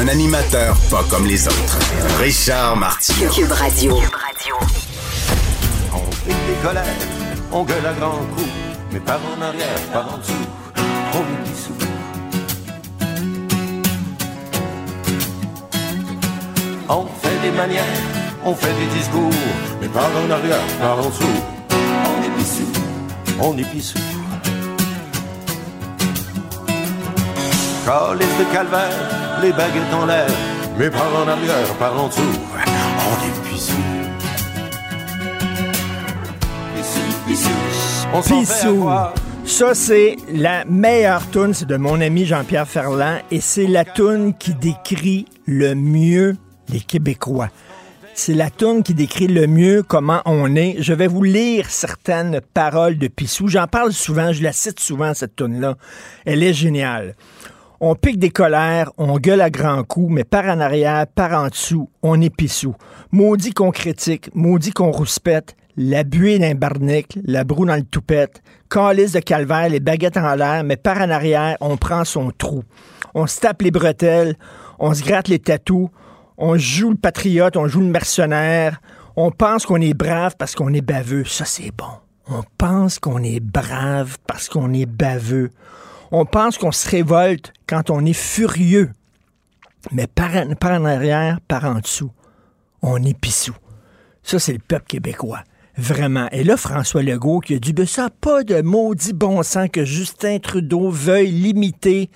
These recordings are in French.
Un animateur pas comme les autres. Richard Martineau. Cube Radio. On fait des colères, on gueule à grands coups, mais par en arrière, par en dessous, on est dissous. On fait des manières, on fait des discours, mais par en arrière, par en dessous, on est pissou, on est pissou. Calice de calvaire, les baguettes en l'air, mais par en arrière, par en dessous, on est pissou. Pissou, pissou. On Pissou. Ça, c'est la meilleure tune, c'est de mon ami Jean-Pierre Ferland, et c'est la tune qui décrit le mieux les Québécois. C'est la tune qui décrit le mieux comment on est. Je vais vous lire certaines paroles de Pissou. J'en parle souvent, je la cite souvent, cette tune-là. Elle est géniale. On pique des colères, on gueule à grands coups, mais par en arrière, par en dessous, on est pissou. Maudit qu'on critique, maudit qu'on rouspète, la buée d'un barnic, la broue dans le toupette, calice de calvaire, les baguettes en l'air, mais par en arrière, on prend son trou. On se tape les bretelles, on se gratte les tatous, on joue le patriote, on joue le mercenaire, on pense qu'on est brave parce qu'on est baveux. Ça, c'est bon. On pense qu'on est brave parce qu'on est baveux. On pense qu'on se révolte quand on est furieux. Mais par, en- arrière, par en dessous, on est pissou. Ça, c'est le peuple québécois. Vraiment. Et là, François Legault qui a dit, ben, ça n'a pas de maudit bon sens que Justin Trudeau veuille limiter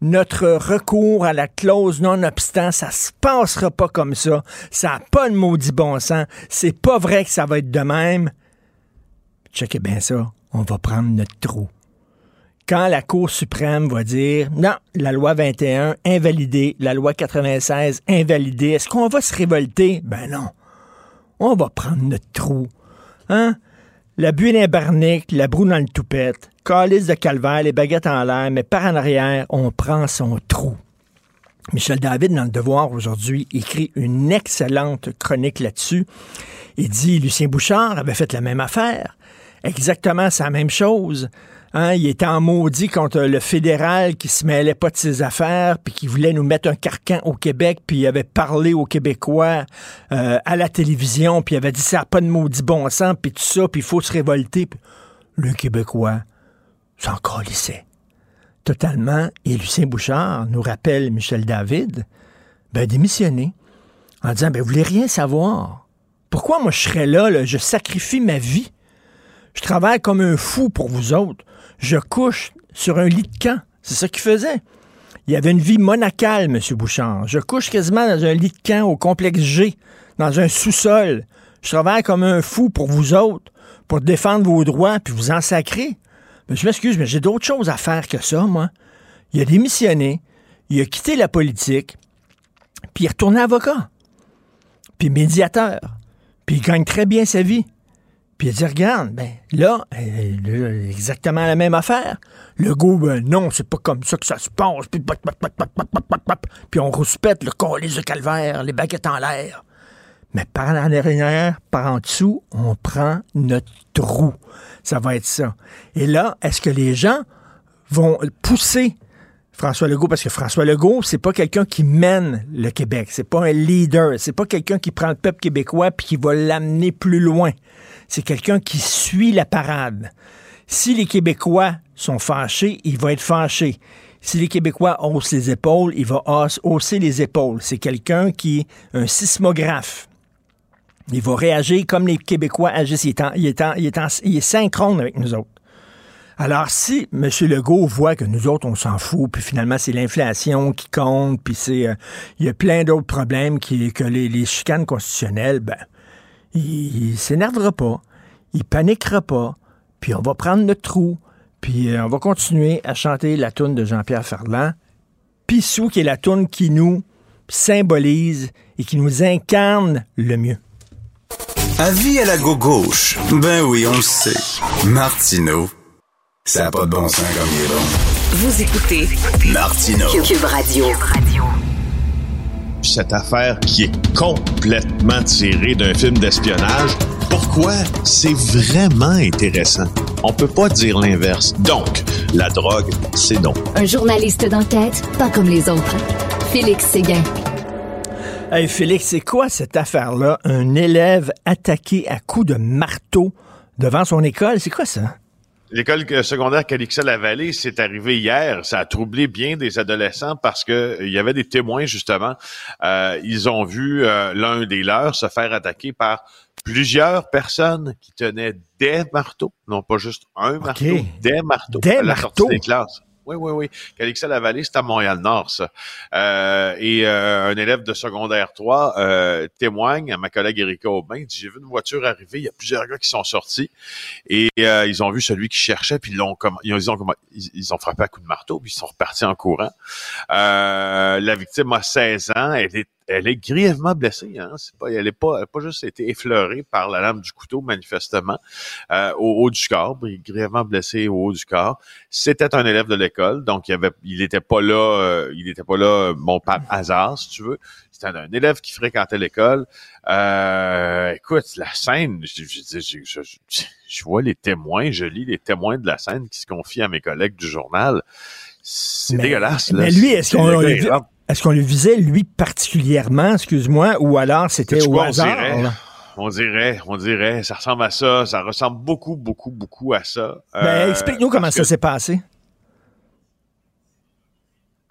notre recours à la clause non-obstant. Ça se passera pas comme ça. Ça n'a pas de maudit bon sens. C'est pas vrai que ça va être de même. Checkez bien ça. On va prendre notre trou quand la Cour suprême va dire non, la loi 21 invalidée, la loi 96 invalidée, est-ce qu'on va se révolter? Ben non. On va prendre notre trou. Hein? La buée d'un la broue dans le toupette, calice de calvaire, les baguettes en l'air, mais par en arrière, on prend son trou. Michel David, dans Le Devoir aujourd'hui, écrit une excellente chronique là-dessus. Il dit Lucien Bouchard avait fait la même affaire. Exactement, la même chose. Hein, il était en maudit contre le fédéral qui se mêlait pas de ses affaires, puis qui voulait nous mettre un carcan au Québec, puis il avait parlé aux Québécois euh, à la télévision, puis il avait dit ça n'a pas de maudit bon sens, puis tout ça, puis il faut se révolter. Le Québécois s'en calissait totalement. Et Lucien Bouchard nous rappelle Michel David, ben démissionner en disant ben vous voulez rien savoir. Pourquoi moi je serais là, je sacrifie ma vie. Je travaille comme un fou pour vous autres. Je couche sur un lit de camp. C'est ça qu'il faisait. Il avait une vie monacale, M. Bouchard. Je couche quasiment dans un lit de camp au complexe G, dans un sous-sol. Je travaille comme un fou pour vous autres, pour défendre vos droits, puis vous en sacrer. Mais je m'excuse, mais j'ai d'autres choses à faire que ça, moi. Il a démissionné, il a quitté la politique, puis il est retourné avocat, puis médiateur, puis il gagne très bien sa vie. Puis il dit, regarde, ben là, euh, exactement la même affaire. Le goût, ben non, c'est pas comme ça que ça se passe. Puis, pop, pop, pop, on rouspète le colis de calvaire, les baguettes en l'air. Mais par en arrière, par en dessous, on prend notre trou. Ça va être ça. Et là, est-ce que les gens vont pousser François Legault, parce que François Legault, c'est pas quelqu'un qui mène le Québec, c'est pas un leader, c'est pas quelqu'un qui prend le peuple québécois puis qui va l'amener plus loin. C'est quelqu'un qui suit la parade. Si les Québécois sont fâchés, il va être fâché. Si les Québécois haussent les épaules, il va hausse- hausser les épaules. C'est quelqu'un qui est un sismographe. Il va réagir comme les Québécois agissent. Il est, en- est en- il est synchrone avec nous autres. Alors, si M. Legault voit que nous autres, on s'en fout, puis finalement, c'est l'inflation qui compte, puis c'est euh, il y a plein d'autres problèmes que les, les chicanes constitutionnelles, ben, il, il s'énervera pas, il paniquera pas, puis on va prendre notre trou, puis euh, on va continuer à chanter la toune de Jean-Pierre Ferland, Pissou, qui est la toune qui nous symbolise et qui nous incarne le mieux. Avis à la gauche. Ben oui, on le sait. Martineau, ça n'a pas de bon sens comme il est bon. Vous écoutez Martineau. Cube Radio. Cette affaire qui est complètement tirée d'un film d'espionnage, pourquoi c'est vraiment intéressant? On peut pas dire l'inverse. Donc, la drogue, c'est non. Un journaliste d'enquête, pas comme les autres. Félix Séguin. Hey Félix, c'est quoi cette affaire-là? Un élève attaqué à coups de marteau devant son école, c'est quoi ça? L'école secondaire Calixa-la-Vallée, c'est arrivé hier. Ça a troublé bien des adolescents parce que il y avait des témoins, justement. Euh, ils ont vu euh, l'un des leurs se faire attaquer par plusieurs personnes qui tenaient des marteaux, non pas juste un marteau, des marteaux. Des à la marteaux? sortie des classes. Oui, oui, oui. Calixa-la-Vallée, c'est à Montréal-Nord, ça. Euh, et euh, un élève de secondaire 3 euh, témoigne à ma collègue Erika Aubin, il dit, j'ai vu une voiture arriver, il y a plusieurs gars qui sont sortis et euh, ils ont vu celui qui cherchait, puis ils l'ont comme ils ont, ils ont, ils- frappé à coup de marteau, puis ils sont repartis en courant. Euh, la victime a 16 ans, elle est elle est grièvement blessée. Hein? C'est pas, elle est pas, elle a pas juste été effleurée par la lame du couteau, manifestement, euh, au haut du corps, il est grièvement blessé au haut du corps. C'était un élève de l'école, donc il avait, il était pas là, euh, il était pas là, euh, bon, par hasard, si tu veux. C'était un, élève qui fréquentait l'école. Euh, écoute, la scène, je, je, je, je- vois les témoins, je lis les témoins de la scène qui se confient à mes collègues du journal. C'est dégueulasse. Là. mais lui, est-ce qu'on le on Est-ce qu'on le visait, lui, particulièrement, excuse-moi, ou alors c'était au hasard? On dirait, on dirait, ça ressemble à ça, ça ressemble beaucoup, beaucoup, beaucoup à ça. Ben, Euh, explique-nous comment ça s'est passé.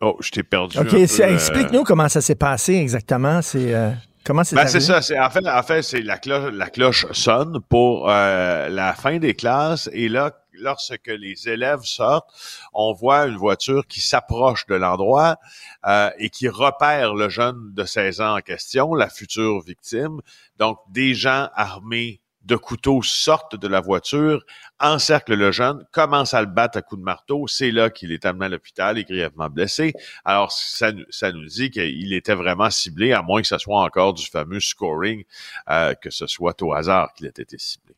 Oh, je t'ai perdu. OK, euh, explique-nous comment ça s'est passé exactement. C'est euh, comment c'est Ben, c'est ça. C'est, en fait, en fait, c'est la cloche, la cloche sonne pour la fin des classes et là, lorsque les élèves sortent, on voit une voiture qui s'approche de l'endroit euh, et qui repère le jeune de 16 ans en question, la future victime. Donc, des gens armés de couteaux sortent de la voiture, encerclent le jeune, commencent à le battre à coups de marteau. C'est là qu'il est amené à l'hôpital et grièvement blessé. Alors, ça, nous- ça nous dit qu'il était vraiment ciblé, à moins que ce soit encore du fameux scoring, euh, que ce soit au hasard qu'il ait été ciblé.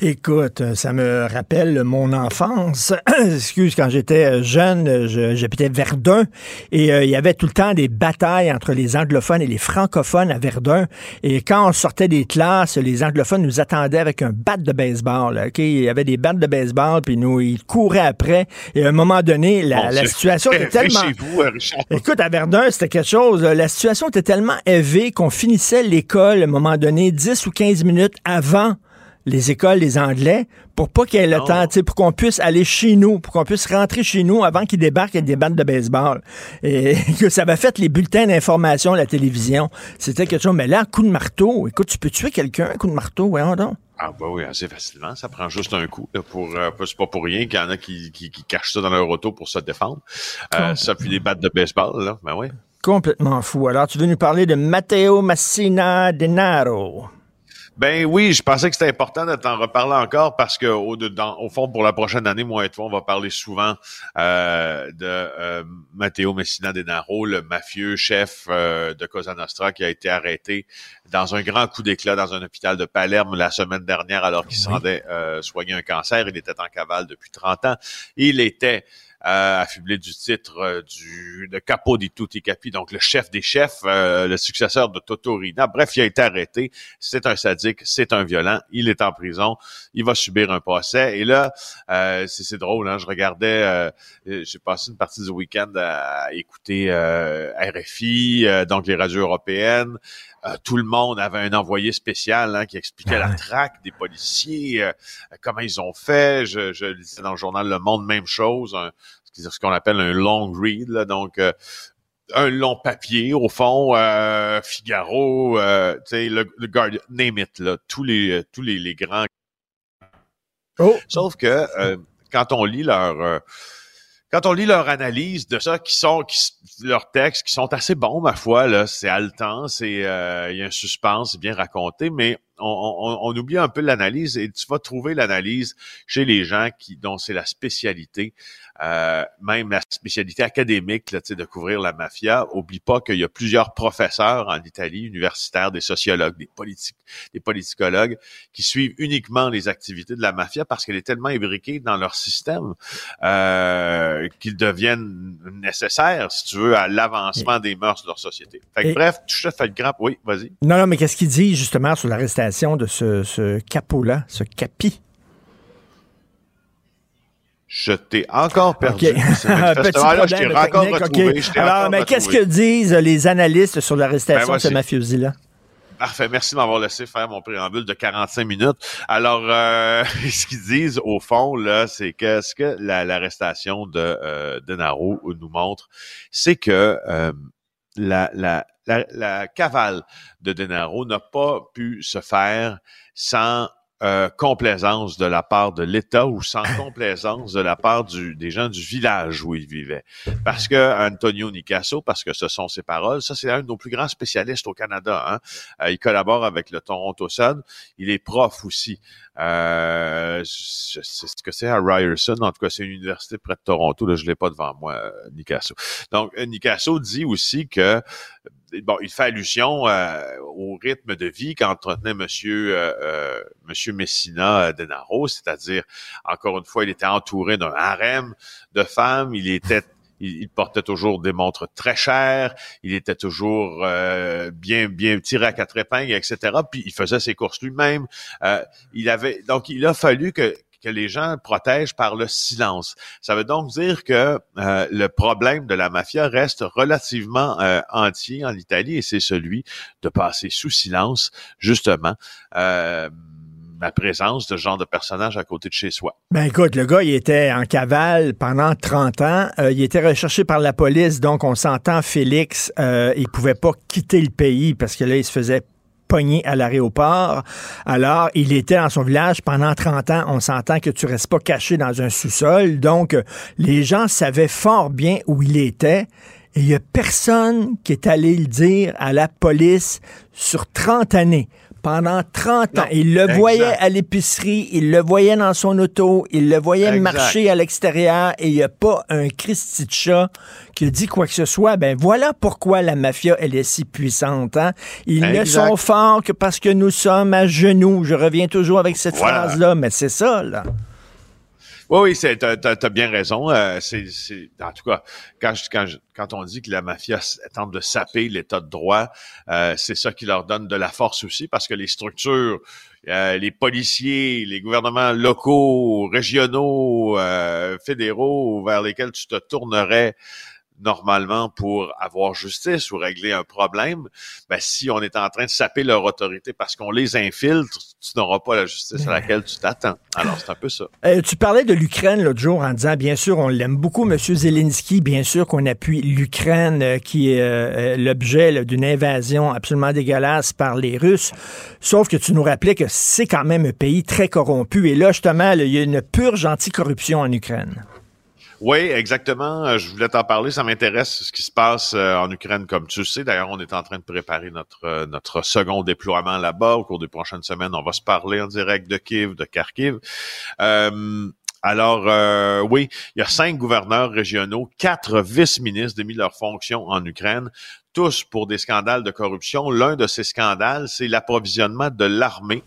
Écoute, euh, ça me rappelle mon enfance. Excuse, quand j'étais jeune, je- j'habitais Verdun et euh, il y avait tout le temps des batailles entre les anglophones et les francophones à Verdun. Et quand on sortait des classes, les anglophones nous attendaient avec un bat de baseball. là? Il y avait des battes de baseball, puis nous, ils couraient après. Et à un moment donné, la, situation était tellement... chez vous, euh, Richard. Écoute, à Verdun, c'était quelque chose. là. La situation était tellement élevée qu'on finissait l'école, à un moment donné, 10 ou 15 minutes avant les écoles, les Anglais, pour pas qu'il y ait le Non. temps, pour qu'on puisse aller chez nous, pour qu'on puisse rentrer chez nous avant qu'ils débarquent avec des bandes de baseball. Et que ça avait fait les bulletins d'information à la télévision. C'était quelque chose. Mais là, un coup de marteau, écoute, tu peux tuer quelqu'un, un coup de marteau, voyons donc. Ah bah oui, assez facilement. Ça prend juste un coup. là, pour euh, C'est pas pour rien qu'il y en a qui, qui, qui cachent ça dans leur auto pour se défendre. Euh, ça, puis des battes de baseball, là. Ben oui. Complètement fou. Alors, tu veux nous parler de Matteo Massina Denaro? Ben oui, je pensais que c'était important de t'en reparler encore parce que au, de- dans- au fond, pour la prochaine année, moi et toi, on va parler souvent euh, de euh, Matteo Messina Denaro, le mafieux chef euh, de Cosa Nostra qui a été arrêté dans un grand coup d'éclat dans un hôpital de Palerme la semaine dernière alors qu'il Oui. s'en rendait euh, soigner un cancer. Il était en cavale depuis 30 ans. Il était affublé du titre euh, du de Capo di Tutti Capi, donc le chef des chefs, euh, le successeur de Totorina. Bref, il a été arrêté. C'est un sadique, c'est un violent. Il est en prison. Il va subir un procès. Et là, euh, c'est drôle. Hein, je regardais, j'ai passé une partie du week-end à écouter euh, RFI, euh, donc les radios européennes. Euh, tout le monde avait un envoyé spécial hein, qui expliquait la traque des policiers, euh, comment ils ont fait. Je, je lisais dans le journal Le Monde, même chose, un- ce qu'on appelle un long read, là, donc euh, un long papier au fond, euh, Figaro, euh, tu sais, le, le Guardian, name it, là, tous les tous les, les grands. Oh, Sauf que euh, quand on lit leur quand on lit leur analyse de ça, qui sont qui, leurs textes qui sont assez bons, ma foi, là, c'est haletant, c'est il y a un suspense, c'est bien raconté, mais on, oublie un peu l'analyse et tu vas trouver l'analyse chez les gens qui dont c'est la spécialité, euh, même la spécialité académique là, de couvrir la mafia. Oublie pas qu'il y a plusieurs professeurs en Italie, universitaires, des sociologues, des politiques, des politicologues, qui suivent uniquement les activités de la mafia parce qu'elle est tellement imbriquée dans leur système euh, qu'ils deviennent nécessaires, si tu veux, à l'avancement des mœurs de leur société. Fait bref, tu te fais le. Oui, vas-y. Non, non, mais qu'est-ce qu'il dit justement sur l'arrestation de ce, ce capot-là, ce capi? Je t'ai encore perdu. Okay. je t'ai encore retrouvé. Alors, mais qu'est-ce que disent les analystes sur l'arrestation ben, de ce mafiosi-là? Parfait. Merci de m'avoir laissé faire mon préambule de 45 minutes. Alors, euh, ce qu'ils disent, au fond, là, c'est que ce que l'arrestation de euh, Denaro nous montre, c'est que euh, la, la, la, la, cavale de Denaro n'a pas pu se faire sans euh, complaisance de la part de l'État ou sans complaisance de la part du, des gens du village où il vivait. Parce que Antonio Nicasso, parce que ce sont ses paroles, ça c'est un de nos plus grands spécialistes au Canada. Hein? Euh, il collabore avec le Toronto Sun. Il est prof aussi. Euh, c'est ce que c'est à Ryerson. En tout cas, c'est une université près de Toronto. Là, je l'ai pas devant moi, Nicasso. Donc, Nicasso dit aussi que bon, il fait allusion euh, au rythme de vie qu'entretenait Monsieur euh, euh, Monsieur Messina Denaro, c'est-à-dire encore une fois, il était entouré d'un harem de femmes, il était il, portait toujours des montres très chères, il était toujours bien bien tiré à quatre épingles, etc. Puis il faisait ses courses lui-même. il avait donc il a fallu que que les gens protègent par le silence. Ça veut donc dire que euh, le problème de la mafia reste relativement euh, entier en Italie et c'est celui de passer sous silence, justement. Euh, la présence de ce genre de personnage à côté de chez soi. Ben écoute, le gars, il était en cavale pendant 30 ans. il était recherché par la police, donc on s'entend, Félix, euh, il pouvait pas quitter le pays parce que là, il se faisait pogné à l'aéroport. Alors, il était dans son village pendant 30 ans. On s'entend que tu restes pas caché dans un sous-sol. Donc, les gens savaient fort bien où il était. Et il y a personne qui est allé le dire à la police sur 30 années pendant 30 ans. il le voyait à l'épicerie, il le voyait dans son auto, il le voyait marcher à l'extérieur et il n'y a pas un Christy de chat qui a dit quoi que ce soit. Ben voilà pourquoi la mafia, elle est si puissante. Hein? Ils ne sont forts que parce que nous sommes à genoux. Je reviens toujours avec cette phrase-là, mais c'est ça, là. Oui, oui, t'as as, bien raison. Euh, c'est, en tout cas, quand, quand, quand on dit que la mafia tente de saper l'état de droit, euh, c'est ça qui leur donne de la force aussi, parce que les structures, euh, les policiers, les gouvernements locaux, régionaux, fédéraux, vers lesquels tu te tournerais normalement pour avoir justice ou régler un problème, ben, si on est en train de saper leur autorité parce qu'on les infiltre, tu n'auras pas la justice à laquelle tu t'attends. Alors, c'est un peu ça. Euh, tu parlais de l'Ukraine l'autre jour en disant, bien sûr, on l'aime beaucoup, M. Zelensky, bien sûr qu'on appuie l'Ukraine euh, qui est euh, l'objet d'une invasion absolument dégueulasse par les Russes. Sauf que tu nous rappelais que c'est quand même un pays très corrompu. Et là, justement, il y a une purge anti-corruption en Ukraine. Oui, exactement. Euh, je voulais t'en parler. Ça m'intéresse ce qui se passe euh, en Ukraine, comme tu sais. D'ailleurs, on est en train de préparer notre euh, notre second déploiement là-bas. Au cours des prochaines semaines, on va se parler en direct de Kiev, de Kharkiv. Alors, oui, il y a cinq gouverneurs régionaux, quatre vice-ministres démis leur fonction en Ukraine tous pour des scandales de corruption. L'un de ces scandales, c'est l'approvisionnement de l'armée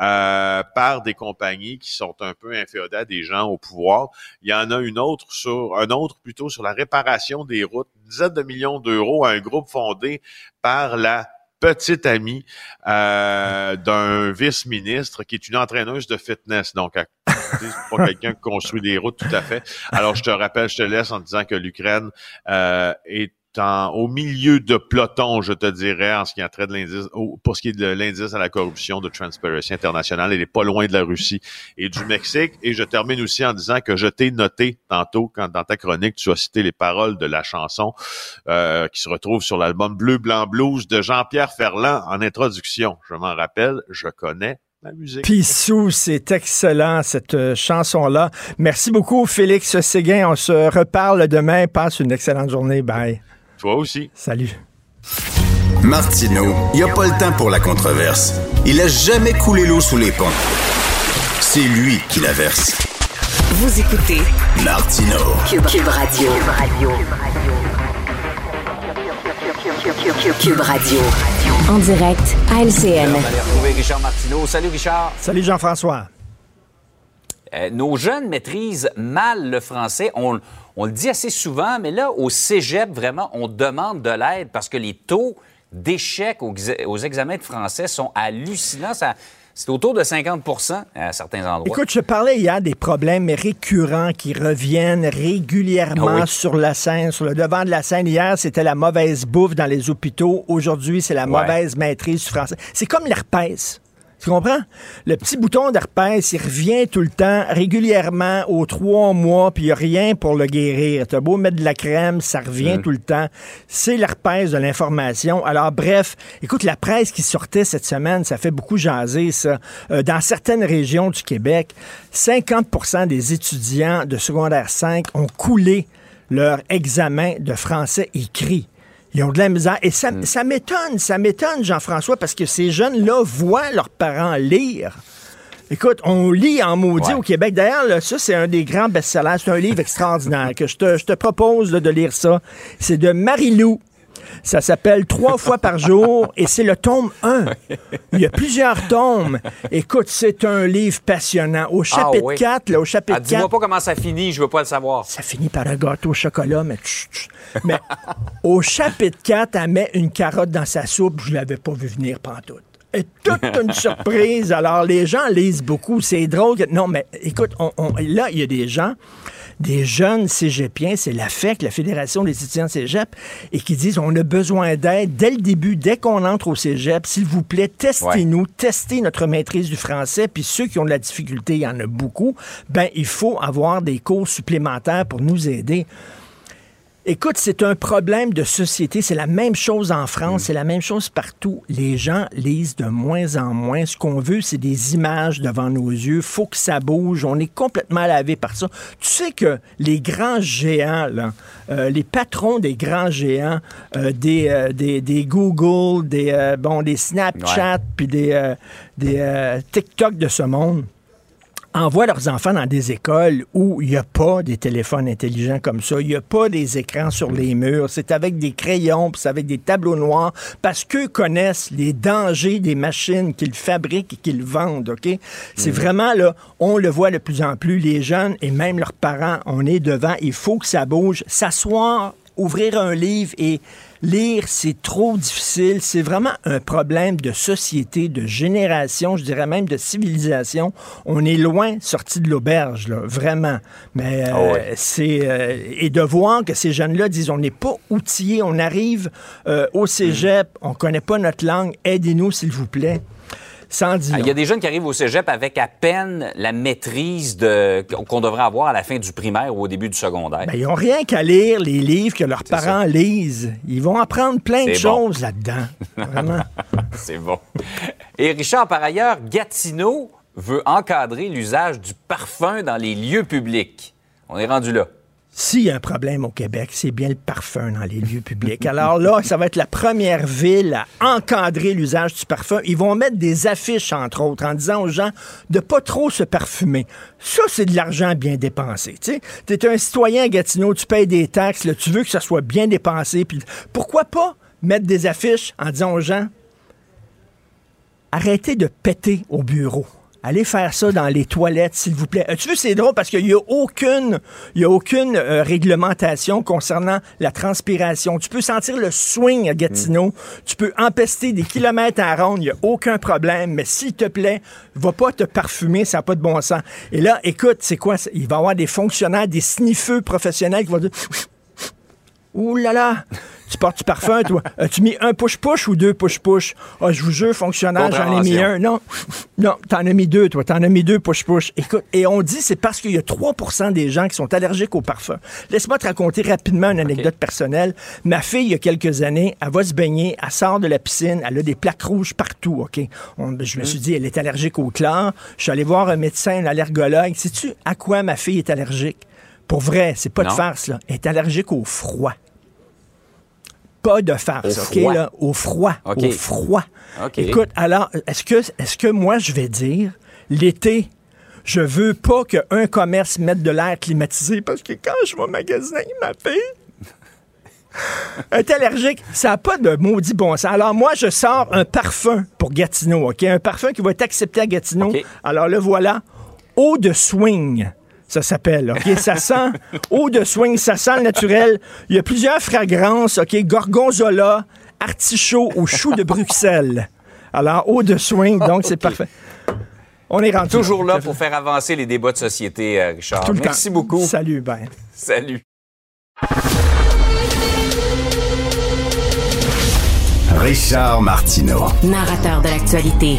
euh, par des compagnies qui sont un peu inféodées des gens au pouvoir. Il y en a une autre sur un autre plutôt sur la réparation des routes, une dizaine de millions d'euros à un groupe fondé par la petite amie euh, d'un vice-ministre qui est une entraîneuse de fitness. Donc, c'est pas quelqu'un qui construit des routes tout à fait. Alors, je te rappelle, je te laisse en disant que l'Ukraine euh, est au milieu de peloton, je te dirais, en ce qui a trait de l'indice, pour ce qui est de l'indice à la corruption de Transparency International. Elle est pas loin de la Russie et du Mexique. Et je termine aussi en disant que je t'ai noté tantôt, quand dans ta chronique, tu as cité les paroles de la chanson euh, qui se retrouve sur l'album Bleu, Blanc, Blues de Jean-Pierre Ferland en introduction. Je m'en rappelle, je connais. Pissou, c'est excellent cette euh, chanson-là. Merci beaucoup, Félix Séguin. On se reparle demain. Passe une excellente journée. Bye. Toi aussi. Salut. Martineau, il n'y a pas le temps pour la controverse. Il a jamais coulé l'eau sous les ponts. C'est lui qui la verse. Vous écoutez Martineau. Cube, Cube Radio. Cube Radio. En direct à LCN. On va aller retrouver Richard Martineau. Salut Richard. Salut Jean-François. Euh, nos jeunes maîtrisent mal le français. On, on le dit assez souvent, mais là, au cégep, vraiment, on demande de l'aide parce que les taux d'échec aux, aux examens de français sont hallucinants. Ça, c'est autour de 50% à certains endroits. Écoute, je parlais hier des problèmes récurrents qui reviennent régulièrement Ah oui. sur la scène, sur le devant de la scène. Hier, c'était la mauvaise bouffe dans les hôpitaux. Aujourd'hui, c'est la Ouais. mauvaise maîtrise du français. C'est comme l'herpès. Tu comprends? Le petit bouton d'herpès, il revient tout le temps, régulièrement, aux trois mois, puis il n'y a rien pour le guérir. T'as beau mettre de la crème, ça revient tout le temps. C'est l'herpès de l'information. Alors, bref, écoute, la presse qui sortait cette semaine, ça fait beaucoup jaser, ça. Euh, dans certaines régions du Québec, 50% des étudiants de secondaire 5 ont coulé leur examen de français écrit. Ils ont de la misère. Et ça, ça m'étonne, ça m'étonne, Jean-François, parce que ces jeunes-là voient leurs parents lire. Écoute, on lit en maudit Ouais. au Québec. D'ailleurs, là, ça, c'est un des grands best-sellers. C'est un livre extraordinaire que je te, je te propose là, de lire ça. C'est de Marie-Lou. Ça s'appelle Trois fois par jour et c'est le tome 1. Il y a plusieurs tomes. Écoute, c'est un livre passionnant. Au chapitre oui. 4, là, au chapitre Ah, Dis-moi 4, pas comment ça finit, je veux pas le savoir. ça finit par un gâteau au chocolat, mais, tch, tch. mais au chapitre 4, elle met une carotte dans sa soupe. Je l'avais pas vu venir pantoute. Et toute une surprise. Alors, les gens lisent beaucoup. C'est drôle. Non, mais écoute, on- on- là, il y a des gens, des jeunes cégepiens, c'est la FEC, la Fédération des étudiants cégep, et qui disent on a besoin d'aide dès le début, dès qu'on entre au cégep. S'il vous plaît, testez-nous, testez notre maîtrise du français. Puis ceux qui ont de la difficulté, il y en a beaucoup, ben il faut avoir des cours supplémentaires pour nous aider. Écoute, c'est un problème de société. C'est la même chose en France, c'est la même chose partout. Les gens lisent de moins en moins. Ce qu'on veut, c'est des images devant nos yeux. faut que ça bouge. On est complètement lavé par ça. Tu sais que les grands géants, là, euh, les patrons des grands géants, euh, des, euh, des, des Google, des, bon, des Snapchat, puis des, des TikTok de ce monde, envoient leurs enfants dans des écoles où il n'y a pas des téléphones intelligents comme ça, il n'y a pas des écrans sur les murs, c'est avec des crayons, c'est avec des tableaux noirs, parce qu'eux connaissent les dangers des machines qu'ils fabriquent et qu'ils vendent, OK? C'est vraiment, là, on le voit de plus en plus, les jeunes et même leurs parents, on est devant, il faut que ça bouge, s'asseoir, ouvrir un livre et lire, c'est trop difficile. C'est vraiment un problème de société, de génération, je dirais même de civilisation. On est loin sorti de l'auberge, là, vraiment. Mais euh, Ah ouais. c'est euh, et de voir que ces jeunes-là disent on n'est pas outillés, on arrive euh, au cégep, on connaît pas notre langue, aidez-nous s'il vous plaît. Sans dire. Ah, Il y a des jeunes qui arrivent au cégep avec à peine la maîtrise de, qu'on devrait avoir à la fin du primaire ou au début du secondaire. Ben, ils n'ont rien qu'à lire les livres que leurs parents lisent. Ils vont apprendre plein de bon. choses là-dedans. Vraiment. C'est bon. Et Richard, par ailleurs, Gatineau veut encadrer l'usage du parfum dans les lieux publics. On est rendu là. S'il y a un problème au Québec, c'est bien le parfum dans les lieux publics. Alors là, ça va être la première ville à encadrer l'usage du parfum. Ils vont mettre des affiches, entre autres, en disant aux gens de pas trop se parfumer. Ça, c'est de l'argent bien dépensé. Tu es un citoyen à Gatineau, tu payes des taxes, tu veux que ça soit bien dépensé. Pourquoi pas mettre des affiches en disant aux gens arrêtez de péter au bureau. Allez faire ça dans les toilettes, s'il vous plaît. Euh, tu veux, c'est drôle parce qu'il n'y a aucune, il y a aucune euh, réglementation concernant la transpiration. Tu peux sentir le swing à Gatineau. Tu peux empester des kilomètres à ronde. Il n'y a aucun problème. Mais s'il te plaît, va pas te parfumer. Ça n'a pas de bon sens. Et là, écoute, c'est quoi? ça? Il va y avoir des fonctionnaires, des sniffeux professionnels qui vont dire Ouh là là! Tu portes du parfum, toi. As-tu mis un push-push ou deux push-push? Ah, je vous jure, fonctionnaire, j'en ai mis un. Non, non, t'en as mis deux, toi. T'en as mis deux push-push. Écoute, et on dit c'est parce qu'il y a 3% des gens qui sont allergiques au parfum. Laisse-moi te raconter rapidement une anecdote personnelle. Ma fille, il y a quelques années, elle va se baigner, elle sort de la piscine, elle a des plaques rouges partout, OK? On- je me suis dit, elle est allergique au chlore. Je suis allé voir un médecin, un allergologue. Sais-tu à quoi ma fille est allergique? Pour vrai, c'est pas de farce, là. Elle est allergique au froid. Pas de farce, Au OK? froid. là, au froid. Au froid. Écoute, alors, est-ce que, moi, je vais dire, l'été, je veux pas qu'un commerce mette de l'air climatisé parce que quand je vais au magasin, ma fille est allergique. Ça n'a pas de maudit bon sens. Alors, moi, je sors un parfum pour Gatineau, OK? Un parfum qui va être accepté à Gatineau. Alors, le voilà. Eau de swing. Ça s'appelle, OK? Ça sent eau de swing, ça sent le naturel. Il y a plusieurs fragrances, OK? Gorgonzola, artichaut ou chou de Bruxelles. Alors, eau de swing, donc c'est parfait. On est rendu. Toujours là pour faire avancer les débats de société, euh, Richard. Tout le Merci temps. beaucoup. Salut, ben. Salut. Richard Martineau. Narrateur de l'actualité.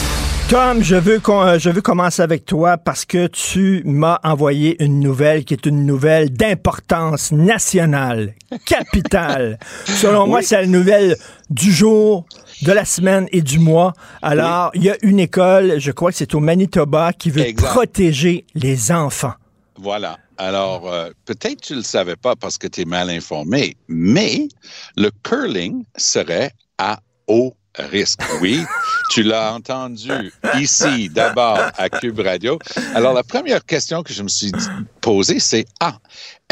Tom, je veux, euh, je veux commencer avec toi parce que tu m'as envoyé une nouvelle qui est une nouvelle d'importance nationale, capitale. Selon moi, c'est la nouvelle du jour, de la semaine et du mois. Alors, il y a une école, je crois que c'est au Manitoba, qui veut Exact. protéger les enfants. Voilà. Alors, euh, peut-être tu ne le savais pas parce que tu es mal informé, mais le curling serait à haut risque. Oui, tu l'as entendu ici d'abord à Cube Radio. Alors, la première question que je me suis posée, c'est, ah,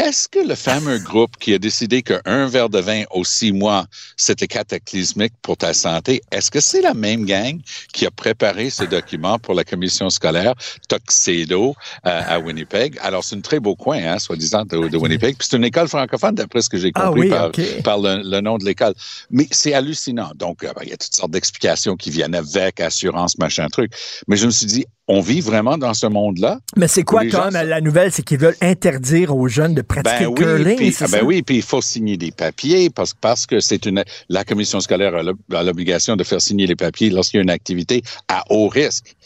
est-ce que le fameux groupe qui a décidé qu'un verre de vin aux six mois, c'était cataclysmique pour ta santé, est-ce que c'est la même gang qui a préparé ce document pour la commission scolaire Tuxedo euh, à Winnipeg? Alors, c'est un très beau coin, hein, soi-disant, de, de Winnipeg. Puis c'est une école francophone, d'après ce que j'ai Ah compris oui, par, OK. par le, le nom de l'école. Mais c'est hallucinant. Donc, euh, ben, il y a toutes sortes d'explications qui viennent avec, assurance, machin, truc. Mais je me suis dit, on vit vraiment dans ce monde-là? Mais c'est quoi, gens Tom, la nouvelle, c'est qu'ils veulent interdire aux jeunes de pratiquer Ben le curling, puis, ah ben oui, puis il faut signer des papiers parce, parce que c'est une la commission scolaire a l'obligation de faire signer les papiers lorsqu'il y a une activité à haut risque.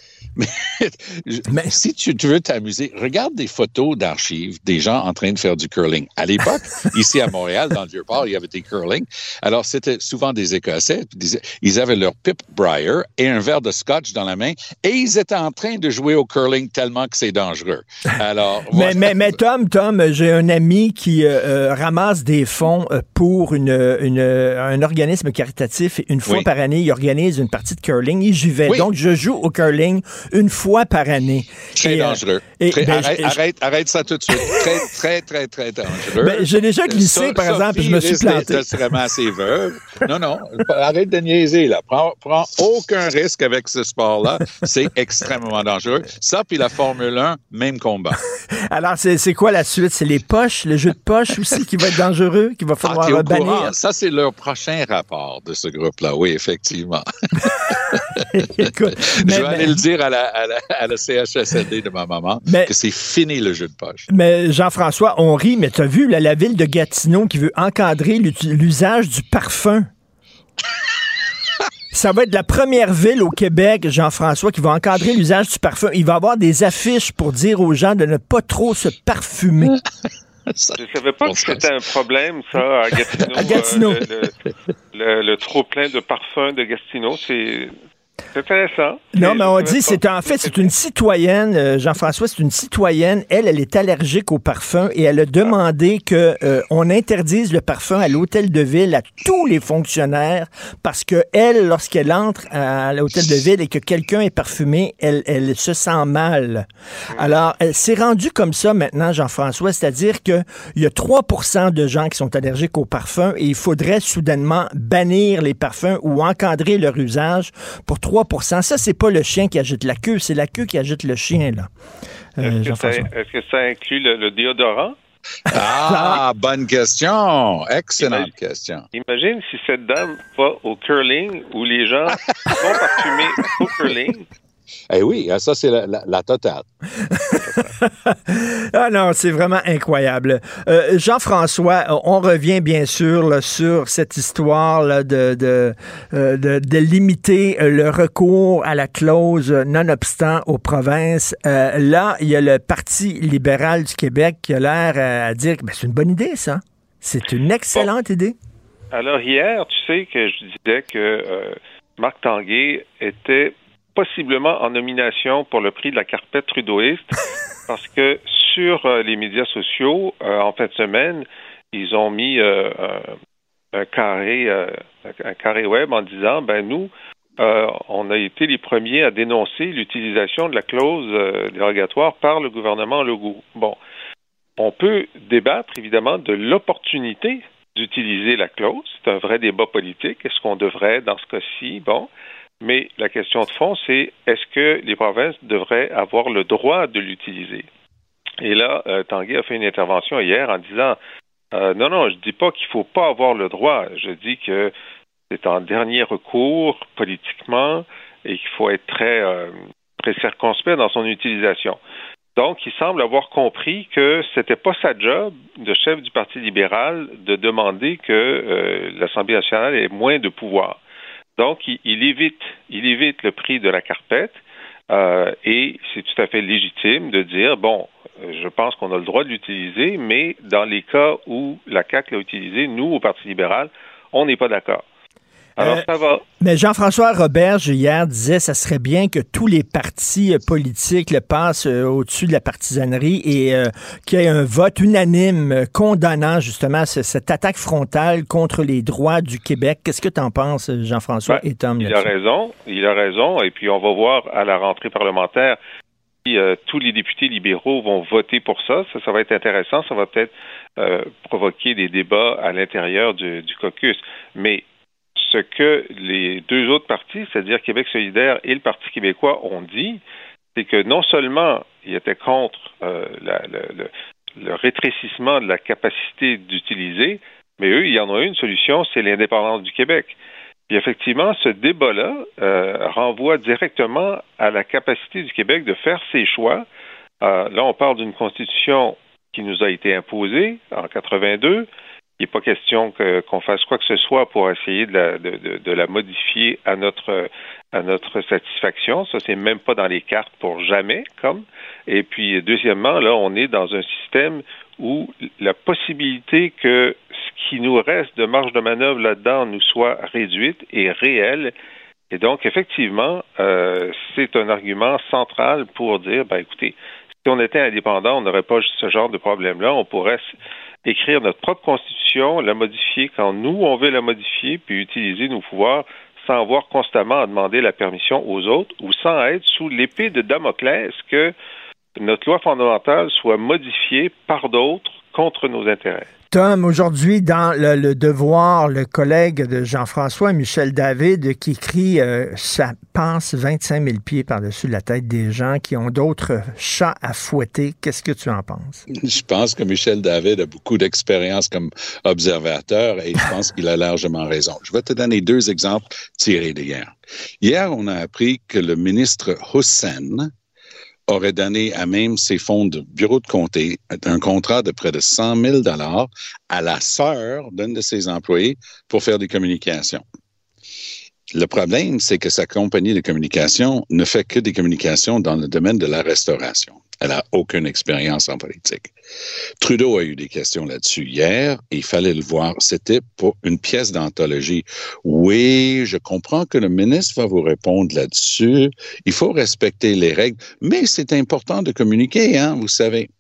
Mais, si tu, tu veux t'amuser, regarde des photos d'archives des gens en train de faire du curling. À l'époque, ici à Montréal, dans le Vieux-Port, il y avait des curling. Alors, c'était souvent des Écossais. Des- Ils avaient leur Pip Briar et un verre de scotch dans la main et ils étaient en train de jouer au curling tellement que c'est dangereux. Alors, Mais, voilà. mais, mais Tom, Tom, j'ai un ami qui euh, euh, ramasse des fonds euh, pour une, une, un organisme caritatif. Une fois Oui. par année, il organise une partie de curling et j'y vais. Oui. Donc, je joue au curling une fois par année. Très Et, euh, dangereux. et, Très- ben, arrête, je- arrête, arrête ça tout de suite. Très, très, très, très dangereux. Ben, j'ai déjà glissé, So- par exemple, et je me suis planté. Ramasser veuve. Non, non, arrête de niaiser, là. Prends, prends aucun risque avec ce sport-là. C'est extrêmement dangereux. Ça, puis la Formule 1, même combat. Alors, c'est quoi la suite? C'est les poches, le jeu de poche aussi qui va être dangereux, qui va Ah, falloir au bannir? Ça, c'est leur prochain rapport de ce groupe-là. Oui, effectivement. Écoute, je mais- vais aller mais- le dire à la, à la, à la CHSLD de ma maman Mais- que c'est fini le jeu de poche. Mais Jean-François, on rit, mais tu as vu là, la ville de Gatineau qui veut encadrer l'usage du parfum? Ça va être la première ville au Québec, Jean-François, qui va encadrer l'usage du parfum. Il va y avoir des affiches pour dire aux gens de ne pas trop se parfumer. Ça- Je savais pas que c'était un problème, ça, à Gatineau. À Gatineau. euh, le, le- le- le trop-plein de parfums de Gatineau, c'est c'est intéressant. Non, mais on dit, c'est en fait, c'est une citoyenne, euh, Jean-François, c'est une citoyenne. Elle, elle est allergique au parfum et elle a demandé que euh, on interdise le parfum à l'hôtel de ville à tous les fonctionnaires parce que elle, lorsqu'elle entre à l'hôtel de ville et que quelqu'un est parfumé, elle, elle se sent mal. Alors, elle s'est rendue comme ça maintenant, Jean-François, c'est-à-dire que il y a 3% de gens qui sont allergiques au parfum et il faudrait soudainement bannir les parfums ou encadrer leur usage pour 3% Ça, c'est pas le chien qui agite la queue, c'est la queue qui agite le chien, là. Euh, Est-ce que, ça, que inclut le, le déodorant? Ah, bonne question. Excellente question. Imagine si cette dame va au curling où les gens sont parfumés au curling Eh oui, ah, ça, c'est la, la, la, totale. ah non, c'est vraiment incroyable. Euh, Jean-François, on revient bien sûr là, sur cette histoire là, de, de, euh, de, de, limiter le recours à la clause nonobstant aux provinces. Euh, là, il y a le Parti libéral du Québec qui a l'air à dire que ben, c'est une bonne idée, ça. C'est une excellente bon. idée. Alors hier, tu sais que je disais que euh, Marc Tanguay était possiblement en nomination pour le prix de la carpette trudeauiste parce que sur euh, les médias sociaux, euh, en fin de semaine, ils ont mis euh, un, carré un carré web en disant ben nous on a été les premiers à dénoncer l'utilisation de la clause dérogatoire par le gouvernement Legault. Bon, on peut débattre évidemment de l'opportunité d'utiliser la clause. C'est un vrai débat politique. Est-ce qu'on devrait, dans ce cas-ci, bon, mais la question de fond, c'est est-ce que les provinces devraient avoir le droit de l'utiliser? Et là, euh, Tanguy a fait une intervention hier en disant euh, non, non, je ne dis pas qu'il ne faut pas avoir le droit. Je dis que c'est en dernier recours politiquement et qu'il faut être très, euh, très circonspect dans son utilisation. Donc, il semble avoir compris que c'était pas sa job de chef du Parti libéral de demander que l'Assemblée nationale ait moins de pouvoir. Donc, il, évite, il évite le prix de la carpette euh, et c'est tout à fait légitime de dire bon, je pense qu'on a le droit de l'utiliser, mais dans les cas où la CAC l'a utilisé, nous au Parti libéral, on n'est pas d'accord. Alors, euh, ça va. Mais Jean-François Roberge, hier, disait que ça serait bien que tous les partis euh, politiques le passent euh, au-dessus de la partisanerie et euh, qu'il y ait un vote unanime condamnant justement ce, cette attaque frontale contre les droits du Québec. Qu'est-ce que tu en penses, Jean-François ben, et Tom? Il a raison, il a raison. Et puis, on va voir à la rentrée parlementaire si tous les députés libéraux vont voter pour ça. Ça, ça va être intéressant. Ça va peut-être provoquer des débats à l'intérieur du, du caucus. Mais ce que les deux autres partis, c'est-à-dire Québec solidaire et le Parti québécois, ont dit, c'est que non seulement ils étaient contre euh, le, rétrécissement de la capacité d'utiliser, mais eux, il y en a une solution, c'est l'indépendance du Québec. Puis effectivement, ce débat-là euh, renvoie directement à la capacité du Québec de faire ses choix. Euh, là, on parle d'une constitution qui nous a été imposée en 82, il n'est pas question que, qu'on fasse quoi que ce soit pour essayer de la, de, de, de la modifier à notre, à notre satisfaction. Ça, c'est même pas dans les cartes pour jamais, comme. Et puis, deuxièmement, là, on est dans un système où la possibilité que ce qui nous reste de marge de manœuvre là-dedans nous soit réduite est réelle. Et donc, effectivement, euh, c'est un argument central pour dire, ben, écoutez, si on était indépendant, on n'aurait pas ce genre de problème-là. On pourrait écrire notre propre constitution, la modifier quand nous, on veut la modifier, puis utiliser nos pouvoirs sans avoir constamment à demander la permission aux autres ou sans être sous l'épée de Damoclès que notre loi fondamentale soit modifiée par d'autres contre nos intérêts. Tom, aujourd'hui, dans le, le, Devoir, le collègue de Jean-François, Michel David, qui écrit euh, Ça passe 25 000 pieds par-dessus la tête des gens qui ont d'autres chats à fouetter. Qu'est-ce que tu en penses? Je pense que Michel David a beaucoup d'expérience comme observateur et je pense qu'il a largement raison. Je vais te donner deux exemples tirés d'hier. Hier, on a appris que le ministre Hussein, aurait donné à même ses fonds de bureau de comté un contrat de près de 100 000 dollars à la sœur d'un de ses employés pour faire des communications. Le problème, c'est que sa compagnie de communication ne fait que des communications dans le domaine de la restauration. Elle n'a aucune expérience en politique. Trudeau a eu des questions là-dessus hier et il fallait le voir. C'était pour une pièce d'anthologie. Oui, je comprends que le ministre va vous répondre là-dessus. Il faut respecter les règles, mais c'est important de communiquer, hein, vous savez.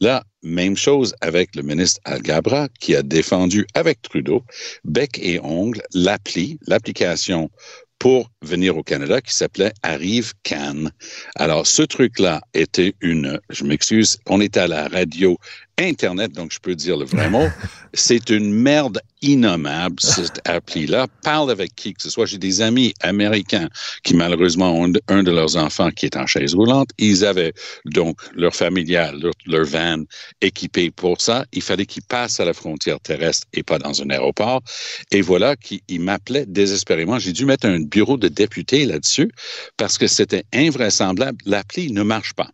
Là, même chose avec le ministre Al-Gabra qui a défendu avec Trudeau, bec et ongle, l'appli, l'application pour venir au Canada qui s'appelait Arrive Cannes. Alors, ce truc-là était une, je m'excuse, on était à la radio Internet, donc je peux dire le vrai mot, c'est une merde innommable, cette appli-là. Parle avec qui que ce soit. J'ai des amis américains qui, malheureusement, ont un de leurs enfants qui est en chaise roulante. Ils avaient donc leur familial, leur, leur van équipé pour ça. Il fallait qu'ils passent à la frontière terrestre et pas dans un aéroport. Et voilà qu'ils m'appelaient désespérément. J'ai dû mettre un bureau de député là-dessus parce que c'était invraisemblable. L'appli ne marche pas.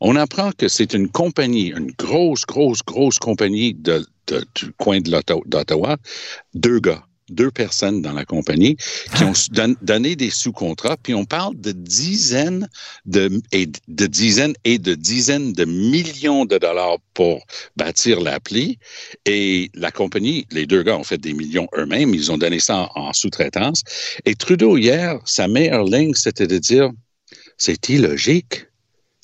On apprend que c'est une compagnie, une grosse, grosse, grosse compagnie de, de- du coin de d'Ottawa, deux gars, deux personnes dans la compagnie qui ont don- donné des sous-contrats, puis on parle de dizaines de, et de dizaines et de dizaines de millions de dollars pour bâtir l'appli. Et la compagnie, les deux gars ont fait des millions eux-mêmes, ils ont donné ça en, en sous-traitance. Et Trudeau, hier, sa meilleure ligne, c'était de dire, c'est illogique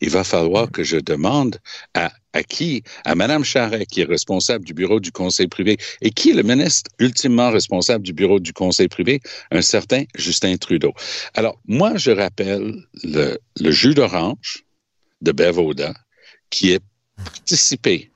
il va falloir que je demande à, qui? À Mme Charret, qui est responsable du bureau du conseil privé. Et qui est le ministre ultimement responsable du bureau du conseil privé? Un certain Justin Trudeau. Alors, moi, je rappelle le, le jus d'orange de Bevoda qui est participé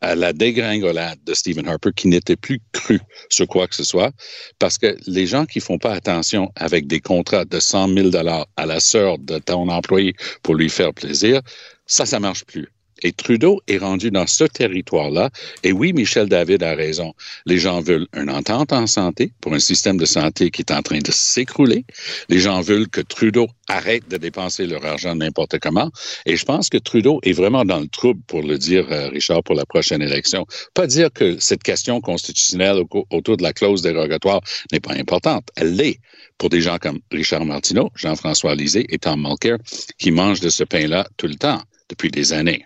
à la dégringolade de Stephen Harper qui n'était plus cru sur quoi que ce soit, parce que les gens qui font pas attention avec des contrats de 100 000 dollars à la sœur de ton employé pour lui faire plaisir, ça, ça marche plus. Et Trudeau est rendu dans ce territoire-là. Et oui, Michel David a raison. Les gens veulent une entente en santé pour un système de santé qui est en train de s'écrouler. Les gens veulent que Trudeau arrête de dépenser leur argent n'importe comment. Et je pense que Trudeau est vraiment dans le trouble, pour le dire, euh, Richard, pour la prochaine élection. Pas dire que cette question constitutionnelle au- autour de la clause dérogatoire n'est pas importante. Elle l'est pour des gens comme Richard Martineau, Jean-François Lisée et Tom Mulcair, qui mangent de ce pain-là tout le temps, depuis des années.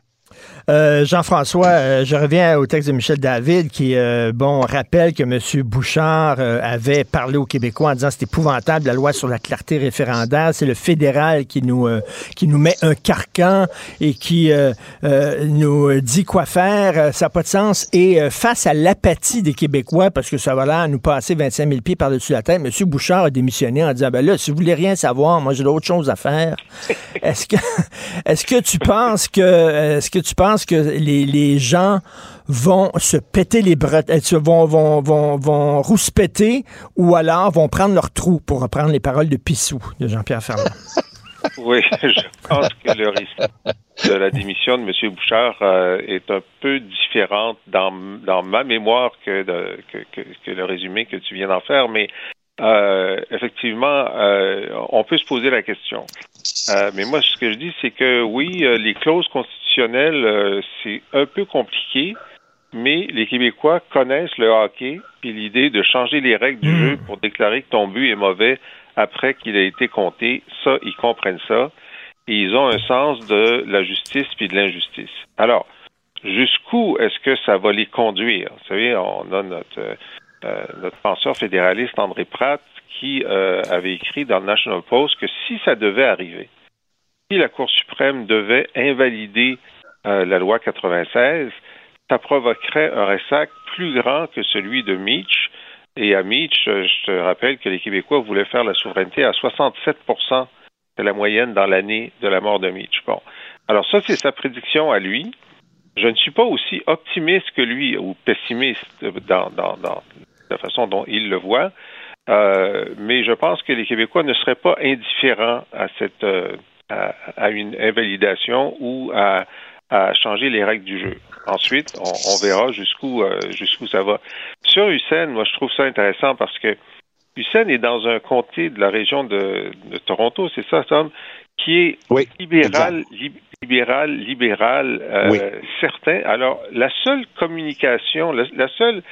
Euh, Jean-François, euh, je reviens au texte de Michel David qui, euh, bon, rappelle que M. Bouchard avait parlé aux Québécois en disant c'est épouvantable la loi sur la clarté référendaire, c'est le fédéral qui nous met un carcan et qui nous dit quoi faire, ça n'a pas de sens. Et face à l'apathie des Québécois, parce que ça va là nous passer 25 000 pieds par-dessus la tête, M. Bouchard a démissionné en disant ben là, si vous voulez rien savoir, moi j'ai d'autres choses à faire. Est-ce que est-ce que tu penses que est-ce que tu penses que les, les gens vont se péter les bretelles, vont, vont, vont, vont rouspéter ou alors vont prendre leur trou, pour reprendre les paroles de Pissou de Jean-Pierre Ferland? Oui, je pense que le risque de la démission de M. Bouchard euh, est un peu différente dans, dans ma mémoire que, que, que, que le résumé que tu viens d'en faire, mais euh, effectivement, euh, on peut se poser la question. Euh, mais moi, ce que je dis, c'est que oui, euh, les clauses constitutionnelles, euh, c'est un peu compliqué, mais les Québécois connaissent le hockey, puis l'idée de changer les règles du jeu pour déclarer que ton but est mauvais après qu'il a été compté, ça, ils comprennent ça. Et ils ont un sens de la justice puis de l'injustice. Alors, jusqu'où est-ce que ça va les conduire? Vous savez, on a notre, euh, notre penseur fédéraliste André Pratt qui euh, avait écrit dans le National Post que si ça devait arriver, si la Cour suprême devait invalider euh, la loi 96, ça provoquerait un ressac plus grand que celui de Meach. Et à euh, je te rappelle que les Québécois voulaient faire la souveraineté à 67% de la moyenne dans l'année de la mort de Meach. Bon. Alors ça, c'est sa prédiction à lui. Je ne suis pas aussi optimiste que lui ou pessimiste dans, dans, dans la façon dont il le voit, euh, mais je pense que les Québécois ne seraient pas indifférents à cette euh, à, une invalidation ou à, changer les règles du jeu. Ensuite, on, on verra jusqu'où euh, jusqu'où ça va. Sur Hussein, moi je trouve ça intéressant parce que Hussein est dans un comté de la région de, de Toronto, c'est ça, Tom, qui est oui, libéral, li, libéral, libéral, euh, oui. certain. Alors, la seule communication, la, la, seule,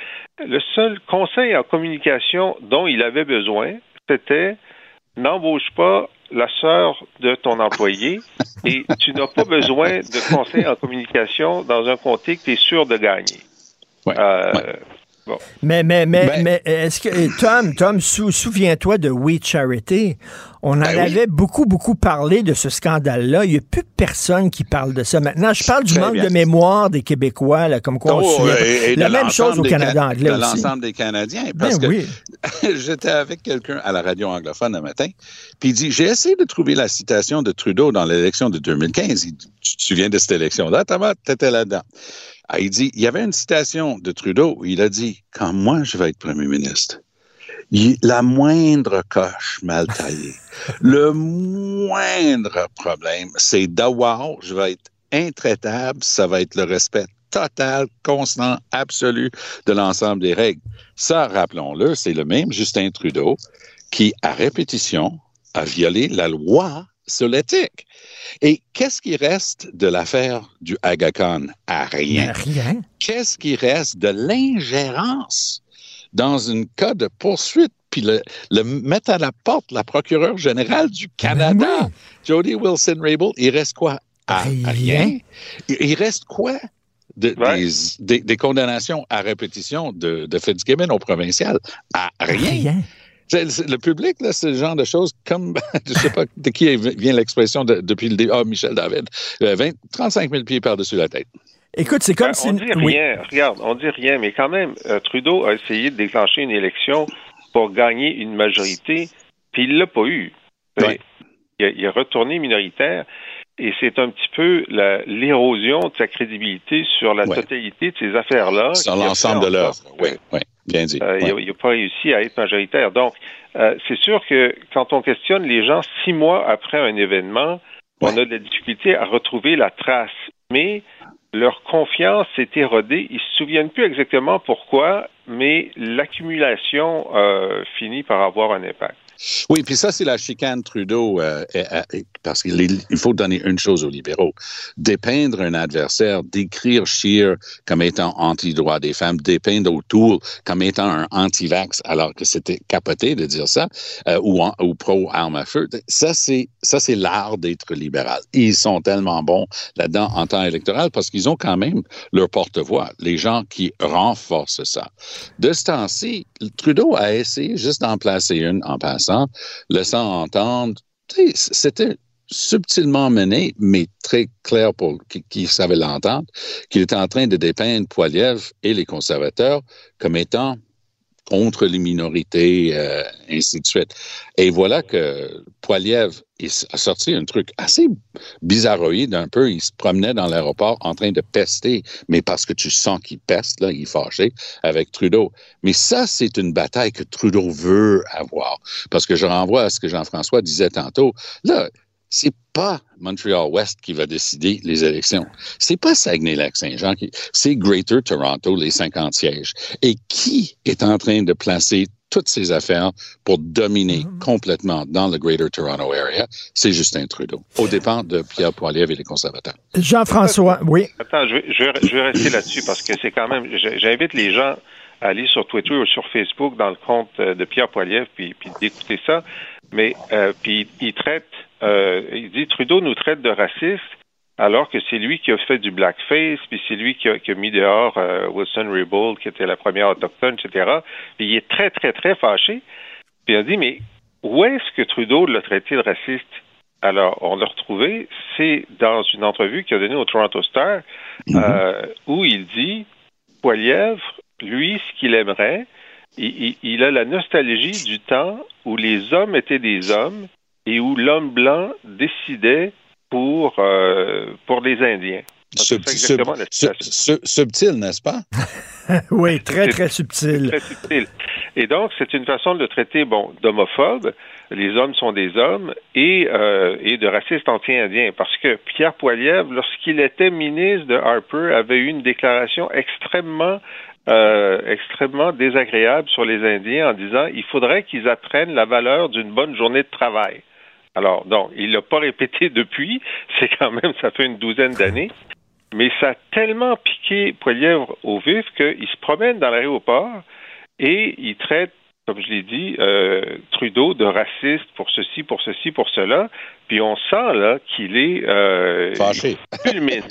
le seul conseil en communication dont il avait besoin, c'était n'embauche pas la sœur de ton employé et tu n'as pas besoin de conseil en communication dans un comté que tu es sûr de gagner. Ouais, euh, ouais. Bon. Mais, mais, mais, ben, mais est-ce que, Tom, Tom, sou, souviens-toi de We Charity? On en Ben oui. avait beaucoup, beaucoup parlé de ce scandale-là. Il n'y a plus personne qui parle de ça. Maintenant, je parle du Très manque bien. de mémoire des Québécois, là, comme quoi on Oh, et- La même chose au Canada Can- anglais de aussi. l'ensemble des Canadiens. Ben Parce que oui. j'étais avec quelqu'un à la radio anglophone un matin, puis il dit, j'ai essayé de trouver la citation de Trudeau dans l'élection de 2015. Il dit, tu te souviens de cette élection-là, Thomas? T'étais là-dedans. Ah, il dit, il y avait une citation de Trudeau où il a dit, quand moi je vais être premier ministre, la moindre coche mal taillée, le moindre problème, c'est d'avoir, je vais être intraitable, ça va être le respect total, constant, absolu de l'ensemble des règles. Ça, rappelons-le, c'est le même Justin Trudeau qui, à répétition, a violé la loi sur l'éthique. Et qu'est-ce qui reste de l'affaire du Aga Khan? À rien. Rien. Qu'est-ce qui reste de l'ingérence dans un cas de poursuite, puis le, le mettre à la porte la procureure générale du Canada, Ben oui. Jody Wilson-Raybould, il reste quoi? À Rien. rien. Il il reste quoi? De- Ouais. des, des- des condamnations à répétition de, de Fitzgibbon au provincial? À rien. Rien. Le public, là, c'est le genre de choses comme, je sais pas de qui vient l'expression de- depuis le début, ah, Michel David, euh, 20, 35 000 pieds par-dessus la tête. Écoute, c'est comme Ben, si... on dit oui. rien. Regarde, on dit rien, mais quand même, euh, Trudeau a essayé de déclencher une élection pour gagner une majorité, puis il l'a pas eu. Ouais. Il, a, il a retourné minoritaire, et c'est un petit peu l'érosion de sa crédibilité sur la Ouais. totalité de ces affaires-là. Sur l'ensemble de l'œuvre. Oui, oui, bien dit. euh. Il n'a pas réussi à être majoritaire. Donc, euh, c'est sûr que quand on questionne les gens six mois après un événement, on a de la difficulté à retrouver la trace. Mais leur confiance s'est érodée. Ils se souviennent plus exactement pourquoi, mais l'accumulation euh, finit par avoir un impact. Oui, puis ça, c'est la chicane Trudeau, euh, parce qu'il faut donner une chose aux libéraux. Dépeindre un adversaire, décrire Scheer comme étant anti-droit des femmes, dépeindre O'Toole comme étant un anti-vax, alors que c'était capoté de dire ça, euh, ou, pro-arme à feu. Ça, c'est l'art d'être libéral. Ils sont tellement bons là-dedans en temps électoral parce qu'ils ont quand même leur porte-voix, les gens qui renforcent ça. De ce temps-ci, Trudeau a essayé juste d'en placer une en passant, laissant entendre, c'était subtilement mené, mais très clair pour qui, qui savait l'entendre, qu'il était en train de dépeindre Poiliev et les conservateurs comme étant contre les minorités, euh, ainsi de suite. Et voilà que Poiliev il a sorti un truc assez bizarroïde un peu. Il se promenait dans l'aéroport en train de pester, mais parce que tu sens qu'il peste, là, il est fâché avec Trudeau. Mais ça, c'est une bataille que Trudeau veut avoir. Parce que je renvoie à ce que Jean-François disait tantôt. Là, c'est pas Montreal West qui va décider les élections. C'est pas Saguenay-Lac-Saint-Jean qui, c'est Greater Toronto, les 50 sièges. Et qui est en train de placer toutes ces affaires pour dominer complètement dans le Greater Toronto Area? C'est Justin Trudeau, au dépens de Pierre Poilievre et les conservateurs. Jean-François, oui. Attends, je vais, je vais- je vais rester là-dessus parce que c'est quand même. J'invite les gens à aller sur Twitter ou sur Facebook dans le compte euh, de Pierre Poilievre puis, puis d'écouter ça. Mais euh, puis il traite, euh, il dit Trudeau nous traite de racistes alors que c'est lui qui a fait du blackface, puis c'est lui qui a, qui a mis dehors euh, Wilson Raybould, qui était la première autochtone, etc. Puis il est très, très, très fâché. Puis il a dit, mais où est-ce que Trudeau l'a traité de raciste? Alors, on l'a retrouvé, c'est dans une entrevue qu'il a donnée au Toronto Star, euh, où il dit, Poilievre, lui, ce qu'il aimerait, il, il- il a la nostalgie du temps où les hommes étaient des hommes et où l'homme blanc décidait pour, euh, pour les Indiens. Sub- sub- sub- subtil, n'est-ce pas? oui, très, très subtil. Très subtil. Et donc, c'est une façon de le traiter, bon, d'homophobe. Les hommes sont des hommes et, euh, et de raciste anti-indien. Parce que Pierre Poilievre, lorsqu'il était ministre de Harper, avait eu une déclaration extrêmement euh, extrêmement désagréable sur les Indiens en disant il faudrait qu'ils apprennent la valeur d'une bonne journée de travail. Alors, donc, il l'a pas répété depuis, c'est quand même, ça fait une douzaine d'années, mais ça a tellement piqué Poilièvre au vif qu'il se promène dans l'aéroport et il traite comme je l'ai dit, euh, Trudeau de raciste pour ceci, pour ceci, pour cela. Puis on sent là qu'il est euh, Fâché. fulmine.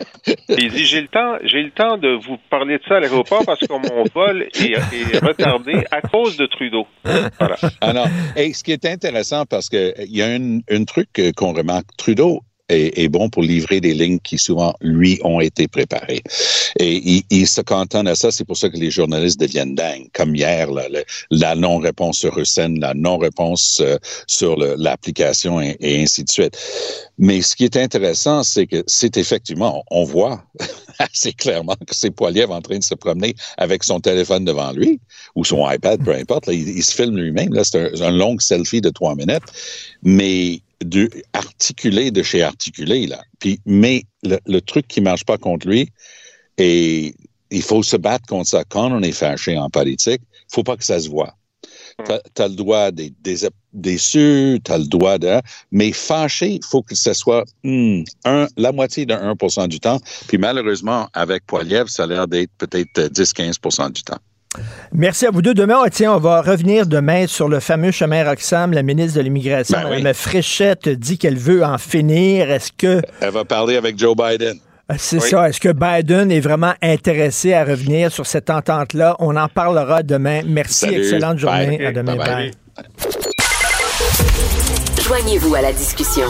il dit j'ai le temps, j'ai le temps de vous parler de ça à l'aéroport parce que mon vol est, est retardé à cause de Trudeau. Voilà. Ah non. Et ce qui est intéressant, parce que il y a un, truc euh, qu'on remarque, Trudeau est, est bon pour livrer des lignes qui souvent, lui, ont été préparées. Et il, il se cantonne à ça, c'est pour ça que les journalistes deviennent dingues. Comme hier, là, le- la non-réponse sur Hussein, la non-réponse euh, sur l'application et, et ainsi de suite. Mais ce qui est intéressant, c'est que c'est effectivement, on voit assez clairement que c'est Poiliev en train de se promener avec son téléphone devant lui ou son iPad, peu importe. là, il, il se filme lui-même. Là, c'est un, un long selfie de trois minutes, mais de, articulé de chez articulé là. Puis, mais le, le truc qui marche pas contre lui, et il faut se battre contre ça quand on est fâché en politique. faut pas que ça se voit. Tu as le droit des, des, déçu, tu as le droit de... Mais fâché, il faut que ce soit hmm, un, la moitié de 1 du temps. Puis malheureusement, avec Poiliev, ça a l'air d'être peut-être 10-15% du temps. Merci à vous deux. Demain, oh, tiens, on va revenir demain sur le fameux chemin Roxham. La ministre de l'Immigration, Ben oui. Mme Fréchette, dit qu'elle veut en finir. Est-ce que Elle va parler avec Joe Biden. c'est ça? Est-ce que Biden est vraiment intéressé à revenir sur cette entente-là? On en parlera demain. Merci. Salut. Excellente journée. Bye. À demain. Bye. Joignez-vous à la discussion.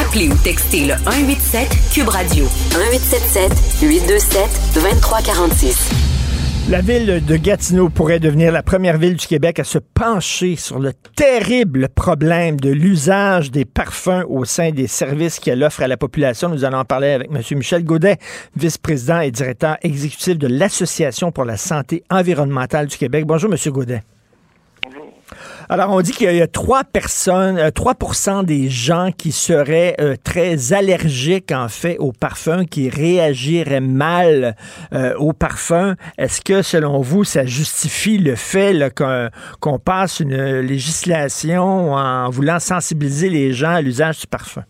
Appelez ou textez le 187 Cube Radio 1877 827 2346. La ville de Gatineau pourrait devenir la première ville du Québec à se pencher sur le terrible problème de l'usage des parfums au sein des services qu'elle offre à la population. Nous allons en parler avec M. Michel Gaudet, vice-président et directeur exécutif de l'Association pour la santé environnementale du Québec. Bonjour, M. Gaudet. Alors, on dit qu'il y a 3 personnes, euh, 3% des gens qui seraient euh, très allergiques, en fait, aux parfums, qui réagiraient mal euh, aux parfums. Est-ce que, selon vous, ça justifie le fait qu'on passe une législation en voulant sensibiliser les gens à l'usage du parfum?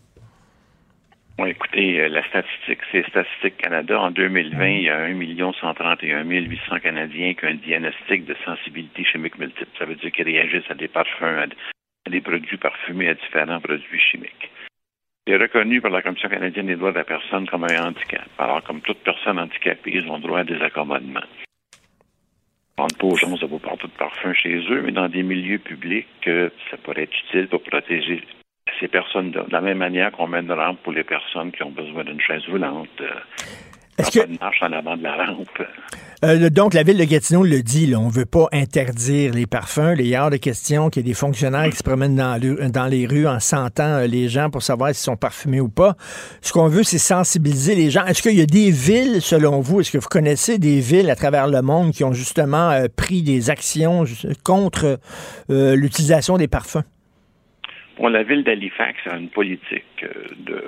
Bon, écoutez, euh, la statistique, c'est Statistique Canada. En 2020, il y a 1 131 800 Canadiens qui ont un diagnostic de sensibilité chimique multiple. Ça veut dire qu'ils réagissent à des parfums, à des produits parfumés, à différents produits chimiques. C'est reconnu par la Commission canadienne des droits de la personne comme un handicap. Alors, comme toute personne handicapée, ils ont droit à des accommodements. On ne pas aux gens de vous porter de parfum chez eux, mais dans des milieux publics, euh, ça pourrait être utile pour protéger ces personnes-là. De la même manière qu'on met une rampe pour les personnes qui ont besoin d'une chaise roulante. Euh, Est-ce que- marche en avant de la rampe. Euh, le- donc, la ville de Gatineau le dit, là, on ne veut pas interdire les parfums. Il y a hors de question qu'il y ait des fonctionnaires qui se promènent dans, le- dans les rues en sentant euh, les gens pour savoir s'ils sont parfumés ou pas. Ce qu'on veut, c'est sensibiliser les gens. Est-ce qu'il y a des villes, selon vous, est-ce que vous connaissez des villes à travers le monde qui ont justement euh, pris des actions contre l'utilisation des parfums? La ville d'Halifax a une politique euh, de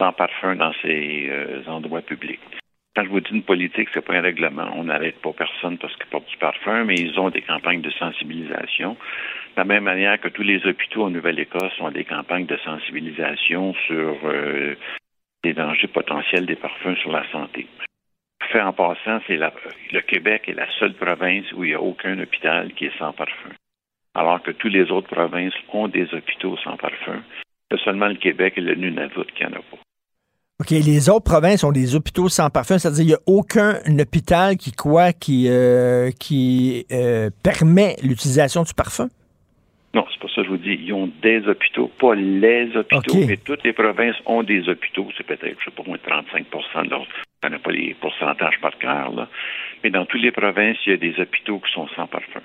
sans parfum dans ses euh, endroits publics. Quand je vous dis une politique, c'est pas un règlement. On n'arrête pas personne parce qu'il porte du parfum, mais ils ont des campagnes de sensibilisation. De la même manière que tous les hôpitaux en Nouvelle-Écosse ont des campagnes de sensibilisation sur euh, les dangers potentiels des parfums sur la santé. Fait en passant, c'est le Québec est la seule province où il n'y a aucun hôpital qui est sans parfum alors que toutes les autres provinces ont des hôpitaux sans parfum. C'est seulement le Québec et le Nunavut qui n'en a pas. OK, les autres provinces ont des hôpitaux sans parfum, c'est-à-dire qu'il n'y a aucun hôpital qui quoi qui, euh, qui euh, permet l'utilisation du parfum? Non, c'est pour ça que je vous dis, ils ont des hôpitaux, pas les hôpitaux, mais toutes les provinces ont des hôpitaux. C'est peut-être, je sais pas, moins de 35 de l'autre. Je ne pas les pourcentages par cœur, là. Mais dans toutes les provinces, il y a des hôpitaux qui sont sans parfum.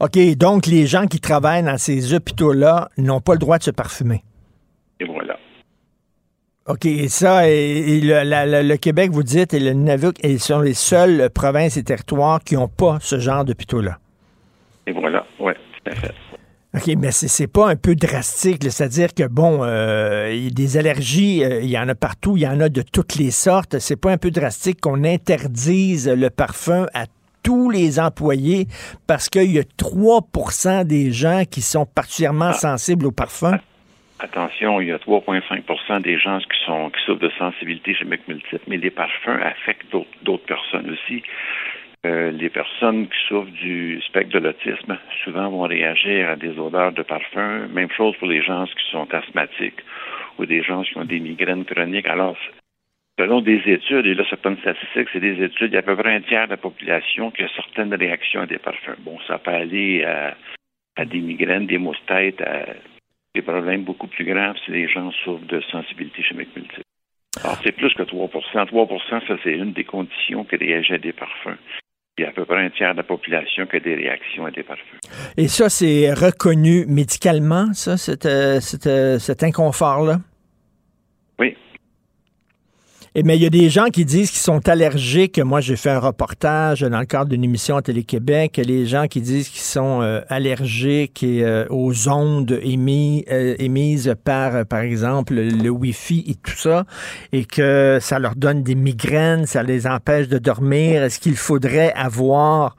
OK, donc les gens qui travaillent dans ces hôpitaux-là n'ont pas le droit de se parfumer. Et voilà. OK, et ça, et, et le, la- la- le Québec, vous dites, et le Nunavut, ils sont les seules provinces et territoires qui n'ont pas ce genre d'hôpitaux-là. Et voilà, oui, tout à fait. OK, mais c'est, pas un peu drastique, c'est-à-dire que, bon, euh, il y a des allergies, euh, il y en a partout, il y en a de toutes les sortes. C'est pas un peu drastique qu'on interdise le parfum à tous les employés parce qu'il y a 3% des gens qui sont particulièrement sensibles au parfum? Attention, il y a 3,5% des gens qui sont qui souffrent de sensibilité chimique multiple, mais les parfums affectent d'autres, d'autres personnes aussi. Euh, les personnes qui souffrent du spectre de l'autisme souvent vont réagir à des odeurs de parfum. Même chose pour les gens qui sont asthmatiques ou des gens qui ont des migraines chroniques. Alors, selon des études, et là, c'est pas une statistique, c'est des études, il y a à peu près un tiers de la population qui a certaines réactions à des parfums. Bon, ça peut aller à, des migraines, des maux de tête, à des problèmes beaucoup plus graves si les gens souffrent de sensibilité chimique multiple. Alors, c'est plus que 3% 3% ça, c'est une des conditions qui réagit à des parfums. Il y a à peu près un tiers de la population qui a des réactions à des parfums. Et ça, c'est reconnu médicalement, ça, cet, euh, euh, cet inconfort-là? Mais il y a des gens qui disent qu'ils sont allergiques. Moi, j'ai fait un reportage dans le cadre d'une émission à Télé-Québec. Les gens qui disent qu'ils sont euh, allergiques euh, aux ondes euh, émises par, par exemple, le Wi-Fi et tout ça, et que ça leur donne des migraines, ça les empêche de dormir. Est-ce qu'il faudrait avoir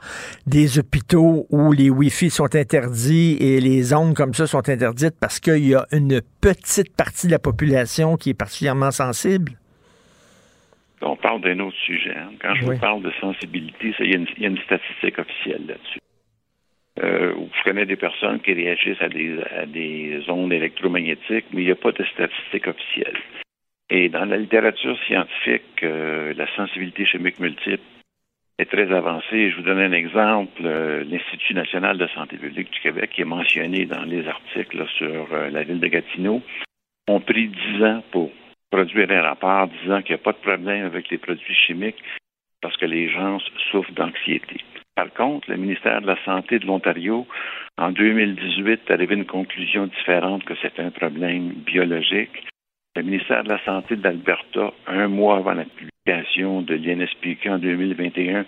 des hôpitaux où les Wi-Fi sont interdits et les ondes comme ça sont interdites parce qu'il y a une petite partie de la population qui est particulièrement sensible? On parle d'un autre sujet. Hein. Quand je vous parle de sensibilité, il y, a une statistique officielle là-dessus. Euh, je connais des personnes qui réagissent à des, ondes électromagnétiques, mais il n'y a pas de statistique officielle. Et dans la littérature scientifique, euh, la sensibilité chimique multiple est très avancée. Je vous donne un exemple. Euh, L'Institut national de santé publique du Québec, qui est mentionné dans les articles sur la ville de Gatineau, ont pris dix ans pour produire un rapport disant qu'il n'y a pas de problème avec les produits chimiques parce que les gens souffrent d'anxiété. Par contre, le ministère de la Santé de l'Ontario, en 2018, est arrivé à une conclusion différente que c'est un problème biologique. Le ministère de la Santé de l'Alberta, un mois avant la publication de l'INSPQ en 2021,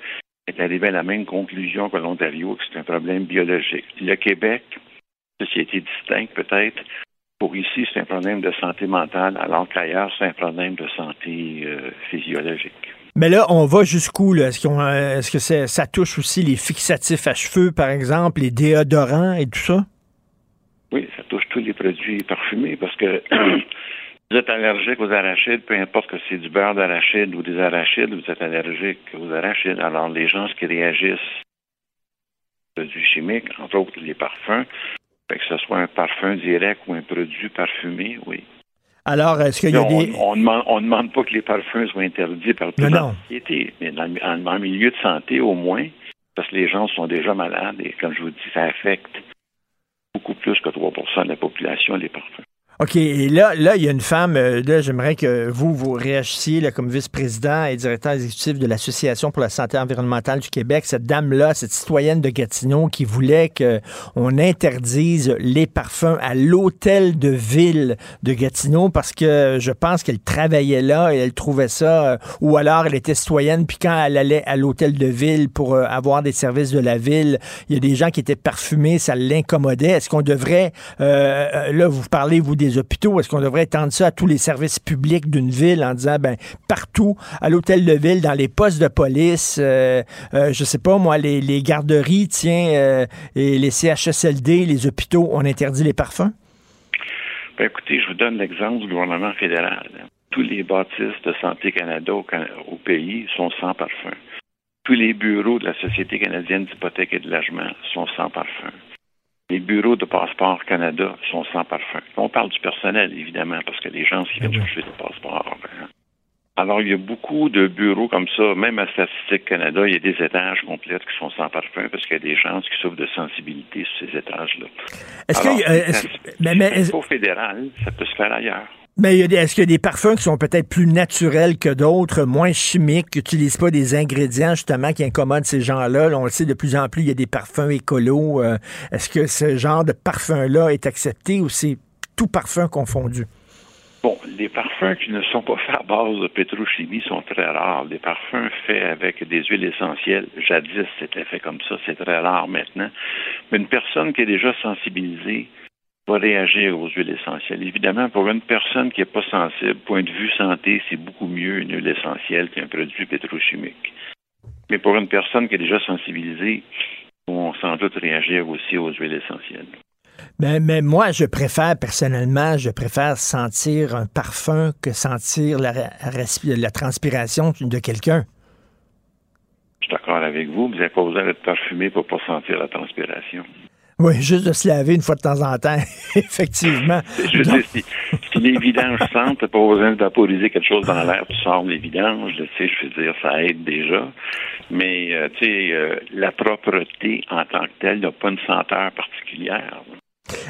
est arrivé à la même conclusion que l'Ontario, que c'est un problème biologique. Le Québec, société distincte peut-être, pour ici, c'est un problème de santé mentale, alors qu'ailleurs, c'est un problème de santé euh, physiologique. Mais là, on va jusqu'où? Est-ce, euh, est-ce que ça touche aussi les fixatifs à cheveux, par exemple, les déodorants et tout ça? Oui, ça touche tous les produits parfumés parce que vous êtes allergique aux arachides, peu importe que c'est du beurre d'arachide ou des arachides, vous êtes allergique aux arachides. Alors, les gens qui réagissent aux produits chimiques, entre autres les parfums, que ce soit un parfum direct ou un produit parfumé, oui. Alors, est-ce qu'il y a des... On ne demande, pas que les parfums soient interdits par toute la société, mais dans, le milieu de santé, au moins, parce que les gens sont déjà malades et, comme je vous dis, ça affecte beaucoup plus que 3% de la population, les parfums. OK. Et là, là, il y a une femme, euh, là, j'aimerais que vous, vous réagissiez là, comme vice-président et directeur exécutif de l'Association pour la santé environnementale du Québec. Cette dame-là, cette citoyenne de Gatineau qui voulait qu'on interdise les parfums à l'hôtel de ville de Gatineau parce que je pense qu'elle travaillait là et elle trouvait ça, euh, ou alors elle était citoyenne, puis quand elle allait à l'hôtel de ville pour euh, avoir des services de la ville, il y a des gens qui étaient parfumés, ça l'incommodait. Est-ce qu'on devrait, là, vous parlez, vous, des hôpitaux? Est-ce qu'on devrait étendre ça à tous les services publics d'une ville en disant, ben, partout, à l'hôtel de ville, dans les postes de police, euh, euh, je sais pas, moi, les, garderies, tiens, euh, et les CHSLD, les hôpitaux, on interdit les parfums? Ben, écoutez, je vous donne l'exemple du gouvernement fédéral. Tous les bâtisses de Santé Canada au, au pays sont sans parfum. Tous les bureaux de la Société canadienne d'hypothèque et de logement sont sans parfum. Les bureaux de passeport Canada sont sans parfum. On parle du personnel, évidemment, parce que les gens qui viennent chercher des passeports. Hein. Alors, il y a beaucoup de bureaux comme ça, même à Statistique Canada, il y a des étages complets qui sont sans parfum parce qu'il y a des gens qui souffrent de sensibilité sur ces étages-là. Est-ce que. au fédéral, ça peut se faire ailleurs. Mais est-ce qu'il y a des parfums qui sont peut-être plus naturels que d'autres, moins chimiques, qui n'utilisent pas des ingrédients justement qui incommodent ces gens-là? on le sait de plus en plus, il y a des parfums écolos. Euh, est-ce que ce genre de parfum-là est accepté ou c'est tout parfum confondu? Bon, les parfums qui ne sont pas faits à base de pétrochimie sont très rares. Les parfums faits avec des huiles essentielles, jadis c'était fait comme ça, c'est très rare maintenant. Mais une personne qui est déjà sensibilisée, va réagir aux huiles essentielles. Évidemment, pour une personne qui n'est pas sensible, point de vue santé, c'est beaucoup mieux une huile essentielle qu'un produit pétrochimique. Mais pour une personne qui est déjà sensibilisée, on sans doute réagir aussi aux huiles essentielles. Mais, mais, moi, je préfère, personnellement, je préfère sentir un parfum que sentir la, la transpiration de quelqu'un. d'accord avec vous. Vous n'avez pas besoin d'être parfumé pour pas sentir la transpiration. Oui, juste de se laver une fois de temps en temps, effectivement. Je veux dire, si, si les vidanges sentent, t'as pas besoin de vaporiser quelque chose dans l'air, tu sors les vidanges, tu sais, je veux dire, ça aide déjà. Mais, euh, tu sais, euh, la propreté en tant que telle n'a pas une senteur particulière.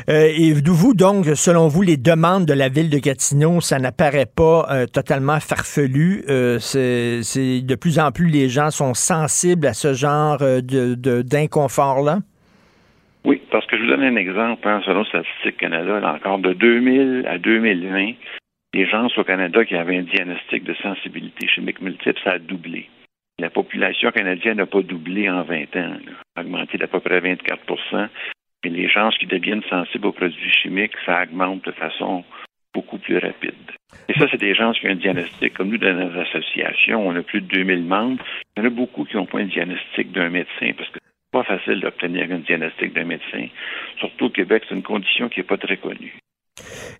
Euh, et vous, donc, selon vous, les demandes de la ville de Gatineau, ça n'apparaît pas euh, totalement farfelu. Euh, c'est de plus en plus les gens sont sensibles à ce genre de d'inconfort-là? Oui, parce que je vous donne un exemple. Hein, selon Statistique Canada, là, encore de 2000 à 2020, les gens au Canada qui avaient un diagnostic de sensibilité chimique multiple, ça a doublé. La population canadienne n'a pas doublé en 20 ans, a augmenté d'à peu près 24% et les chances qu'ils deviennent sensibles aux produits chimiques, ça augmente de façon beaucoup plus rapide. Et ça, c'est des gens qui ont un diagnostic. Comme nous, dans nos associations, on a plus de 2000 membres. Il y en a beaucoup qui n'ont pas un diagnostic d'un médecin parce que pas facile d'obtenir un diagnostic d'un médecin. Surtout au Québec, c'est une condition qui n'est pas très connue.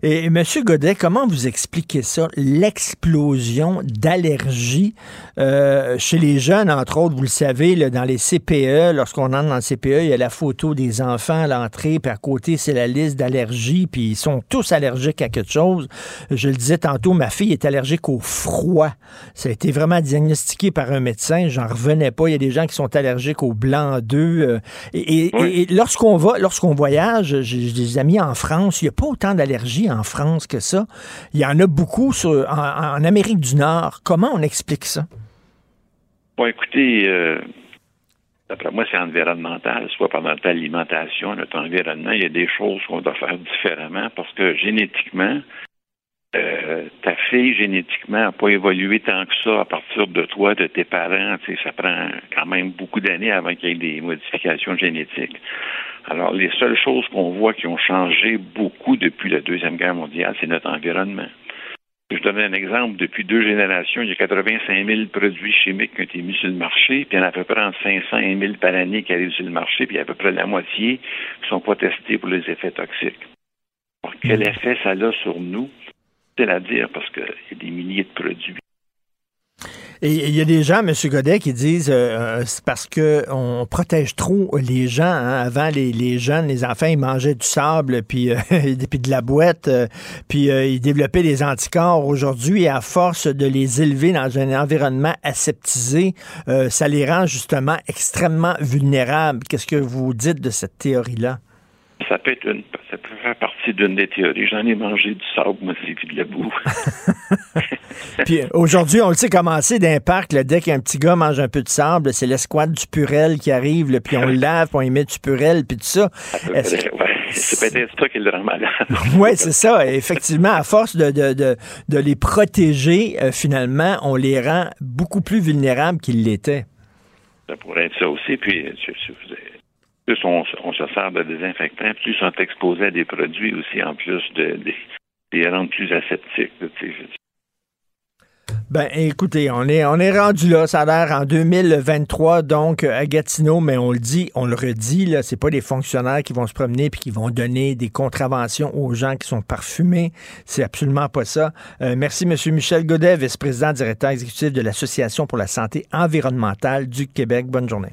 Et M. Godet, comment vous expliquez ça, l'explosion d'allergies euh, chez les jeunes, entre autres, vous le savez, là, dans les CPE, lorsqu'on entre dans le CPE, il y a la photo des enfants à l'entrée, puis à côté, c'est la liste d'allergies, puis ils sont tous allergiques à quelque chose. Je le disais tantôt, ma fille est allergique au froid. Ça a été vraiment diagnostiqué par un médecin, j'en revenais pas. Il y a des gens qui sont allergiques au blanc d'œuf. Euh, et, et lorsqu'on va, lorsqu'on voyage, j'ai des amis en France, il n'y a pas autant d'allergies en France que ça. Il y en a beaucoup en, Amérique du Nord. Comment on explique ça? Bon, écoutez, euh, d'après moi, c'est environnemental, soit par notre alimentation, notre environnement. Il y a des choses qu'on doit faire différemment parce que génétiquement, euh, ta fille, génétiquement, n'a pas évolué tant que ça à partir de toi, de tes parents. ça prend quand même beaucoup d'années avant qu'il y ait des modifications génétiques. Alors, les seules choses qu'on voit qui ont changé beaucoup depuis la Deuxième Guerre mondiale, c'est notre environnement. Je donne un exemple. Depuis deux générations, il y a 85 000 produits chimiques qui ont été mis sur le marché, puis il y en a à peu près entre 500 et 1000 par année qui arrivent sur le marché, puis il y a à peu près la moitié qui ne sont pas testés pour les effets toxiques. Alors, quel hmm. effet ça a sur nous? Dire parce y a des milliers de produits il y a des gens, M. Godet, qui disent euh, euh, c'est parce qu'on protège trop les gens. Hein. Avant, les, jeunes, les enfants, ils mangeaient du sable puis, euh, puis de la boîte, puis ils développaient des anticorps. Aujourd'hui, à force de les élever dans un environnement aseptisé, ça les rend justement extrêmement vulnérables. Qu'est-ce que vous dites de cette théorie-là? Ça peut, être une, ça peut faire partie d'une des théories. J'en ai mangé du sable, moi aussi, puis de la boue. puis aujourd'hui, on le sait commencer d'un parc, dès qu'un petit gars mange un peu de sable, c'est l'escouade du purel qui arrive, puis on le lave, puis on y met du purel, puis tout ça. C'est peut-être ça qui le rend malade. oui, c'est ça. Effectivement, à force de, de, de, de les protéger, euh, finalement, on les rend beaucoup plus vulnérables qu'ils l'étaient. Ça pourrait être ça aussi. Puis, plus on, se sert de désinfectants, plus on sont exposés à des produits aussi, en plus de, les rendre plus aseptiques. Ben, écoutez, on est, est rendu là. Ça a l'air en 2023, donc à Gatineau, mais on le dit, on le redit, là, c'est pas des fonctionnaires qui vont se promener puis qui vont donner des contraventions aux gens qui sont parfumés. C'est absolument pas ça. Euh, merci, M. Michel Godet, vice-président directeur exécutif de l'Association pour la santé environnementale du Québec. Bonne journée.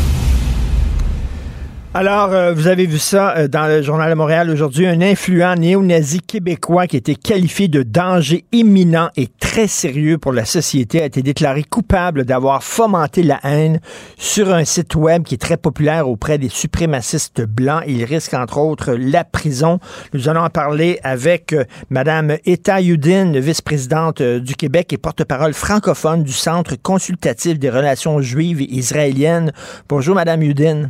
Alors, euh, vous avez vu ça euh, dans le Journal de Montréal aujourd'hui, un influent néo-nazi québécois qui été qualifié de danger imminent et très sérieux pour la société a été déclaré coupable d'avoir fomenté la haine sur un site web qui est très populaire auprès des suprémacistes blancs. Il risque entre autres la prison. Nous allons en parler avec euh, Madame Eta Yudin, vice-présidente du Québec et porte-parole francophone du Centre consultatif des relations juives et israéliennes. Bonjour, Madame Yudin.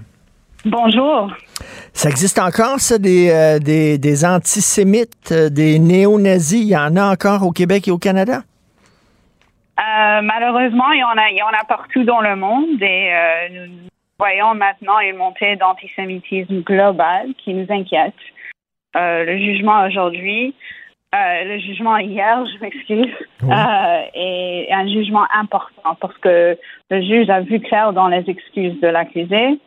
Bonjour. Ça existe encore, ça, des, euh, des, antisémites, euh, des néo-nazis? Il y en a encore au Québec et au Canada? Euh, malheureusement, il y, en a, il y en a partout dans le monde et nous voyons maintenant une montée d'antisémitisme global qui nous inquiète. le jugement aujourd'hui, le jugement hier, je m'excuse, est un jugement important parce que le juge a vu clair dans les excuses de l'accusé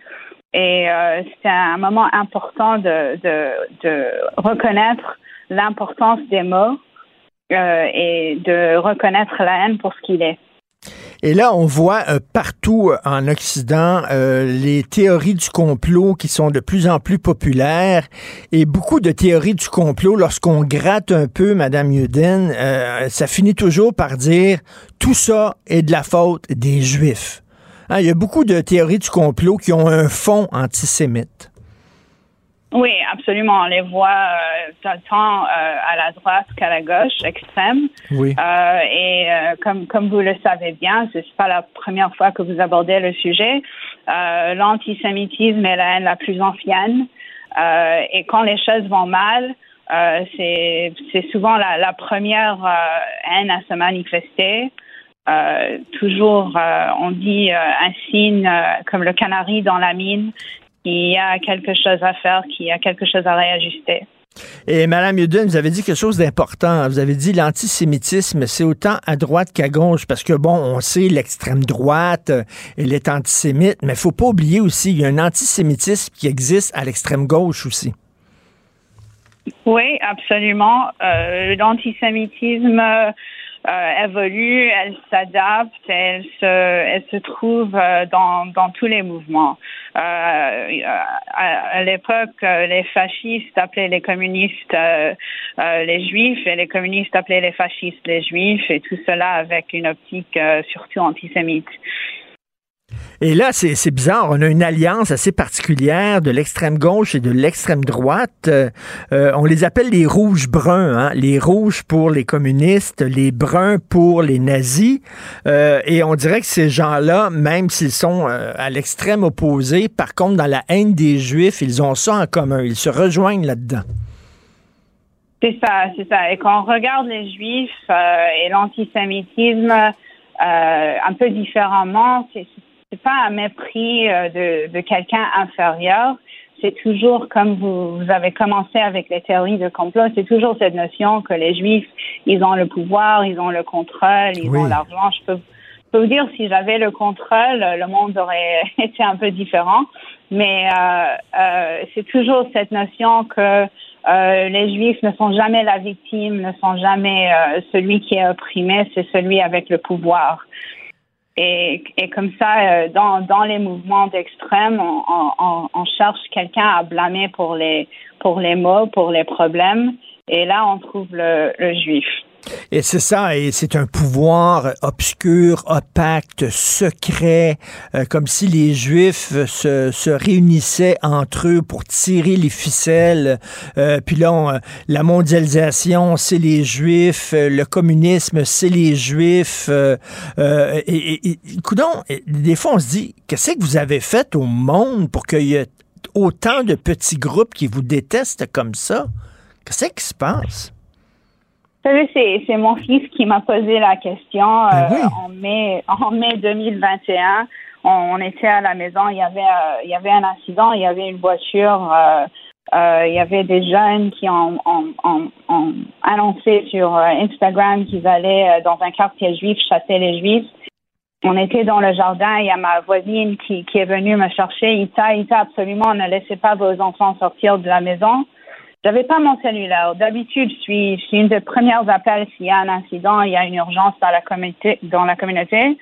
Et euh, c'est un moment important de, de, de reconnaître l'importance des mots euh, et de reconnaître la haine pour ce qu'il est. Et là, on voit euh, partout euh, en Occident euh, les théories du complot qui sont de plus en plus populaires. Et beaucoup de théories du complot, lorsqu'on gratte un peu, Madame Yudin, ça finit toujours par dire tout ça est de la faute des Juifs. Hein, il y a beaucoup de théories du complot qui ont un fond antisémite. Oui, absolument. On les voit euh, tant euh, à la droite qu'à la gauche extrême. Oui. Euh, et euh, comme comme vous le savez bien, c'est pas la première fois que vous abordez le sujet. Euh, l'antisémitisme est la haine la plus ancienne. et quand les choses vont mal, c'est c'est souvent la, la première haine à se manifester. Toujours, on dit un signe comme le canari dans la mine qu'il y a quelque chose à faire, qu'il y a quelque chose à réajuster. Et Mme Yudin, vous avez dit quelque chose d'important. Vous avez dit l'antisémitisme, c'est autant à droite qu'à gauche, parce que bon, on sait l'extrême droite, euh, elle est antisémite, mais il faut pas oublier aussi, il y a un antisémitisme qui existe à l'extrême gauche aussi. Oui, absolument. Euh, l'antisémitisme euh, évolue, elle s'adapte, elle se, elle se trouve euh, dans, dans tous les mouvements. Euh, à, l'époque, les fascistes appelaient les communistes les juifs et les communistes appelaient les fascistes les juifs et tout cela avec une optique surtout antisémite. Et là, c'est bizarre. On a une alliance assez particulière de l'extrême gauche et de l'extrême droite. Euh, euh, on les appelle les rouges bruns. Hein? Les rouges pour les communistes, les bruns pour les nazis. Euh, et on dirait que ces gens-là, même s'ils sont à l'extrême opposé, par contre, dans la haine des Juifs, ils ont ça en commun. Ils se rejoignent là-dedans. C'est ça, c'est ça. Et quand on regarde les Juifs et l'antisémitisme un peu différemment, c'est c'est pas un mépris euh, de, de quelqu'un inférieur. C'est toujours comme vous, vous, avez commencé avec les théories de complot, c'est toujours cette notion que les Juifs, ils ont le pouvoir, ils ont le contrôle, ils ont l'argent. Je peux, peux, vous dire, si j'avais le contrôle, le monde aurait été un peu différent. Mais euh, euh, c'est toujours cette notion que euh, les Juifs ne sont jamais la victime, ne sont jamais celui qui est opprimé, c'est celui avec le pouvoir. Et, comme ça, euh, dans, dans les mouvements d'extrême, on, on, on cherche quelqu'un à blâmer pour les, pour les maux, pour les problèmes. Et là, on trouve le, le juif. Et c'est ça, et c'est un pouvoir obscur, opaque, secret, euh, comme si les Juifs se, réunissaient entre eux pour tirer les ficelles. Euh, puis là, la mondialisation, c'est les Juifs, le communisme, c'est les Juifs. Euh, et, et, des fois, on se dit, qu'est-ce que vous avez fait au monde pour qu'il y ait autant de petits groupes qui vous détestent comme ça? Qu'est-ce qui se passe? Vous savez, c'est mon fils qui m'a posé la question Ben euh, en mai en mai 2021. On, on, était à la maison, il y avait euh, il y avait un accident, il y avait une voiture, euh, euh il y avait des jeunes qui ont, ont, ont, ont annoncé sur Instagram qu'ils allaient dans un quartier juif chasser les juifs. On était dans le jardin, il y a ma voisine qui, qui est venue me chercher. Ita, Ita, absolument, ne laissez pas vos enfants sortir de la maison. J'avais pas mon cellulaire. D'habitude, je suis, je suis une des premières appels s'il y a un incident, il y a une urgence dans la communauté.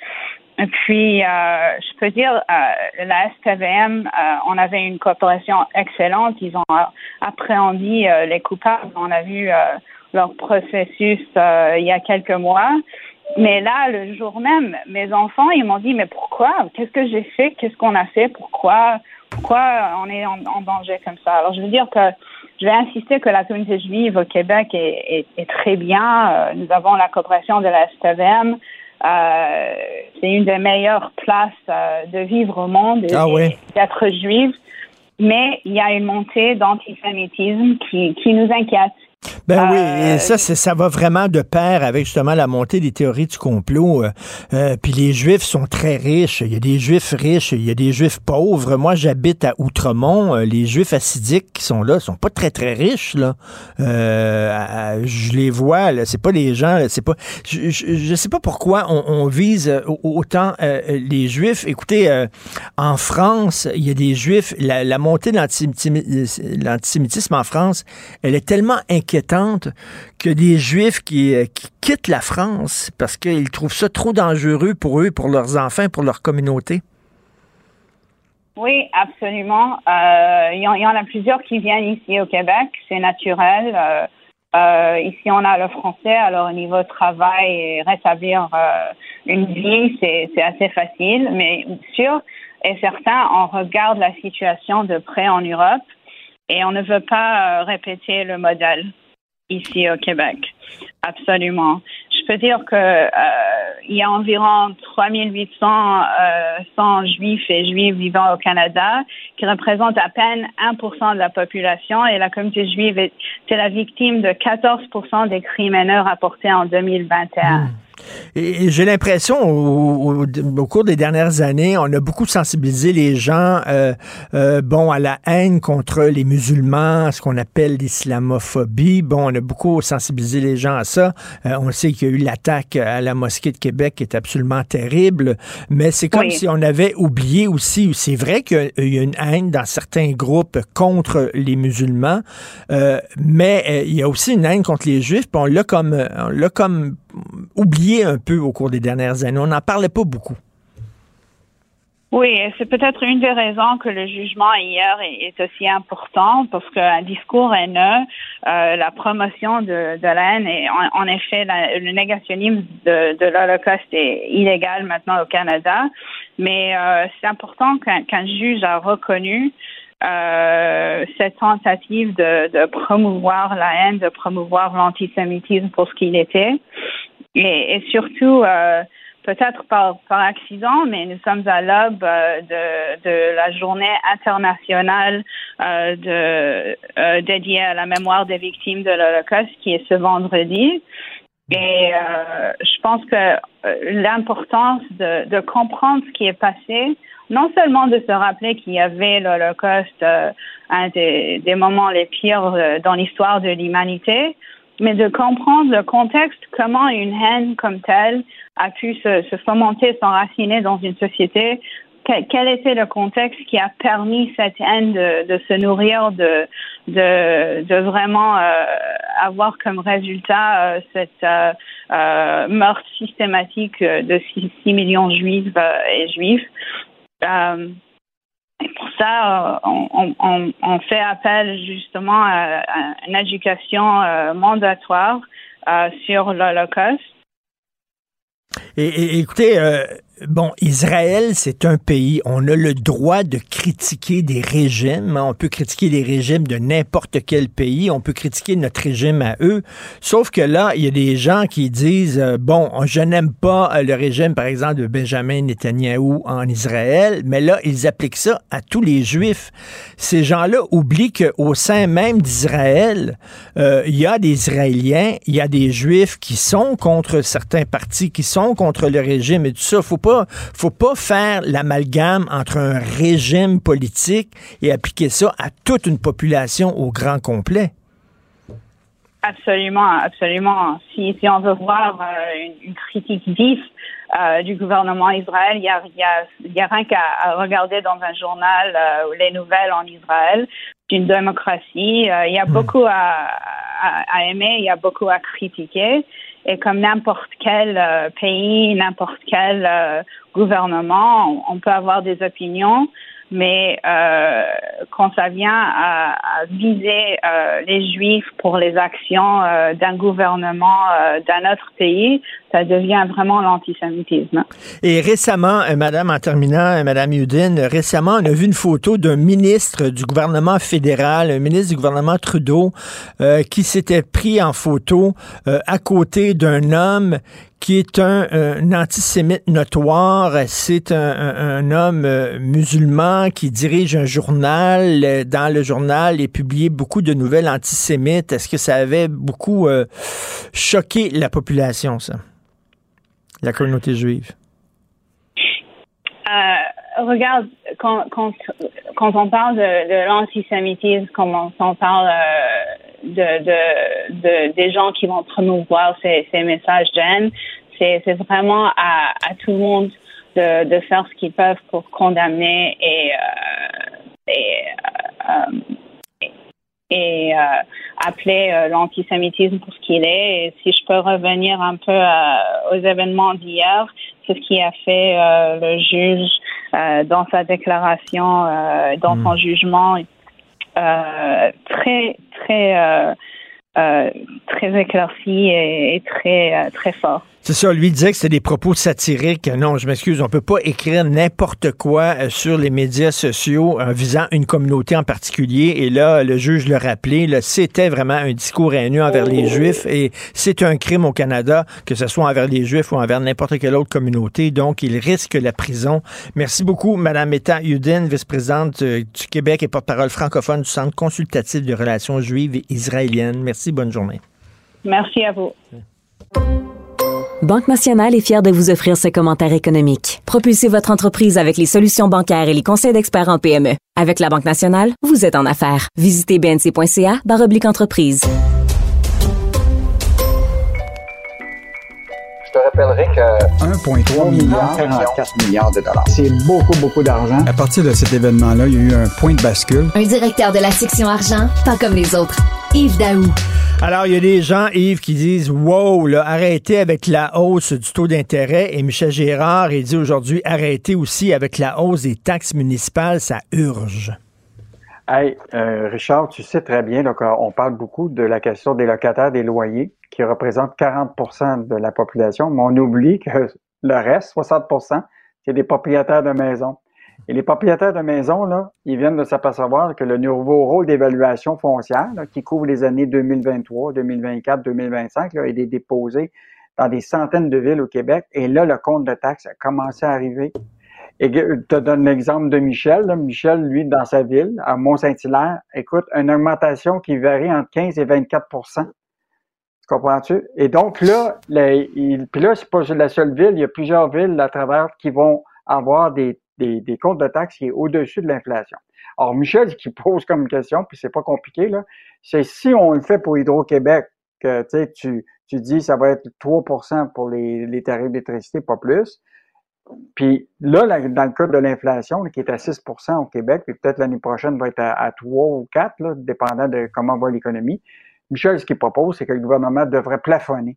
Et puis, euh, je peux dire, euh, la SPVM, euh, on avait une coopération excellente. Ils ont appréhendé euh, les coupables. On a vu euh, leur processus euh, il y a quelques mois. Mais là, le jour même, mes enfants, ils m'ont dit, mais pourquoi? Qu'est-ce que j'ai fait? Qu'est-ce qu'on a fait? Pourquoi? Pourquoi on est en, en danger comme ça? Alors, je veux dire que je vais insister que la communauté juive au Québec est, est, est très bien. Euh, nous avons la coopération de la STVM. Euh, c'est une des meilleures places euh, de vivre au monde ah oui. d'être juive. Mais il y a une montée d'antisémitisme qui, qui nous inquiète. Ben, oui, Euh, et ça, c'est- ça va vraiment de pair avec justement la montée des théories du complot. Euh, euh, Puis les Juifs sont très riches. Il y a des Juifs riches, il y a des Juifs pauvres. Moi, j'habite à Outremont. Les Juifs assidiques qui sont là sont pas très très riches là. Euh, je les vois. là, C'est pas les gens. C'est pas. Je, je, je sais pas pourquoi on, on vise au- autant euh, les Juifs. Écoutez, en France, il y a des Juifs. La, la montée de l'antisémitisme en France, elle est tellement inquiétante que des Juifs qui, euh, qui quittent la France parce qu'ils trouvent ça trop dangereux pour eux, pour leurs enfants, pour leur communauté? Oui, absolument. Euh, Il y, en- il y en a plusieurs qui viennent ici au Québec, c'est naturel. Euh, euh, ici, on a le français, alors au niveau travail et rétablir euh, une vie, c'est assez facile. Mais sûr et certain, on regarde la situation de près en Europe et on ne veut pas euh, répéter le modèle ici au Québec. Absolument. Je peux dire que euh, il y a environ 3800 euh, 100 juifs et juives vivant au Canada, qui représentent à peine 1% de la population, et la communauté juive c'est la victime de 14% des crimes haineux rapportés en 2021. Et, et j'ai l'impression, au, au- au cours des dernières années, on a beaucoup sensibilisé les gens, euh, euh, bon, à la haine contre les musulmans, ce qu'on appelle l'islamophobie. Bon, on a beaucoup sensibilisé les gens à ça. Euh, on sait qu'il y a eu l'attaque à la mosquée de Québec qui est absolument terrible, mais c'est comme Oui. si on avait oublié aussi, c'est vrai qu'il y a une haine dans certains groupes contre les musulmans, euh, mais il y a aussi une haine contre les juifs, puis on l'a comme, on l'a comme oublié un peu au cours des dernières années. On n'en parlait pas beaucoup. Oui, c'est peut-être une des raisons que le jugement hier est, aussi important parce qu'un discours haineux, euh, la promotion de, la haine et en, effet le négationnisme de, l'Holocauste est illégal maintenant au Canada, mais euh, c'est important qu'un qu'un juge a reconnu euh, cette tentative de, de promouvoir la haine, de promouvoir l'antisémitisme pour ce qu'il était, et, et surtout euh, peut-être par, par accident, mais nous sommes à l'aube euh, de, de la journée internationale euh, de, euh, dédiée à la mémoire des victimes de l'Holocauste, qui est ce vendredi. Et euh, je pense que euh, l'importance de, de comprendre ce qui est passé, non seulement de se rappeler qu'il y avait l'Holocauste, euh, un des, des moments les pires dans l'histoire de l'humanité, mais de comprendre le contexte, comment une haine comme telle a pu se, fomenter, s'enraciner dans une société. Quel, était le contexte qui a permis cette haine de, se nourrir, de, vraiment euh, avoir comme résultat euh, cette euh, euh, meurtre systématique de 6, millions de juifs et juifs? Et pour ça, euh, on, fait appel justement à, une éducation euh, mandatoire euh, sur l'Holocauste. Et, écoutez, bon, Israël, c'est un pays. On a le droit de critiquer des régimes. hein. On peut critiquer les régimes de n'importe quel pays. On peut critiquer notre régime à eux. Sauf que là, il y a des gens qui disent, euh, bon, je n'aime pas euh, le régime, par exemple, de Benjamin Netanyahou en Israël, mais là, ils appliquent ça à tous les Juifs. Ces gens-là oublient qu'au sein même d'Israël, euh, il y a des Israéliens, il y a des Juifs qui sont contre certains partis, qui sont contre le régime et tout ça. Faut pas, faut pas faire l'amalgame entre un régime politique et appliquer ça à toute une population au grand complet. Absolument, absolument. Si, si on veut voir euh, une, une critique vive euh, du gouvernement Israël, il y a, il y a, il y a rien qu'à regarder dans un journal euh, ou les nouvelles en Israël. C'est une démocratie. euh, il y a beaucoup à, à, à aimer, il y a beaucoup à critiquer. Et comme n'importe quel euh, pays, n'importe quel euh, gouvernement, on, peut avoir des opinions, mais euh, quand ça vient à, à viser euh, les Juifs pour les actions d'un gouvernement d'un autre pays, ça devient vraiment l'antisémitisme. Et récemment, euh, Madame, en terminant, euh, Madame euh, récemment, on a vu une photo d'un ministre du gouvernement fédéral, un ministre du gouvernement Trudeau, euh, qui s'était pris en photo euh, à côté d'un homme qui est un, antisémite notoire. C'est un, homme euh, musulman qui dirige un journal. Dans le journal, il publié beaucoup de nouvelles antisémites. Est-ce que ça avait beaucoup choqué la population, ça? La communauté juive? Euh, regarde, quand, quand, quand on parle de, l'antisémitisme, quand on, parle de, de, de, des gens qui vont promouvoir ces, messages de c'est, c'est vraiment à, tout le monde de, faire ce qu'ils peuvent pour condamner et, euh, et, euh, et euh, appeler l'antisémitisme pour ce qu'il est. Et si je peux revenir un peu aux événements d'hier, c'est ce qui a fait le juge dans sa déclaration, dans son hmm. jugement très, très, très éclairci et, et très, très fort. C'est ça, lui disait que c'était des propos satiriques. Non, je m'excuse, on peut pas écrire n'importe quoi euh, sur les médias sociaux en visant une communauté en particulier. Et là, le juge le rappelé, c'était vraiment un discours haineux envers les Juifs et c'est un crime au Canada, que ce soit envers les Juifs ou envers n'importe quelle autre communauté. Donc, il risque la prison. Merci beaucoup, Madame Etta Udin, vice-présidente euh, du Québec et porte-parole francophone du Centre consultatif de relations juives et israéliennes. Merci, bonne journée. Merci à vous. Banque Nationale est fière de vous offrir ce commentaire économique. Propulsez votre entreprise avec les solutions bancaires et les conseils d'experts en PME. Avec la Banque Nationale, vous êtes en affaires. Visitez bnc.ca entreprise. Te rappellerai que 1,3 milliard, 44 milliards de dollars. C'est beaucoup, beaucoup d'argent. À partir de cet événement-là, il y a eu un point de bascule. Un directeur de la section argent, pas comme les autres. Yves Daou. Alors, il y a des gens, Yves, qui disent Wow, là, arrêtez avec la hausse du taux d'intérêt. Et Michel Gérard, il dit aujourd'hui arrêtez aussi avec la hausse des taxes municipales, ça urge. Hey, euh, Richard, tu sais très bien, donc, on parle beaucoup de la question des locataires des loyers, qui représentent 40% de la population, mais on oublie que le reste, 60% c'est des propriétaires de maisons. Et les propriétaires de maisons, là, ils viennent de s'apercevoir que le nouveau rôle d'évaluation foncière, qui couvre les années 2023, 2024, 2025, là, est déposé dans des centaines de villes au Québec. Et là, le compte de taxes a commencé à arriver. Et je te donne l'exemple de Michel. Michel, lui, dans sa ville, à Mont-Saint-Hilaire, écoute, une augmentation qui varie entre 15 et 24 Tu comprends-tu? Et donc là, il, puis là, c'est pas la seule ville, il y a plusieurs villes à travers qui vont avoir des des, comptes de taxes qui est au-dessus de l'inflation. Alors, Michel, ce qui pose comme question, puis c'est pas compliqué, là, c'est si on le fait pour Hydro-Québec, que tu, tu dis ça va être 3% pour les, les tarifs d'électricité, pas plus. Puis là, dans le cas de l'inflation, qui est à 6% au Québec, puis peut-être l'année prochaine va être à, 3 ou 4, là, dépendant de comment va l'économie. Michel, ce qu'il propose, c'est que le gouvernement devrait plafonner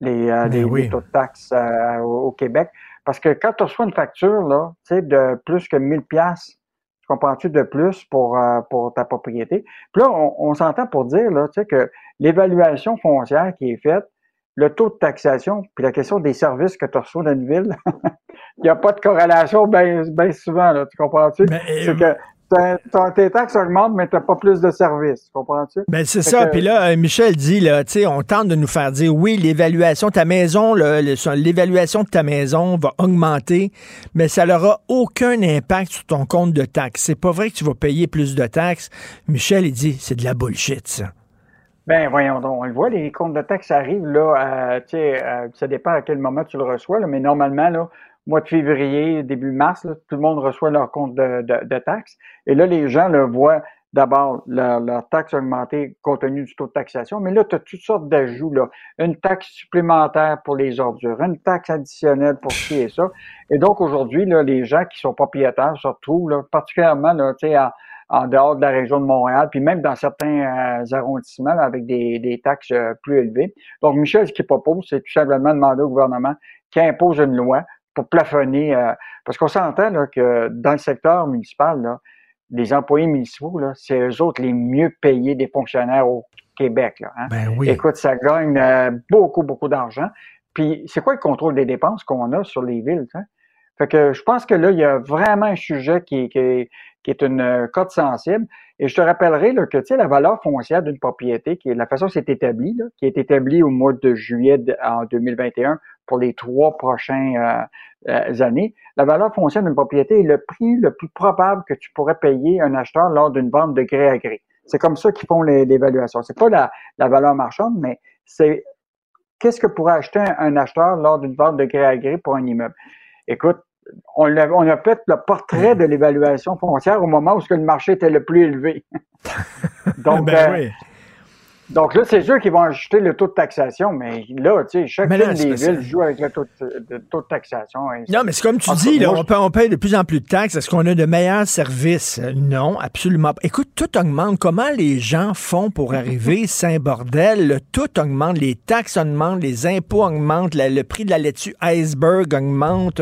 les, euh, ben taux de taxes euh, au, Québec parce que quand tu reçois une facture là, de plus que 1000 pièces, tu comprends-tu de plus pour, euh, pour ta propriété? Puis là, on, s'entend pour dire là, que l'évaluation foncière qui est faite, le taux de taxation, puis la question des services que tu reçois dans une ville, il n'y a pas de corrélation bien souvent, là, tu comprends-tu? C'est que tes taxes augmentent, mais tu n'as pas plus de services. Comprends-tu? Ben, c'est ça. Puis là, euh, Michel dit, là, on tente de nous faire dire, oui, l'évaluation de ta maison, l'évaluation de ta maison va augmenter, mais ça n'aura aucun impact sur ton compte de taxes. C'est pas vrai que tu vas payer plus de taxes. Michel, il dit, c'est de la bullshit, ça. Ben voyons donc, on le voit, les comptes de taxes arrivent là, tu sais, ça dépend à quel moment tu le reçois, mais normalement là, mois de février, début mars, tout le monde reçoit leur compte de, taxes. Et là, les gens le voient d'abord leur, leur, taxe augmenter compte tenu du taux de taxation, mais là, tu as toutes sortes d'ajouts. Là. Une taxe supplémentaire pour les ordures, une taxe additionnelle pour ci et ça. Et donc, aujourd'hui, les gens qui sont propriétaires se retrouvent, là, particulièrement là, en, en dehors de la région de Montréal, puis même dans certains euh, arrondissements avec des, des taxes euh, plus élevées. Donc, Michel, ce qu'il propose, c'est tout simplement demander au gouvernement qu'il impose une loi pour plafonner. Euh, parce qu'on s'entend que dans le secteur municipal, là, les employés municipaux, c'est eux autres les mieux payés des fonctionnaires au Québec. Là, hein. ben oui. Écoute, ça gagne euh, beaucoup, beaucoup d'argent. Puis c'est quoi le contrôle des dépenses qu'on a sur les villes? Hein? Fait que je pense que là, il y a vraiment un sujet qui, qui, qui est une euh, cote sensible. Et je te rappellerai que tu sais, la valeur foncière d'une propriété, qui est la façon c'est établi, qui est établie au mois de juillet en 2021 pour les trois prochaines années, la valeur foncière d'une propriété est le prix le plus probable que tu pourrais payer un acheteur lors d'une vente de gré à gré. C'est comme ça qu'ils font l'évaluation. C'est pas la, valeur marchande, mais c'est qu'est-ce que pourrait acheter un, acheteur lors d'une vente de gré à gré pour un immeuble. Écoute, on a, on a fait le portrait de l'évaluation foncière au moment où le marché était le plus élevé. Donc, ben euh, donc là, c'est sûr qu'ils vont ajuster le taux de taxation, mais là, tu sais, chacune des villes joue avec le taux de, taxation. Non, mais c'est comme tu dis, là, on, paye de plus en plus de taxes. Est-ce qu'on a de meilleurs services? Non, absolument pas. Écoute, tout augmente. Comment les gens font pour arriver? C'est un bordel. Tout augmente. Les taxes augmentent, les impôts augmentent, le prix de la laitue iceberg augmente.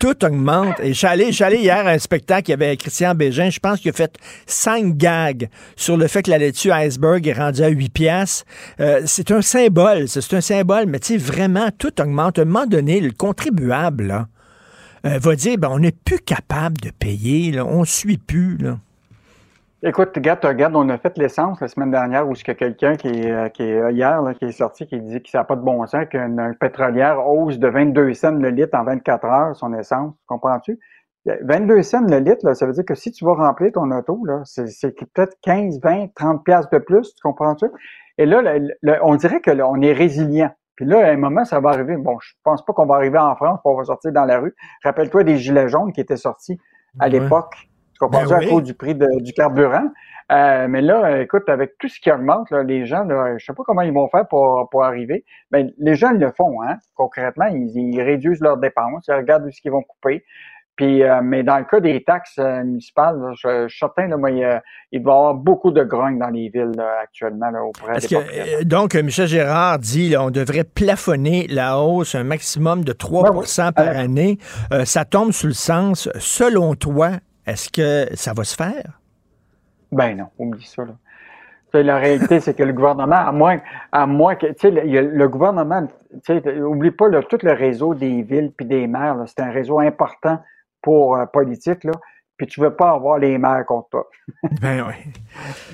Tout augmente. Et j'allais, j'allais hier à un spectacle, il y avait Christian Bégin, je pense qu'il a fait cinq gags sur le fait que la laitue iceberg est rendue à 8 pieds euh, c'est un symbole, c'est un symbole, mais tu sais, vraiment, tout augmente. À un moment donné, le contribuable euh, va dire, ben, on n'est plus capable de payer, on ne suit plus. Écoute, regarde, regarde, on a fait l'essence la semaine dernière où il y a quelqu'un qui est, euh, est hier, qui est sorti, qui dit que ça n'a pas de bon sens, qu'une pétrolière hausse de 22 cents le litre en 24 heures son essence. Comprends-tu? 22 cents le litre, ça veut dire que si tu vas remplir ton auto, là, c'est, peut-être 15, 20, 30 pièces de plus, tu comprends-tu? Et là, on dirait que on est résilient. Puis là, à un moment, ça va arriver. Bon, je pense pas qu'on va arriver en France, qu'on va sortir dans la rue. Rappelle-toi des gilets jaunes qui étaient sortis à l'époque. Tu comprends ben à cause du prix du carburant? Euh, mais là, écoute, avec tout ce qui augmente, là, les gens, là, je sais pas comment ils vont faire pour, pour arriver. Mais les gens le font, hein. Concrètement, ils, ils réduisent leurs dépenses, ils regardent ce qu'ils vont couper. Puis, euh, mais dans le cas des taxes euh, municipales, je, suis certain, là, il, va y avoir beaucoup de grogne dans les villes actuellement là, auprès des que, Donc, Michel Gérard dit on devrait plafonner la hausse un maximum de 3% par année. Euh, ça tombe sous le sens, selon toi, est-ce que ça va se faire? Ben non, oublie ça. Là. La réalité, c'est que le gouvernement, à moins, à moins que, tu sais, le, le, gouvernement, tu sais, oublie pas tout le réseau des villes puis des maires, c'est un réseau important pour euh, politique, là, puis tu veux pas avoir les maires contre toi. ben oui.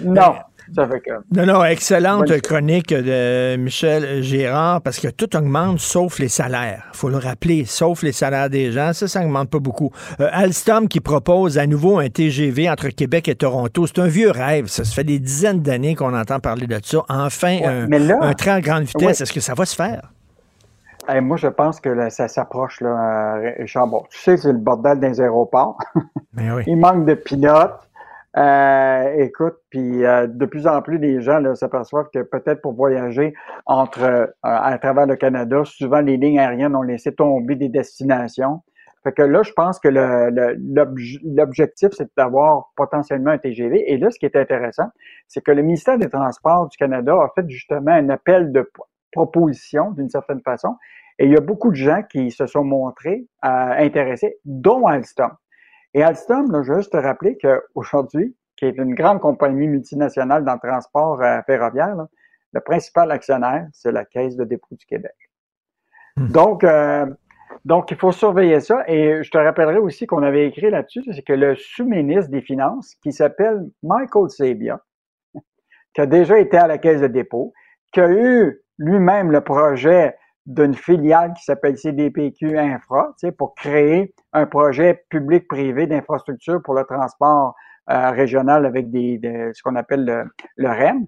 Non. Ça fait que... Non, non, excellente chronique de Michel Gérard, parce que tout augmente sauf les salaires. faut le rappeler, sauf les salaires des gens. Ça, ça n'augmente pas beaucoup. Euh, Alstom qui propose à nouveau un TGV entre Québec et Toronto, c'est un vieux rêve. Ça, se fait des dizaines d'années qu'on entend parler de ça. Enfin, un, train à grande vitesse, est-ce que ça va se faire? Moi, je pense que ça s'approche, là, Richard. Bon, tu sais, c'est le bordel des aéroports. Mais oui. Il manque de pilotes. Euh, écoute, puis euh, de plus en plus, les gens s'aperçoivent que peut-être pour voyager entre euh, à travers le Canada, souvent les lignes aériennes ont laissé tomber des destinations. Fait que là, je pense que l'objectif, c'est d'avoir potentiellement un TGV. Et là, ce qui est intéressant, c'est que le ministère des Transports du Canada a fait justement un appel de proposition d'une certaine façon. Et il y a beaucoup de gens qui se sont montrés euh, intéressés, dont Alstom. Et Alstom, là, je veux juste te rappeler qu'aujourd'hui, qui est une grande compagnie multinationale dans le transport euh, ferroviaire, le principal actionnaire, c'est la Caisse de dépôt du Québec. Hmm. Donc, euh, donc, il faut surveiller ça. Et je te rappellerai aussi qu'on avait écrit là-dessus, c'est que le sous-ministre des Finances, qui s'appelle Michael Sabia, qui a déjà été à la Caisse de dépôt, qui a eu lui-même le projet d'une filiale qui s'appelle CDPQ Infra, tu sais, pour créer un projet public-privé d'infrastructure pour le transport euh, régional avec des, ce qu'on appelle le, le, REM.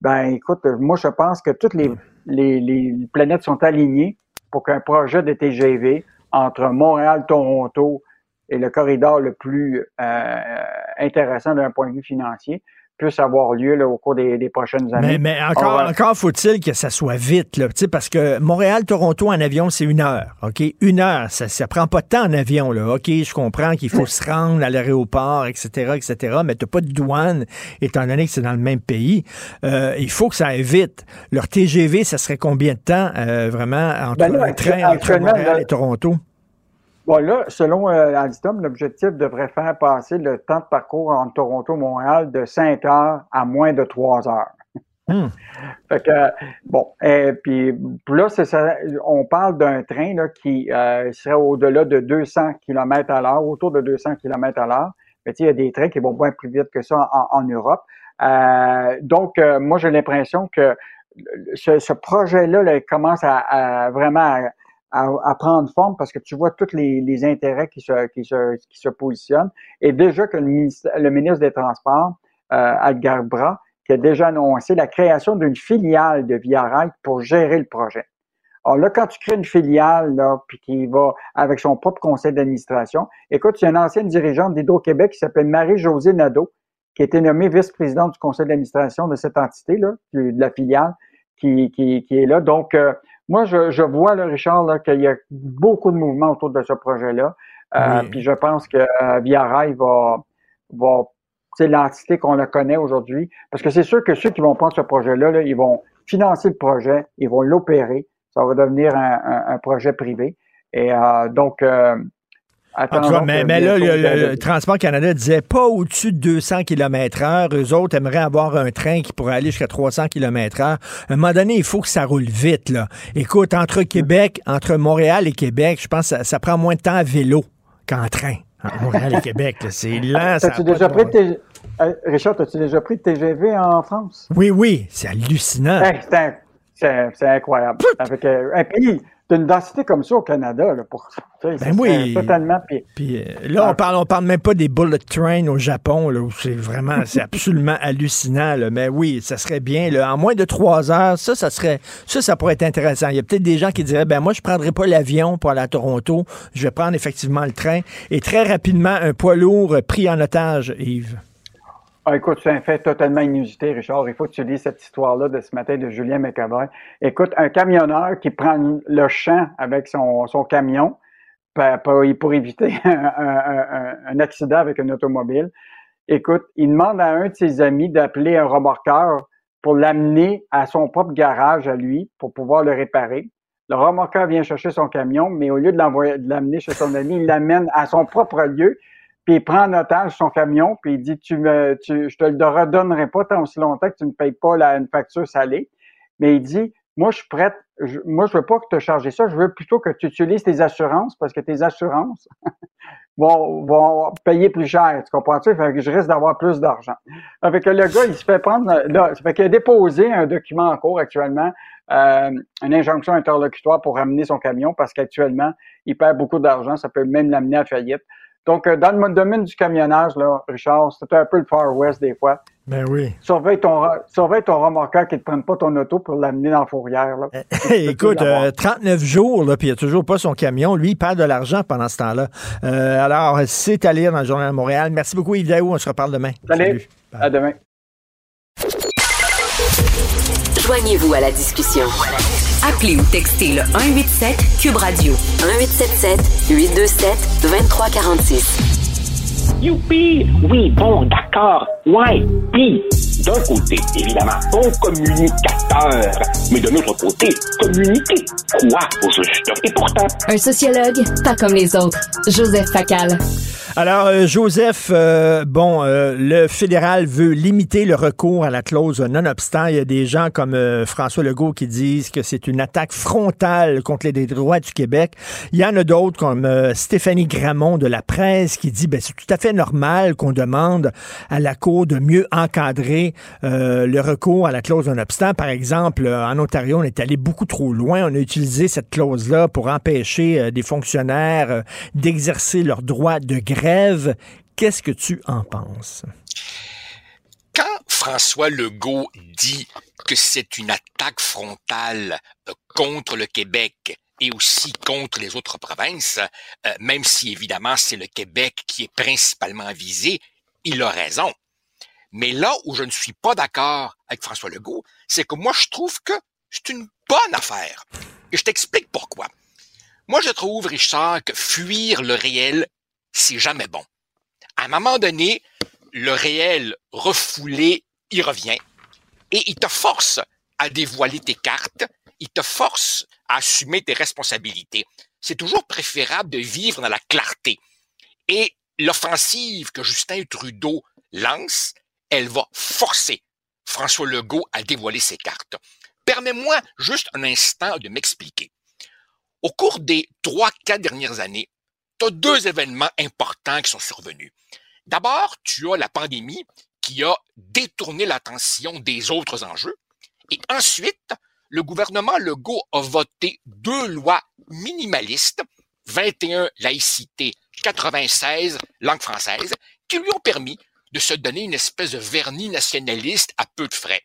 Ben, écoute, moi, je pense que toutes les, les, les planètes sont alignées pour qu'un projet de TGV entre Montréal, Toronto et le corridor le plus euh, intéressant d'un point de vue financier puisse avoir lieu au cours des, prochaines années. Mais, encore, encore faut-il que ça soit vite, là, parce que Montréal-Toronto en avion, c'est une heure. OK? Une heure. Ça ne prend pas de temps en avion. Là. OK, je comprends qu'il faut se rendre à l'aéroport, etc., etc., mais tu n'as pas de douane, étant donné que c'est dans le même pays. Euh, il faut que ça aille vite. Leur TGV, ça serait combien de temps, euh, vraiment, entre ben un train entre Montréal et Toronto? Bon, là, selon euh, Alstom, l'objectif devrait faire passer le temps de parcours entre Toronto et Montréal de 5 heures à moins de 3 heures. Hmm. Fait que, bon, et puis là, ça, on parle d'un train là, qui euh, serait au-delà de 200 km à l'heure, autour de 200 km à l'heure. Mais il y a des trains qui vont bien plus vite que ça en, Europe. Euh, donc, euh, moi, j'ai l'impression que ce, ce projet-là là, commence à, à vraiment à, à, prendre forme parce que tu vois tous les, intérêts qui se, qui, se, qui se positionnent. Et déjà que le ministre, le ministre des Transports, euh, Edgar Bras, qui a déjà annoncé la création d'une filiale de Via Rail pour gérer le projet. Alors là, quand tu crées une filiale, là, puis qui va avec son propre conseil d'administration, écoute, il y a une ancienne dirigeante d'Hydro-Québec qui s'appelle Marie-Josée Nadeau, qui a été nommée vice-présidente du conseil d'administration de cette entité-là, de la filiale, qui, qui, qui est là. Donc, euh, moi, je, je vois, là, Richard, là, qu'il y a beaucoup de mouvements autour de ce projet-là. Euh, Puis je pense que euh, Via Rail va, va c'est l'entité qu'on le connaît aujourd'hui. Parce que c'est sûr que ceux qui vont prendre ce projet-là, là, ils vont financer le projet, ils vont l'opérer. Ça va devenir un, un, projet privé. Et euh, donc, euh, mais, mais là, le, Transport Canada disait pas au-dessus de 200 km heure. Eux autres aimeraient avoir un train qui pourrait aller jusqu'à 300 km heure. À un moment donné, il faut que ça roule vite, là. Écoute, entre Québec, entre Montréal et Québec, je pense que ça, prend moins de temps à vélo qu'en train. Montréal et Québec, c'est lent. As-tu déjà pris euh, Richard, as-tu déjà pris de TGV en France? Oui, oui, c'est hallucinant. c'est incroyable. Avec euh, un pays d'une densité comme ça au Canada, là, pour ben oui. totalement. Puis, euh, là, on parle, on parle même pas des bullet trains au Japon, là, où c'est vraiment, c'est absolument hallucinant. Là. Mais oui, ça serait bien. Là, en moins de trois heures, ça, ça serait, ça, ça pourrait être intéressant. Il y a peut-être des gens qui diraient, ben moi, je prendrais pas l'avion pour aller à Toronto. Je vais prendre effectivement le train. Et très rapidement, un poids lourd pris en otage, Yves. Ah, écoute, c'est un fait totalement inusité, Richard. Il faut que tu lis cette histoire-là de ce matin de Julien McAvoy. Écoute, un camionneur qui prend le champ avec son, son camion pour, éviter un, accident avec un automobile. Écoute, il demande à un de ses amis d'appeler un remorqueur pour l'amener à son propre garage à lui pour pouvoir le réparer. Le remorqueur vient chercher son camion, mais au lieu de l'amener chez son ami, il l'amène à son propre lieu puis il prend en otage son camion, puis il dit tu me, tu, je te le redonnerai pas tant aussi longtemps que tu ne payes pas la, une facture salée. Mais il dit moi je suis prête, moi je veux pas que tu charges ça, je veux plutôt que tu utilises tes assurances parce que tes assurances vont, vont payer plus cher. Tu comprends-tu? Je risque d'avoir plus d'argent. Le gars, il se fait prendre là, fait qu'il a déposé un document en cours actuellement, euh, une injonction interlocutoire pour ramener son camion parce qu'actuellement, il perd beaucoup d'argent, ça peut même l'amener à faillite. Donc, euh, dans le domaine du camionnage, là, Richard, c'est un peu le Far West des fois. Ben oui. Surveille ton, surveille ton remorqueur qui ne te prenne pas ton auto pour l'amener dans la fourrière. Là. Écoute, 39 euh, jours, là, puis il n'y a toujours pas son camion. Lui, il perd de l'argent pendant ce temps-là. Euh, alors, c'est à lire dans le Journal de Montréal. Merci beaucoup, Yves Daou. On se reparle demain. Salut. À demain. Joignez-vous à la discussion. Appelez ou textez le 187 Cube Radio 1877 827 2346. Youpi! Oui, bon, d'accord. Ouais, puis d'un côté, évidemment, bon communicateur, mais de l'autre côté, communiquer quoi au juste? Et pourtant... Un sociologue, pas comme les autres. Joseph Facal. Alors, euh, Joseph, euh, bon, euh, le fédéral veut limiter le recours à la clause nonobstant. Il y a des gens comme François Legault qui disent que c'est une attaque frontale contre les droits du Québec. Il y en a d'autres comme Stéphanie Gramont de la presse qui dit ben c'est tout à fait normal qu'on demande à la Cour de mieux encadrer le recours à la clause nonobstant. Par exemple, en Ontario, on est allé beaucoup trop loin. On a utilisé cette clause-là pour empêcher des fonctionnaires d'exercer leurs droits de grève Qu'est-ce que tu en penses? Quand François Legault dit que c'est une attaque frontale euh, contre le Québec et aussi contre les autres provinces, euh, même si évidemment c'est le Québec qui est principalement visé, il a raison. Mais là où je ne suis pas d'accord avec François Legault, c'est que moi je trouve que c'est une bonne affaire. Et je t'explique pourquoi. Moi je trouve, Richard, que fuir le réel c'est jamais bon. À un moment donné, le réel refoulé, il revient et il te force à dévoiler tes cartes, il te force à assumer tes responsabilités. C'est toujours préférable de vivre dans la clarté. Et l'offensive que Justin Trudeau lance, elle va forcer François Legault à dévoiler ses cartes. Permets-moi juste un instant de m'expliquer. Au cours des trois, quatre dernières années, tu as deux événements importants qui sont survenus. D'abord, tu as la pandémie qui a détourné l'attention des autres enjeux. Et ensuite, le gouvernement Legault a voté deux lois minimalistes, 21 laïcité, 96 langue française, qui lui ont permis de se donner une espèce de vernis nationaliste à peu de frais.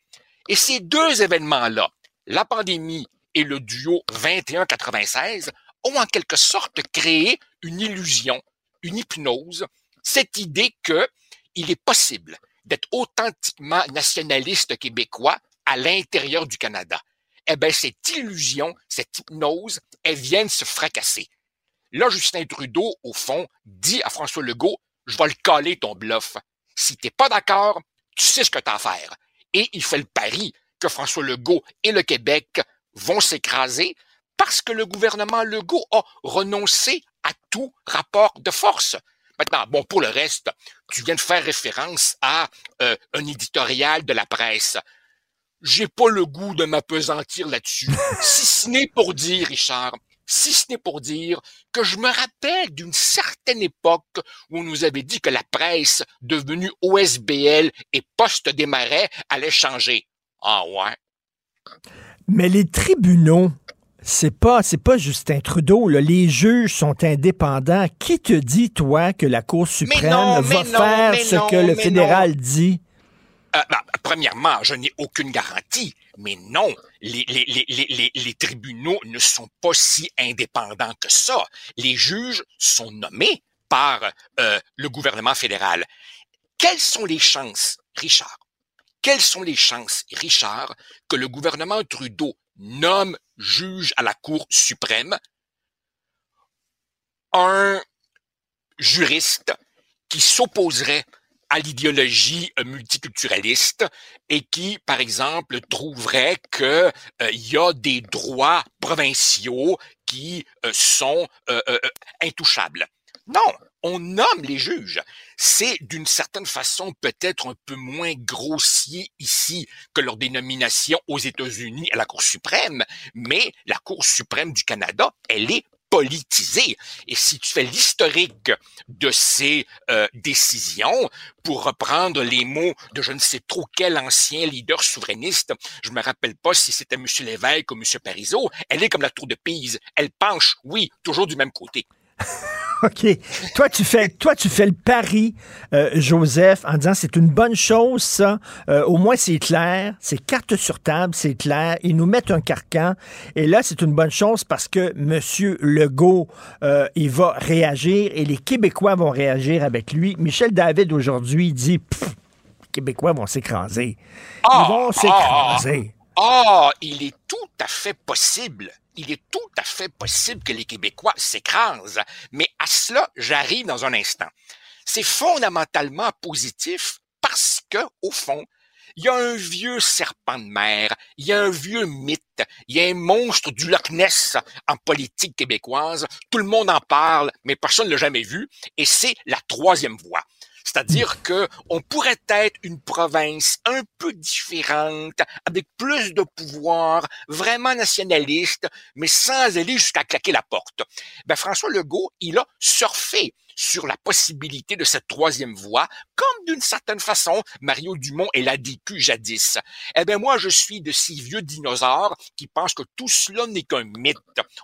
Et ces deux événements-là, la pandémie et le duo 21-96, ont en quelque sorte créé une illusion, une hypnose, cette idée que il est possible d'être authentiquement nationaliste québécois à l'intérieur du Canada. Eh bien, cette illusion, cette hypnose, elle vient se fracasser. Là, Justin Trudeau, au fond, dit à François Legault, je vais le coller ton bluff. Si t'es pas d'accord, tu sais ce que t'as à faire. Et il fait le pari que François Legault et le Québec vont s'écraser parce que le gouvernement Legault a renoncé à tout rapport de force. Maintenant, bon, pour le reste, tu viens de faire référence à euh, un éditorial de la presse. J'ai pas le goût de m'apesantir là-dessus. si ce n'est pour dire, Richard, si ce n'est pour dire que je me rappelle d'une certaine époque où on nous avait dit que la presse devenue OSBL et Poste des Marais allait changer. Ah ouais. Mais les tribunaux, c'est pas, c'est pas Justin Trudeau. Là. Les juges sont indépendants. Qui te dit, toi, que la Cour suprême va faire ce que le fédéral dit? Euh, bah, premièrement, je n'ai aucune garantie, mais non, les, tribunaux ne sont pas si indépendants que ça. Les juges sont nommés par euh, le gouvernement fédéral. Quelles sont les chances, Richard? Quelles sont les chances, Richard, que le gouvernement Trudeau nomme juge à la Cour suprême un juriste qui s'opposerait à l'idéologie euh, multiculturaliste et qui, par exemple, trouverait qu'il euh, y a des droits provinciaux qui euh, sont intouchables. Non, on nomme les juges. C'est d'une certaine façon peut-être un peu moins grossier ici que leur dénomination aux États-Unis à la Cour suprême, mais la Cour suprême du Canada, elle est politisée. Et si tu fais l'historique de ces euh, décisions, pour reprendre les mots de je ne sais trop quel ancien leader souverainiste, je me rappelle pas si c'était M. Lévesque ou M. Parizeau, elle est comme la tour de Pise. Elle penche, oui, toujours du même côté. OK. Toi, tu fais, toi, tu fais le pari, euh, Joseph, en disant c'est une bonne chose, ça. Euh, au moins, c'est clair. C'est carte sur table, c'est clair. Ils nous mettent un carcan. Et là, c'est une bonne chose parce que M. Legault, euh, il va réagir et les Québécois vont réagir avec lui. Michel David, aujourd'hui, dit les Québécois vont s'écraser. Ils ah, vont s'écraser. Ah, il est tout à fait possible il est tout à fait possible que les Québécois s'écrasent. Mais à cela, j'arrive dans un instant. C'est fondamentalement positif parce que, au fond, il y a un vieux serpent de mer, il y a un vieux mythe, il y a un monstre du Loch Ness en politique québécoise. Tout le monde en parle, mais personne ne l'a jamais vu, et c'est la troisième voie. C'est-à-dire que on pourrait être une province un peu différente, avec plus de pouvoir, vraiment nationaliste, mais sans aller jusqu'à claquer la porte. Ben, François Legault, il a surfé sur la possibilité de cette troisième voie, comme d'une certaine façon Mario Dumont et l'a DQ jadis. Eh bien, moi, je suis de ces vieux dinosaures qui pensent que tout cela n'est qu'un mythe.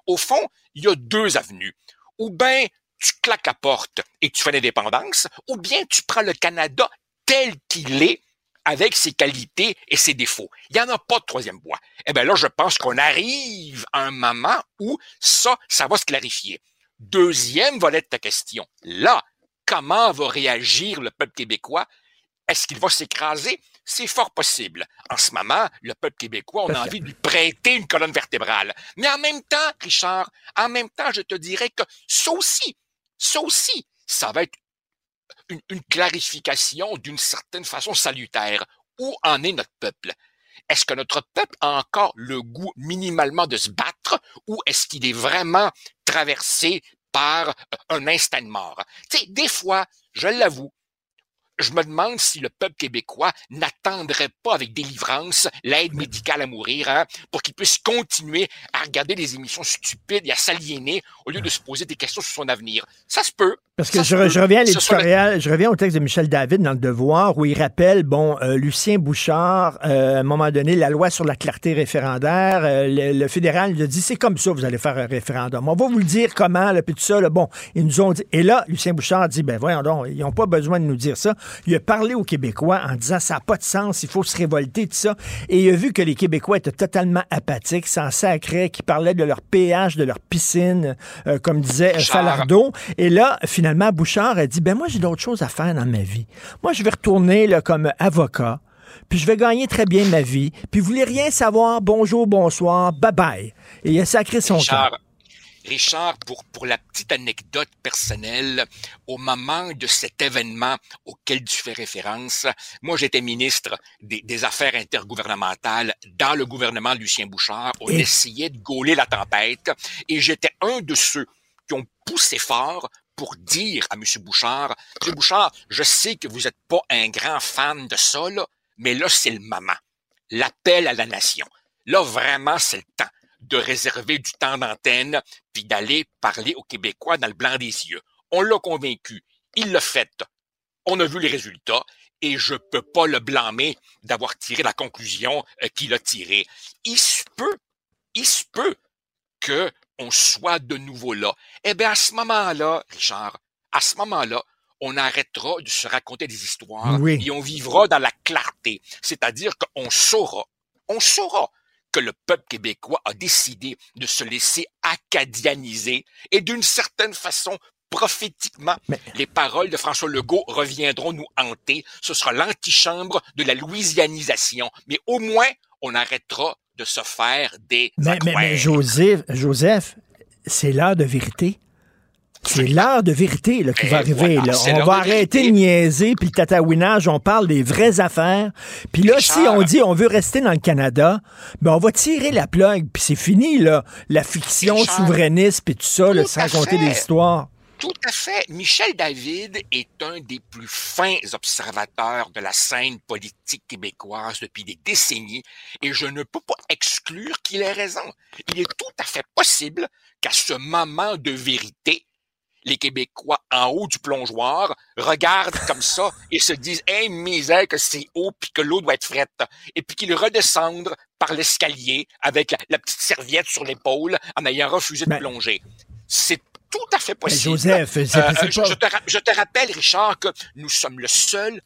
Au fond, il y a deux avenues. Ou bien tu claques la porte et tu fais l'indépendance, ou bien tu prends le Canada tel qu'il est, avec ses qualités et ses défauts. Il n'y en a pas de troisième voie. Eh bien là, je pense qu'on arrive à un moment où ça, ça va se clarifier. Deuxième volet de ta question. Là, comment va réagir le peuple québécois? Est-ce qu'il va s'écraser? C'est fort possible. En ce moment, le peuple québécois, on a envie de lui prêter une colonne vertébrale. Mais en même temps, Richard, en même temps, je te dirais que ça aussi, ça aussi, ça va être une, clarification d'une certaine façon salutaire. Où en est notre peuple? Est-ce que notre peuple a encore le goût minimalement de se battre ou est-ce qu'il est vraiment traversé par un instant de mort? Tu des fois, je l'avoue, je me demande si le peuple québécois n'attendrait pas avec délivrance l'aide médicale à mourir hein, pour qu'il puisse continuer à regarder des émissions stupides et à s'aliéner au lieu de se poser des questions sur son avenir. Ça se peut. Parce que je, reviens à le- l'éditorial, je reviens au texte de Michel David dans le Devoir où il rappelle, bon, euh, Lucien Bouchard, euh, à un moment donné, la loi sur la clarté référendaire, euh, le, le fédéral il a dit, c'est comme ça, vous allez faire un référendum. On va vous le dire comment, là, puis tout ça, là, bon, ils nous ont dit. Et là, Lucien Bouchard dit, ben voyons donc, ils n'ont pas besoin de nous dire ça. Il a parlé aux Québécois en disant, ça n'a pas de sens, il faut se révolter, tout ça. Et il a vu que les Québécois étaient totalement apathiques, s'en sacraient, qui parlaient de leur péage, de leur piscine, euh, comme disait euh. Falardeau. Et là, finalement, Bouchard a dit, ben moi, j'ai d'autres choses à faire dans ma vie. Moi, je vais retourner là, comme avocat, puis je vais gagner très bien ma vie, puis vous voulez rien savoir, bonjour, bonsoir, bye-bye. Et il a sacré son camp. Richard, Richard, pour, pour la petite anecdote personnelle, au moment de cet événement auquel tu fais référence, moi j'étais ministre des, des Affaires intergouvernementales dans le gouvernement de Lucien Bouchard. On Et- essayait de gauler la tempête et j'étais un de ceux qui ont poussé fort pour dire à M. Bouchard, M. Bouchard, je sais que vous n'êtes pas un grand fan de ça, là, mais là, c'est le moment. L'appel à la nation. Là, vraiment, c'est le temps de réserver du temps d'antenne puis d'aller parler aux Québécois dans le blanc des yeux. On l'a convaincu. Il l'a fait. On a vu les résultats et je peux pas le blâmer d'avoir tiré la conclusion euh, qu'il a tirée. Il se peut, il se peut que on soit de nouveau là. Eh bien, à ce moment-là, Richard, à ce moment-là, on arrêtera de se raconter des histoires Oui. et on vivra dans la clarté. C'est-à-dire qu'on saura, on saura que le peuple québécois a décidé de se laisser acadianiser et d'une certaine façon, prophétiquement, les paroles de François Legault reviendront nous hanter. Ce sera l'antichambre de la louisianisation. Mais au moins, on arrêtera de se faire des Mais, mais. Joseph, Joseph, c'est l'heure de vérité. C'est l'heure de vérité là, qui va arriver. voilà, là. c'est On va arrêter de niaiser, puis le tatouinage, on parle des vraies affaires. Puis là, si on dit on veut rester dans le Canada, ben on va tirer la plug, puis c'est fini, là. La fiction Richard. souverainiste, puis tout ça, là, à raconter des histoires. Tout à fait. Michel David est un des plus fins observateurs de la scène politique québécoise depuis des décennies et je ne peux pas exclure qu'il ait raison. Il est tout à fait possible qu'à ce moment de vérité, les Québécois en haut du plongeoir regardent comme ça et se disent Hey, misère que c'est haut puis que l'eau doit être frette. Et puis qu'ils redescendent par l'escalier avec la, la petite serviette sur l'épaule en ayant refusé de Ben- plonger. C'est tout à fait possible. Joseph, c'est- c'est Euh, pas- je, je te, ra- je te rappelle, Richard, que nous sommes le seul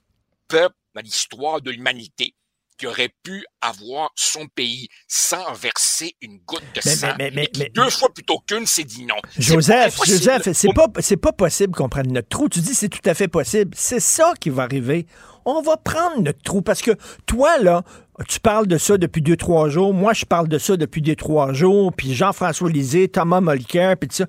peuple dans l'histoire de l'humanité qui aurait pu avoir son pays sans verser une goutte de Mais- sang. mais- deux fois plutôt qu'une s'est dit non. C'est Joseph. Joseph, c'est pas, c'est pas possible qu'on prenne notre trou. Tu dis c'est tout à fait possible. C'est ça qui va arriver. On va prendre notre trou parce que toi, là, tu parles de ça depuis deux, trois jours. Moi, je parle de ça depuis deux, trois jours. Puis Jean-François Lisée, Thomas Mulcair, puis tout ça.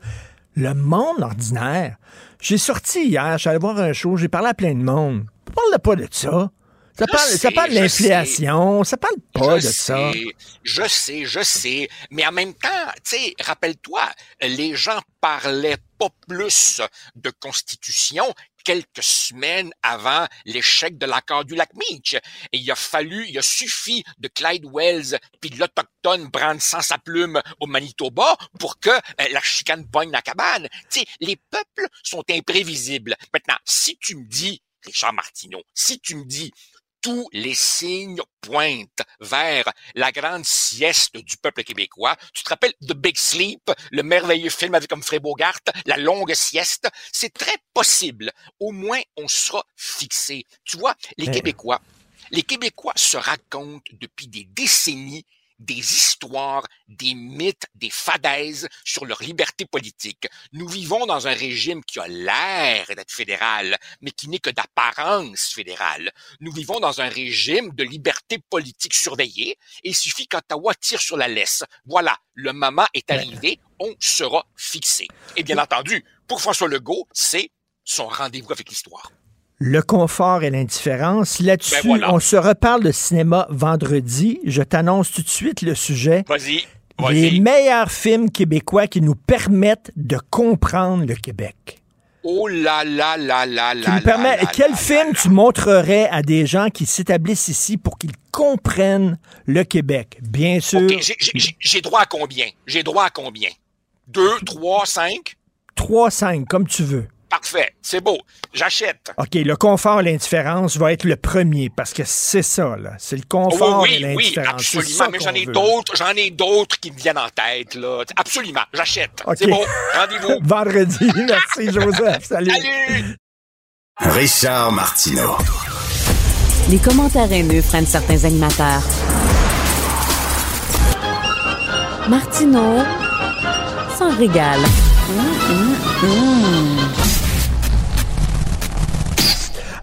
Le monde ordinaire. J'ai sorti hier, j'allais voir un show, j'ai parlé à plein de monde. On parle pas de ça. Ça Je parle, ça parle de l'inflation, ça parle pas je de ça. Je sais, je sais. Mais en même temps, tu sais, rappelle-toi, les gens parlaient pas plus de constitution quelques semaines avant l'échec de l'accord du lac Meach. Et il a fallu, il a suffi de Clyde Wells puis de l'Autochtone brande sans sa plume au Manitoba pour que euh, la chicane pogne la cabane. Tu les peuples sont imprévisibles. Maintenant, si tu me dis, Richard Martineau, si tu me dis tous les signes pointent vers la grande sieste du peuple québécois. Tu te rappelles The Big Sleep, le merveilleux film avec Humphrey Bogart, la longue sieste? C'est très possible. Au moins, on sera fixé. Tu vois, les Mais- Québécois, les Québécois se racontent depuis des décennies des histoires, des mythes, des fadaises sur leur liberté politique. Nous vivons dans un régime qui a l'air d'être fédéral, mais qui n'est que d'apparence fédérale. Nous vivons dans un régime de liberté politique surveillée et il suffit qu'Ottawa tire sur la laisse. Voilà, le moment est arrivé, on sera fixé. Et bien entendu, pour François Legault, c'est son rendez-vous avec l'histoire. Le confort et l'indifférence. Là-dessus, Ben voilà. on se reparle de cinéma vendredi. Je t'annonce tout de suite le sujet. Vas-y, Les meilleurs films québécois qui nous permettent de comprendre le Québec. Oh là là là là Qui là permet- quel là film tu montrerais à des gens qui s'établissent ici pour qu'ils comprennent le Québec? Bien sûr. J'ai- droit à combien? J'ai droit à combien? Deux, trois, cinq? 3, 5, comme tu veux. Parfait, c'est beau, j'achète. OK, le confort et l'indifférence va être le premier parce que c'est ça, là. C'est le confort Oh, oui, et oui, l'indifférence. C'est absolument. Mais j'en ai d'autres, j'en ai d'autres qui me viennent en tête, là. Absolument, j'achète. OK. C'est bon, rendez-vous. Vendredi. Merci, Joseph. Salut. Salut! Richard Martineau. Les commentaires haineux freinent certains animateurs. Martineau s'en régale.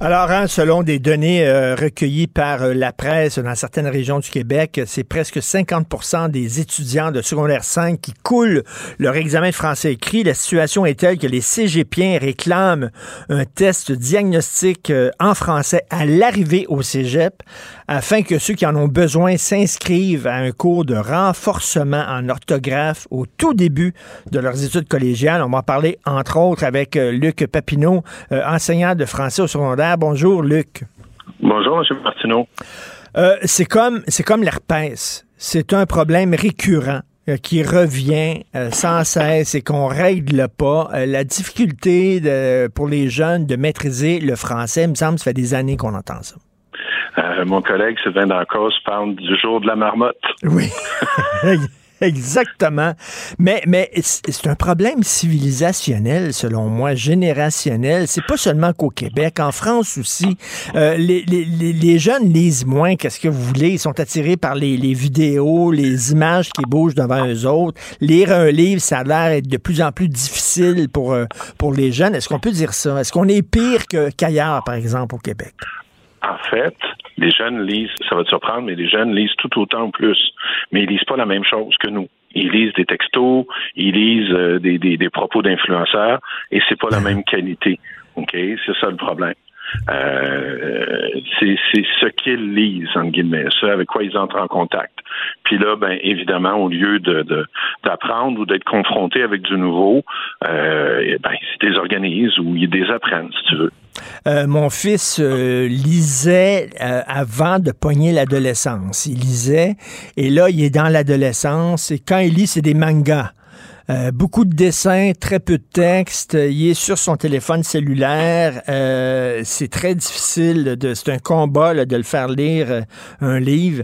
Alors, hein, selon des données euh, recueillies par euh, la presse dans certaines régions du Québec, c'est presque 50% des étudiants de secondaire 5 qui coulent leur examen de français écrit. La situation est telle que les cégepiens réclament un test diagnostic euh, en français à l'arrivée au cégep afin que ceux qui en ont besoin s'inscrivent à un cours de renforcement en orthographe au tout début de leurs études collégiales. On va en parler, entre autres, avec Luc Papineau, enseignant de français au secondaire. Bonjour, Luc. Bonjour, M. Martineau. Euh, c'est comme c'est comme l'herpès. C'est un problème récurrent euh, qui revient euh, sans cesse et qu'on règle pas. Euh, la difficulté de- pour les jeunes de maîtriser le français, il me semble, ça fait des années qu'on entend ça. Euh, mon collègue Sylvain Dancos parle du jour de la marmotte. Oui. Exactement. Mais, mais c'est un problème civilisationnel, selon moi, générationnel. C'est pas seulement qu'au Québec, en France aussi. Euh, les, les- les- jeunes lisent moins, qu'est-ce que vous voulez. Ils sont attirés par les, les vidéos, les images qui bougent devant eux autres. Lire un livre, ça a l'air être de plus en plus difficile pour, euh, pour les jeunes. Est-ce qu'on peut dire ça? Est-ce qu'on est pire qu'ailleurs, par exemple, au Québec? En fait, les jeunes lisent, ça va te surprendre, mais les jeunes lisent tout autant ou plus. Mais ils lisent pas la même chose que nous. Ils lisent des textos, ils lisent euh, des, des, des propos d'influenceurs, et c'est pas la même qualité. OK? C'est ça le problème. Euh, c'est c'est ce qu'ils lisent, entre guillemets, ce avec quoi ils entrent en contact. Puis là, ben évidemment, au lieu de de- d'apprendre ou d'être confrontés avec du nouveau, euh, eh ben, ils se désorganisent ou ils désapprennent, si tu veux. Euh, mon fils euh, lisait euh, avant de pogner l'adolescence. Il lisait et là, il est dans l'adolescence et quand il lit, c'est des mangas. Euh, beaucoup de dessins, très peu de texte. Il est sur son téléphone cellulaire. Euh, c'est très difficile. De, c'est un combat là, de le faire lire euh, un livre.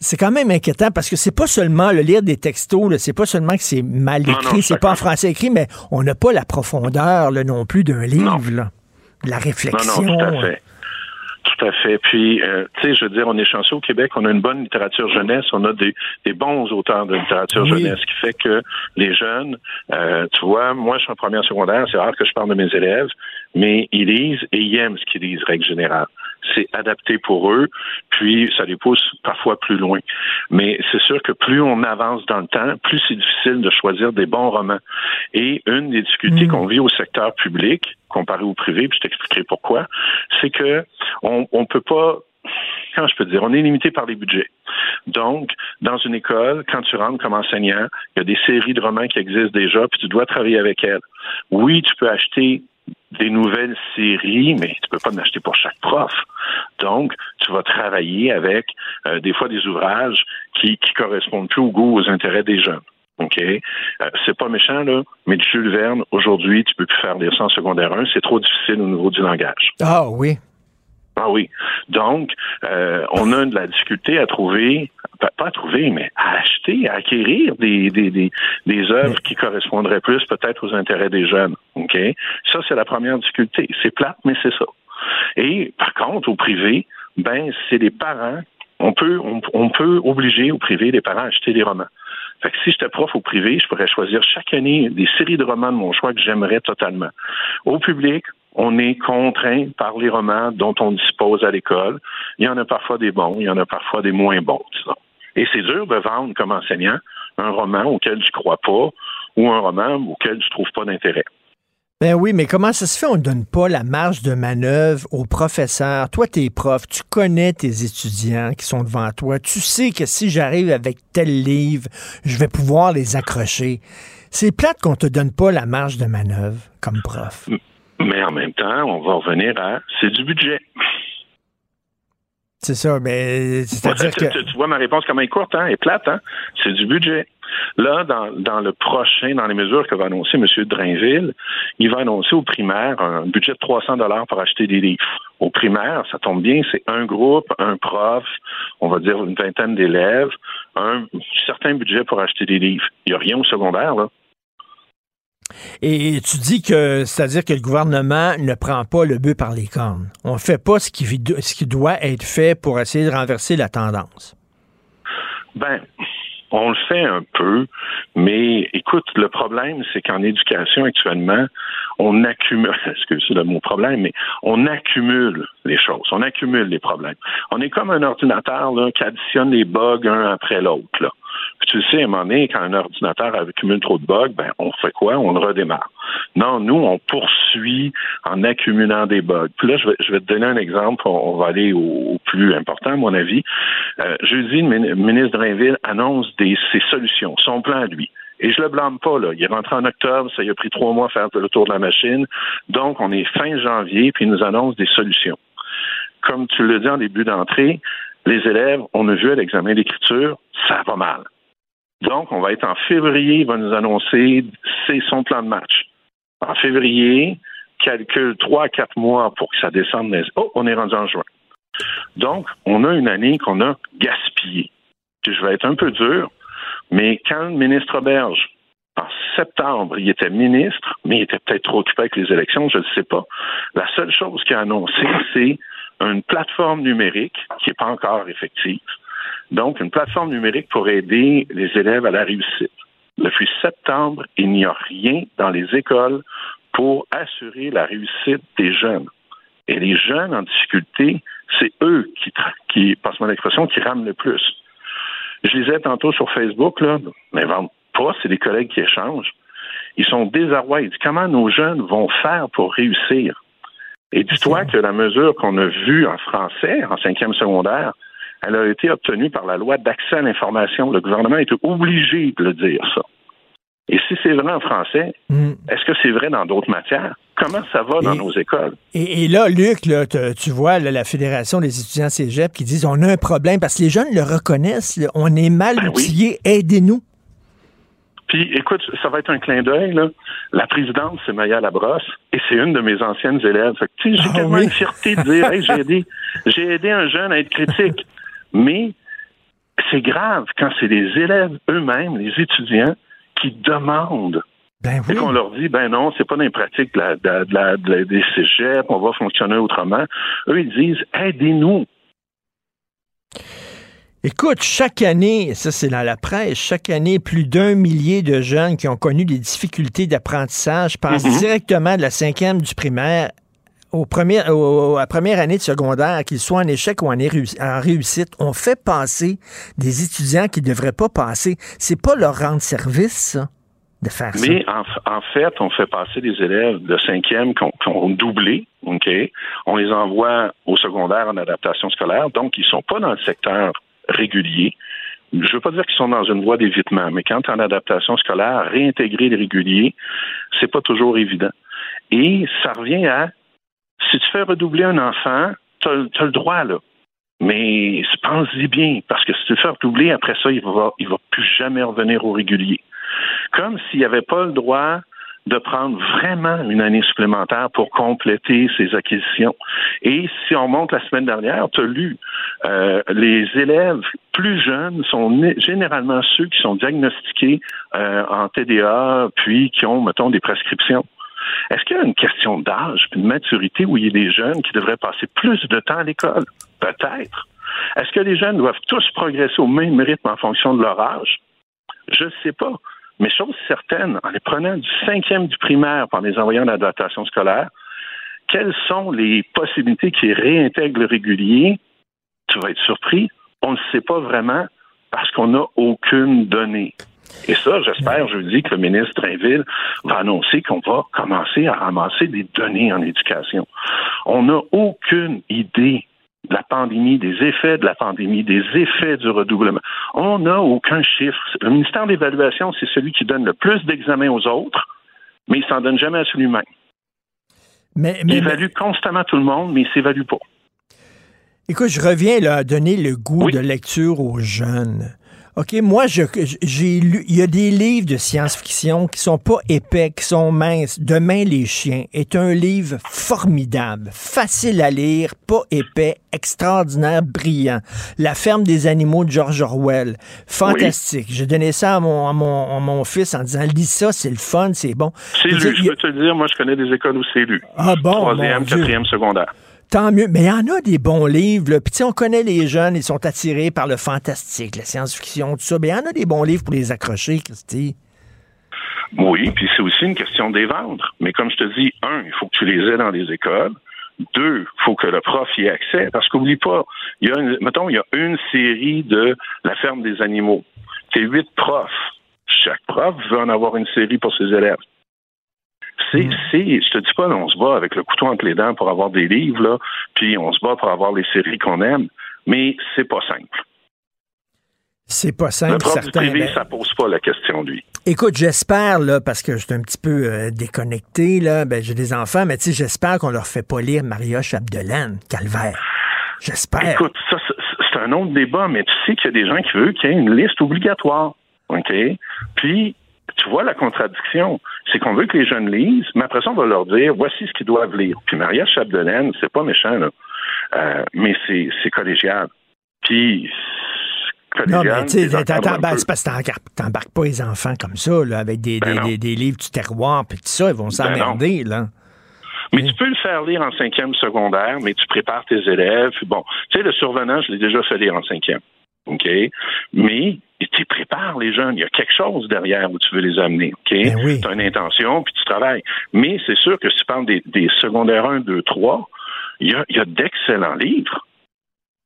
C'est quand même inquiétant parce que c'est pas seulement le lire des textos, là, c'est pas seulement que c'est mal Non, non, écrit, c'est pas en français écrit, mais on n'a pas la profondeur là, non plus d'un livre. Là. La réflexion. Non, non, tout à fait. Tout à fait. Puis, euh, tu sais, je veux dire, on est chanceux au Québec, on a une bonne littérature jeunesse, on a des, des bons auteurs de littérature Oui. jeunesse, ce qui fait que les jeunes, euh, tu vois, moi, je suis en première secondaire, c'est rare que je parle de mes élèves, mais ils lisent et ils aiment ce qu'ils lisent, règle générale. C'est adapté pour eux, puis ça les pousse parfois plus loin. Mais c'est sûr que plus on avance dans le temps, plus c'est difficile de choisir des bons romans. Et une des difficultés qu'on vit au secteur public, comparé au privé, puis je t'expliquerai pourquoi, c'est que on, on peut pas comment je peux dire, on est limité par les budgets. Donc, dans une école, quand tu rentres comme enseignant, il y a des séries de romans qui existent déjà, puis tu dois travailler avec elles. Oui, tu peux acheter des nouvelles séries, mais tu peux pas en acheter pour chaque prof. Donc, tu vas travailler avec euh, des fois des ouvrages qui, qui correspondent plus au goût, aux intérêts des jeunes. OK? Euh, c'est pas méchant, là, mais Jules Verne, aujourd'hui, tu peux plus faire lire ça en secondaire 1. C'est trop difficile au niveau du langage. Ah oui. Ah oui. Donc, euh, on a de la difficulté à trouver, pas à trouver, mais à acheter, à acquérir des, des, des, des œuvres qui correspondraient plus peut-être aux intérêts des jeunes. OK? Ça, c'est la première difficulté. C'est plate, mais c'est ça. Et par contre, au privé, ben, c'est les parents. On peut, on, on peut obliger au privé les parents à acheter des romans. Fait que si j'étais prof au privé, je pourrais choisir chaque année des séries de romans de mon choix que j'aimerais totalement. Au public, on est contraint par les romans dont on dispose à l'école. Il y en a parfois des bons, il y en a parfois des moins bons, disons. Et c'est dur de vendre comme enseignant un roman auquel tu crois pas ou un roman auquel tu trouves pas d'intérêt. Ben oui, mais comment ça se fait? On ne donne pas la marge de manœuvre aux professeurs? Toi, tu es prof, tu connais tes étudiants qui sont devant toi. Tu sais que si j'arrive avec tel livre, je vais pouvoir les accrocher. C'est plate qu'on te donne pas la marge de manœuvre comme prof. Mais en même temps, on va revenir à c'est du budget. C'est ça, mais c'est-à-dire tu, que... tu- tu vois ma réponse comme elle est courte, hein, elle est plate, hein? C'est du budget. Là, dans, dans le prochain, dans les mesures que va annoncer M. Drainville, il va annoncer au primaire un budget de 300 dollars pour acheter des livres. Au primaire, ça tombe bien, c'est un groupe, un prof, on va dire une vingtaine d'élèves, un certain budget pour acheter des livres. Il n'y a rien au secondaire, là. Et tu dis que, c'est-à-dire que le gouvernement ne prend pas le bœuf par les cornes. On ne fait pas ce qui, doit être fait pour essayer de renverser la tendance. Ben, on le fait un peu, mais écoute, le problème, c'est qu'en éducation actuellement, on accumule, excusez c'est mon problème, mais on accumule les choses, on accumule les problèmes. On est comme un ordinateur là, qui additionne les bugs un après l'autre. Puis tu sais, à un moment donné, quand un ordinateur accumule trop de bugs, ben, on fait quoi? On le redémarre. Non, nous, on poursuit en accumulant des bugs. Puis là, je vais, te donner un exemple. On, va aller au, plus important, à mon avis. Euh, jeudi, le ministre Drainville annonce ses solutions, son plan à lui. Et je le blâme pas, là. Il est rentré en octobre, ça a pris trois mois à faire le tour de la machine. Donc, on est fin janvier, puis il nous annonce des solutions. Comme tu le dis en début d'entrée, les élèves, on a vu à l'examen d'écriture, ça va mal. Donc, on va être en février, il va nous annoncer c'est son plan de match. En février, calcule trois à quatre mois pour que ça descende. Oh, on est rendu en juin. Donc, on a une année qu'on a gaspillée. je vais être un peu dur, mais quand le ministre Berge, en septembre, il était ministre, mais il était peut-être trop occupé avec les élections, je ne sais pas. La seule chose qu'il a annoncé, c'est une plateforme numérique qui n'est pas encore effective. Donc, une plateforme numérique pour aider les élèves à la réussite. Depuis septembre, il n'y a rien dans les écoles pour assurer la réussite des jeunes. Et les jeunes en difficulté, c'est eux qui, qui passe-moi l'expression, qui rament le plus. Je lisais tantôt sur Facebook, là, n'invente pas, c'est des collègues qui échangent. Ils sont désarrois. Comment nos jeunes vont faire pour réussir? Et dis-toi que la mesure qu'on a vue en français, en cinquième secondaire, elle a été obtenue par la loi d'accès à l'information. Le gouvernement est obligé de le dire, ça. Et si c'est vrai en français, hmm. est-ce que c'est vrai dans d'autres matières? Comment ça va dans nos écoles? Et, là, Luc, tu vois la Fédération des étudiants cégep qui disent on a un problème parce que les jeunes le reconnaissent, on est mal ben outillés, aidez-nous. Puis, écoute, ça va être un clin d'œil, là. La présidente, c'est Maya Labrosse, et c'est une de mes anciennes élèves. J'ai tellement ah une fierté de dire, hey, j'ai aidé, j'ai aidé un jeune à être critique. Mais c'est grave quand c'est les élèves eux-mêmes, les étudiants, qui demandent. Ben Et qu'on leur dit, ben non, c'est pas dans les pratiques des cégeps, on va fonctionner autrement. Eux, ils disent, aidez-nous. Écoute, chaque année, ça c'est dans la presse, chaque année, plus d'un millier de jeunes qui ont connu des difficultés d'apprentissage passent mm-hmm. directement de la cinquième du primaire au premier, à la première année de secondaire, qu'ils soient en échec ou en, en, réussite, on fait passer des étudiants qui ne devraient pas passer. C'est pas leur rendre service, de faire ça. Mais en, fait, on fait passer des élèves de cinquième qui ont, doublé, OK? On les envoie au secondaire en adaptation scolaire, donc ils sont pas dans le secteur régulier. Je ne veux pas dire qu'ils sont dans une voie d'évitement, mais quand en adaptation scolaire, réintégrer les réguliers, c'est pas toujours évident. Et ça revient à si tu fais redoubler un enfant, tu as, le droit, là. Mais pense-y bien, parce que si tu le fais redoubler, après ça, il va, il va plus jamais revenir au régulier. Comme s'il n'y avait pas le droit de prendre vraiment une année supplémentaire pour compléter ses acquisitions. Et si on monte la semaine dernière, tu as lu, euh, les élèves plus jeunes sont généralement ceux qui sont diagnostiqués euh, en TDA, puis qui ont, mettons, des prescriptions. Est-ce qu'il y a une question d'âge, une maturité où il y a des jeunes qui devraient passer plus de temps à l'école? Peut-être. Est-ce que les jeunes doivent tous progresser au même rythme en fonction de leur âge? Je ne sais pas. Mais chose certaine, en les prenant du cinquième du primaire par les envoyant en adaptation scolaire, quelles sont les possibilités qui réintègrent le régulier? Tu vas être surpris. On ne sait pas vraiment parce qu'on n'a aucune donnée. Et ça, j'espère je dis que le ministre Drainville va annoncer qu'on va commencer à ramasser des données en éducation. On n'a aucune idée de la pandémie, des effets de la pandémie, des effets du redoublement. On n'a aucun chiffre. Le ministère d'évaluation, c'est celui qui donne le plus d'examens aux autres, mais il s'en donne jamais à celui-même. Mais, il évalue constamment tout le monde, mais il s'évalue pas. Écoute, je reviens là, à donner le goût de lecture aux jeunes. OK, moi, je, j'ai lu, il y a des livres de science-fiction qui sont pas épais, qui sont minces. Demain, les chiens est un livre formidable, facile à lire, pas épais, extraordinaire, brillant. La ferme des animaux de George Orwell, fantastique. J'ai donné ça à mon, à mon, à mon fils en disant, lis ça, c'est le fun, c'est bon. C'est lu, je peux te le dire, moi, je connais des écoles où c'est lu. Ah bon? Troisième, quatrième, secondaire. Tant mieux. Mais il y en a des bons livres. Là. Puis on connaît les jeunes, ils sont attirés par le fantastique, la science-fiction, tout ça. Mais il y en a des bons livres pour les accrocher, Christy. Oui, puis c'est aussi une question de les vendre. Mais comme je te dis, un, il faut que tu les aies dans les écoles. Deux, il faut que le prof y ait accès. Parce qu'oublie pas, il y a une, mettons, il y a une série de La ferme des animaux. C'est huit profs. Chaque prof veut en avoir une série pour ses élèves. C'est, c'est, je te dis pas, on se bat avec le couteau entre les dents pour avoir des livres, là, puis on se bat pour avoir les séries qu'on aime, mais c'est pas simple. C'est pas simple, Le prof du certain. privé, mais- ça pose pas la question, lui. Écoute, j'espère, là, parce que je suis un petit peu euh, déconnecté, là, ben, j'ai des enfants, mais tu sais, j'espère qu'on leur fait pas lire Maria Chapdelaine, Calvaire. J'espère. Écoute, ça, c'est- c'est un autre débat, mais tu sais qu'il y a des gens qui veulent qu'il y ait une liste obligatoire. OK? Puis, tu vois la contradiction. C'est qu'on veut que les jeunes lisent, mais après ça, on va leur dire voici ce qu'ils doivent lire. Puis Maria Chapdelaine, c'est pas méchant, là. Euh, mais c'est collégial. Puis, Non, mais tu sais, ben, c'est parce que t'embarques- pas les enfants comme ça, là, avec des, Ben des, non. des- des livres du terroir, puis tout ça, ils vont s'emmerder, là. Mais tu peux le faire lire en cinquième secondaire, mais tu prépares tes élèves. Bon, tu sais, le survenant, je l'ai déjà fait lire en cinquième. OK? Mais tu prépares les jeunes. Il y a quelque chose derrière où tu veux les amener. OK? Ben Tu as une intention, puis tu travailles. Mais c'est sûr que si tu parles des, des secondaires 1, 2, 3, il y a, y a d'excellents livres.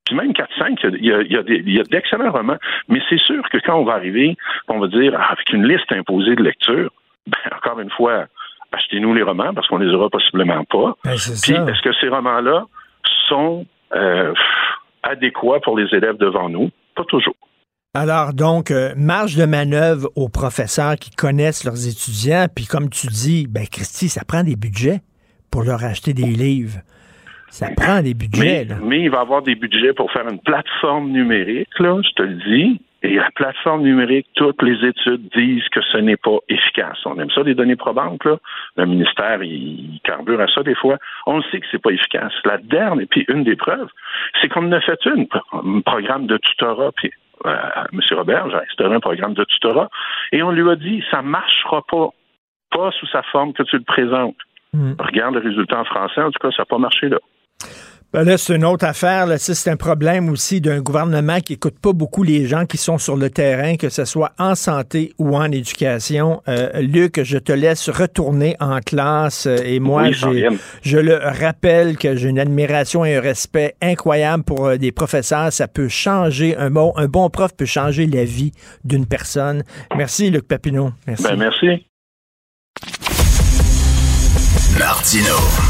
Puis même 4-5, il y a, il y a y a d'excellents romans. Mais c'est sûr que quand on va arriver, on va dire, ah, avec une liste imposée de lecture, ben, encore une fois, achetez-nous les romans parce qu'on les aura possiblement pas. Ben, Puis, ça. est-ce que ces romans-là sont euh, adéquats pour les élèves devant nous? Pas toujours. Alors, donc, euh, marge de manœuvre aux professeurs qui connaissent leurs étudiants, puis comme tu dis, ben, Christy, ça prend des budgets pour leur acheter des livres. Ça prend des budgets, Mais, là. mais il va y avoir des budgets pour faire une plateforme numérique, là, je te le dis. Et la plateforme numérique, toutes les études disent que ce n'est pas efficace. On aime ça, les données probantes, là. Le ministère, il, il carbure à ça des fois. On le sait que c'est pas efficace. La dernière, et puis une des preuves, c'est qu'on en a fait une, un programme de tutorat, puis euh, M. Robert, j'ai instauré un programme de tutorat, et on lui a dit, ça marchera pas. Pas sous sa forme que tu le présentes. Regarde le résultat en français, en tout cas, ça n'a pas marché là. Ben là, c'est une autre affaire. Là. C'est un problème aussi d'un gouvernement qui écoute pas beaucoup les gens qui sont sur le terrain, que ce soit en santé ou en éducation. Euh, Luc, je te laisse retourner en classe euh, et moi, Oui, je le rappelle que j'ai une admiration et un respect incroyable pour euh, des professeurs. Ça peut changer, un bon, un bon prof peut changer la vie d'une personne. Merci, Luc Papineau. Merci. Ben, merci. Martino.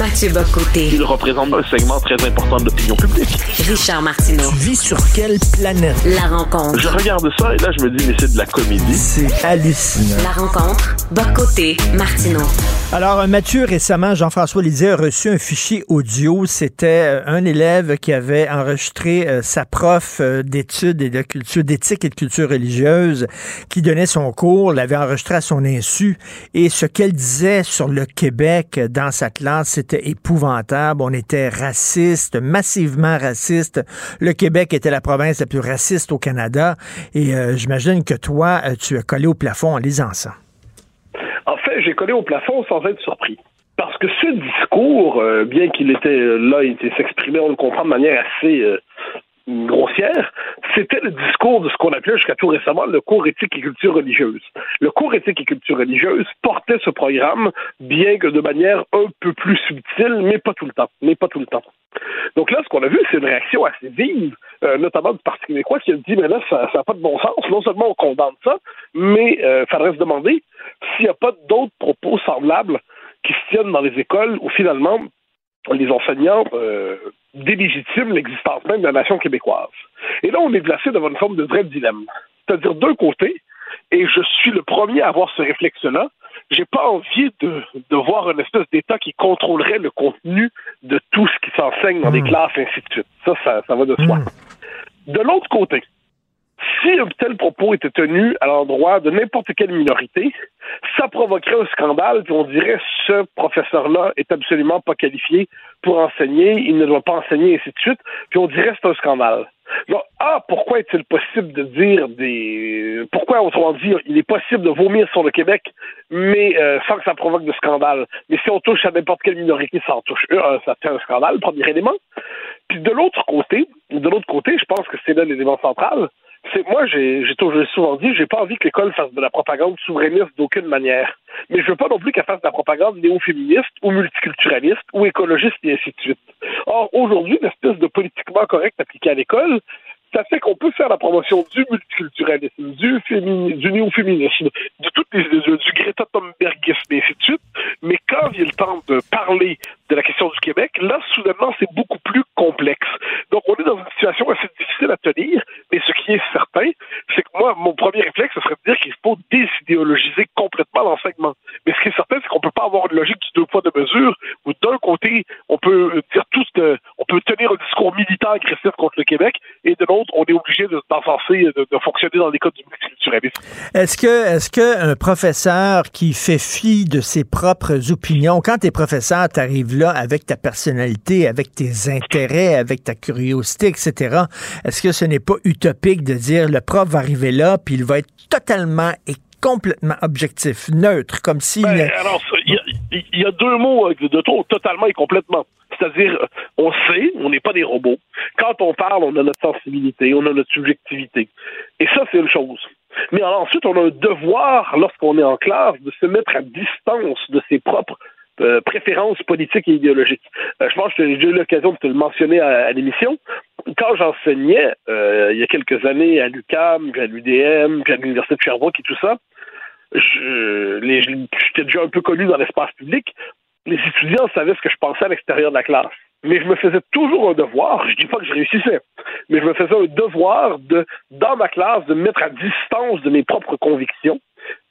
Mathieu Bocoté. Il représente un segment très important de l'opinion publique. Richard Martineau. Tu vis sur quelle planète? La rencontre. Je regarde ça et là, je me dis, mais c'est de la comédie. C'est hallucinant. La rencontre. Bocoté. Martineau. Alors, euh, Mathieu, récemment, Jean-François Lisée a reçu un fichier audio. C'était euh, un élève qui avait enregistré euh, sa prof euh, d'études et de culture, d'éthique et de culture religieuse, qui donnait son cours, l'avait enregistré à son insu. Et ce qu'elle disait sur le Québec dans sa classe, c'était épouvantable. On était raciste, massivement raciste. Le Québec était la province la plus raciste au Canada. Et euh, j'imagine que toi, euh, tu as collé au plafond en lisant ça. En fait, j'ai collé au plafond sans être surpris. Parce que ce discours, euh, bien qu'il était là, il s'exprimait, on le comprend de manière assez grossière, c'était le discours de ce qu'on appelait jusqu'à tout récemment le cours éthique et culture religieuse. Le cours éthique et culture religieuse portait ce programme, bien que de manière un peu plus subtile, mais pas tout le temps. Mais pas tout le temps. Donc là, ce qu'on a vu, c'est une réaction assez vive, euh, notamment du Parti québécois, qui a dit, mais là, ça n'a pas de bon sens. Non seulement on condamne ça, mais il euh, faudrait se demander s'il n'y a pas d'autres propos semblables qui se tiennent dans les écoles où finalement les enseignants euh, délégitiment l'existence même de la nation québécoise. Et là, on est placé devant une forme de vrai dilemme. C'est-à-dire, d'un côté, et je suis le premier à avoir ce réflexe-là, j'ai pas envie de, de voir une espèce d'État qui contrôlerait le contenu de tout ce qui s'enseigne dans les classes, ainsi de suite. Ça, ça, ça va de soi. De l'autre côté, si un tel propos était tenu à l'endroit de n'importe quelle minorité, ça provoquerait un scandale, puis on dirait ce professeur-là est absolument pas qualifié pour enseigner, il ne doit pas enseigner, ainsi de suite, puis on dirait c'est un scandale. Donc, ah, pourquoi est-il possible de dire des. Pourquoi, autrement dit, il est possible de vomir sur le Québec, mais euh, sans que ça provoque de scandale. Mais si on touche à n'importe quelle minorité, ça en touche euh, ça fait un scandale, premier élément. Puis de l'autre côté, de l'autre côté, je pense que c'est là l'élément central, c'est moi j'ai toujours souvent dit j'ai pas envie que l'école fasse de la propagande souverainiste d'aucune manière. Mais je veux pas non plus qu'elle fasse de la propagande néo-féministe ou multiculturaliste ou écologiste et ainsi de suite. Or aujourd'hui l'espèce de politiquement correct appliqué à l'école ça fait qu'on peut faire la promotion du multiculturalisme, du, fémini, du néo-féminisme, de toutes les du Greta Thunbergisme et ainsi de suite. Mais quand vient le temps de parler de la question du Québec, là, soudainement, c'est beaucoup plus complexe. Donc, on est dans une situation assez difficile à tenir, mais ce qui est certain, c'est que moi, mon premier réflexe, ce serait de dire qu'il faut désidéologiser complètement l'enseignement. Mais ce qui est certain, c'est qu'on peut pas avoir une logique du deux poids, deux mesures, où d'un côté, on peut dire tout, on peut tenir un discours militant agressif contre le Québec, et de l'autre, on est obligé de, de, de, fonctionner dans les codes du multiculturalisme. Est-ce que, est-ce que un professeur qui fait fi de ses propres opinions, quand t'es professeur, t'arrives là avec ta personnalité, avec tes intérêts, avec ta curiosité, etc., est-ce que ce n'est pas utopique de dire le prof va arriver là, puis il va être totalement et complètement objectif, neutre, comme si... Ben, alors, il y, a deux mots euh, de trop, totalement et complètement. C'est-à-dire, on sait, on n'est pas des robots. Quand on parle, on a notre sensibilité, on a notre subjectivité. Et ça, c'est une chose. Mais ensuite, on a un devoir, lorsqu'on est en classe, de se mettre à distance de ses propres euh, préférences politiques et idéologiques. Euh, je pense que j'ai eu l'occasion de te le mentionner à, l'émission. Quand j'enseignais, euh, il y a quelques années, à l'UCAM, puis à l'UDM, puis à l'Université de Sherbrooke et tout ça, j'étais déjà un peu connu dans l'espace public. Les étudiants savaient ce que je pensais à l'extérieur de la classe. Mais je me faisais toujours un devoir, je dis pas que je réussissais, mais je me faisais un devoir de, dans ma classe, de me mettre à distance de mes propres convictions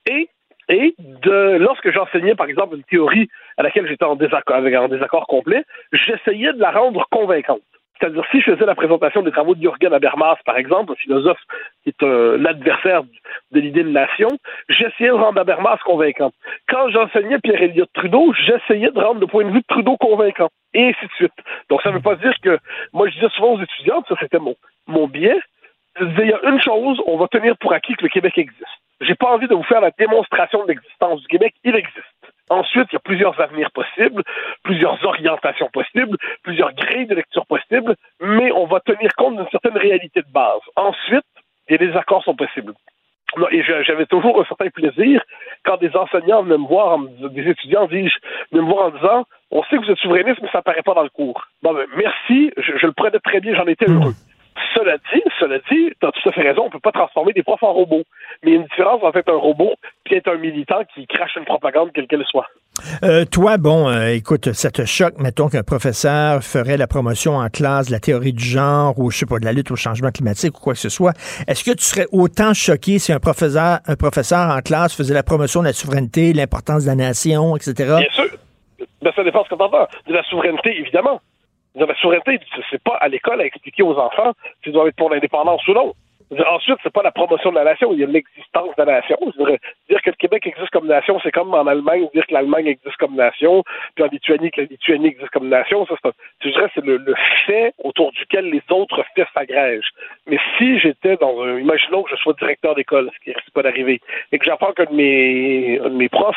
et et de, lorsque j'enseignais, par exemple, une théorie à laquelle j'étais en désaccord, avec un désaccord complet, j'essayais de la rendre convaincante. C'est-à-dire, si je faisais la présentation des travaux de Jürgen Habermas, par exemple, un philosophe qui est un adversaire de l'idée de nation, j'essayais de rendre Habermas convaincant. Quand j'enseignais Pierre Elliott Trudeau, j'essayais de rendre le point de vue de Trudeau convaincant. Et ainsi de suite. Donc, ça ne veut pas dire que, moi, je disais souvent aux étudiants, ça c'était mon, mon biais, je disais, il y a une chose, on va tenir pour acquis que le Québec existe. J'ai pas envie de vous faire la démonstration de l'existence du Québec, il existe. Ensuite, il y a plusieurs avenirs possibles, plusieurs orientations possibles, plusieurs grilles de lecture possibles, mais on va tenir compte d'une certaine réalité de base. Ensuite, des désaccords sont possibles. Et j'avais toujours un certain plaisir quand des enseignants venaient me voir, des étudiants venaient me voir en disant On sait que vous êtes souverainiste, mais ça paraît pas dans le cours. Bon, ben, merci, je, je le prenais très bien, j'en étais heureux. Cela dit, cela dit, tu as tout à fait raison, on peut pas transformer des profs en robots. Mais il y a une différence entre être un robot et être un militant qui crache une propagande, quelle qu'elle soit. Euh, toi, bon, euh, écoute, ça te choque, mettons qu'un professeur ferait la promotion en classe de la théorie du genre ou, je sais pas, de la lutte au changement climatique ou quoi que ce soit. Est-ce que tu serais autant choqué si un professeur, un professeur en classe faisait la promotion de la souveraineté, l'importance de la nation, etc.? Bien sûr. Ben, ça dépend ce que tu De la souveraineté, évidemment. La souveraineté, c'est pas à l'école à expliquer aux enfants s'ils doivent être pour l'indépendance ou non. Ensuite, c'est pas la promotion de la nation, il y a l'existence de la nation. dire que le Québec existe comme nation, c'est comme en Allemagne dire que l'Allemagne existe comme nation, puis en Lituanie que la Lituanie existe comme nation. Ça, c'est, je dirais, c'est le, fait autour duquel les autres faits s'agrègent. Mais si j'étais dans un, imaginons que je sois directeur d'école, ce qui risque pas d'arriver, et que j'apprends qu'un de mes, un de mes profs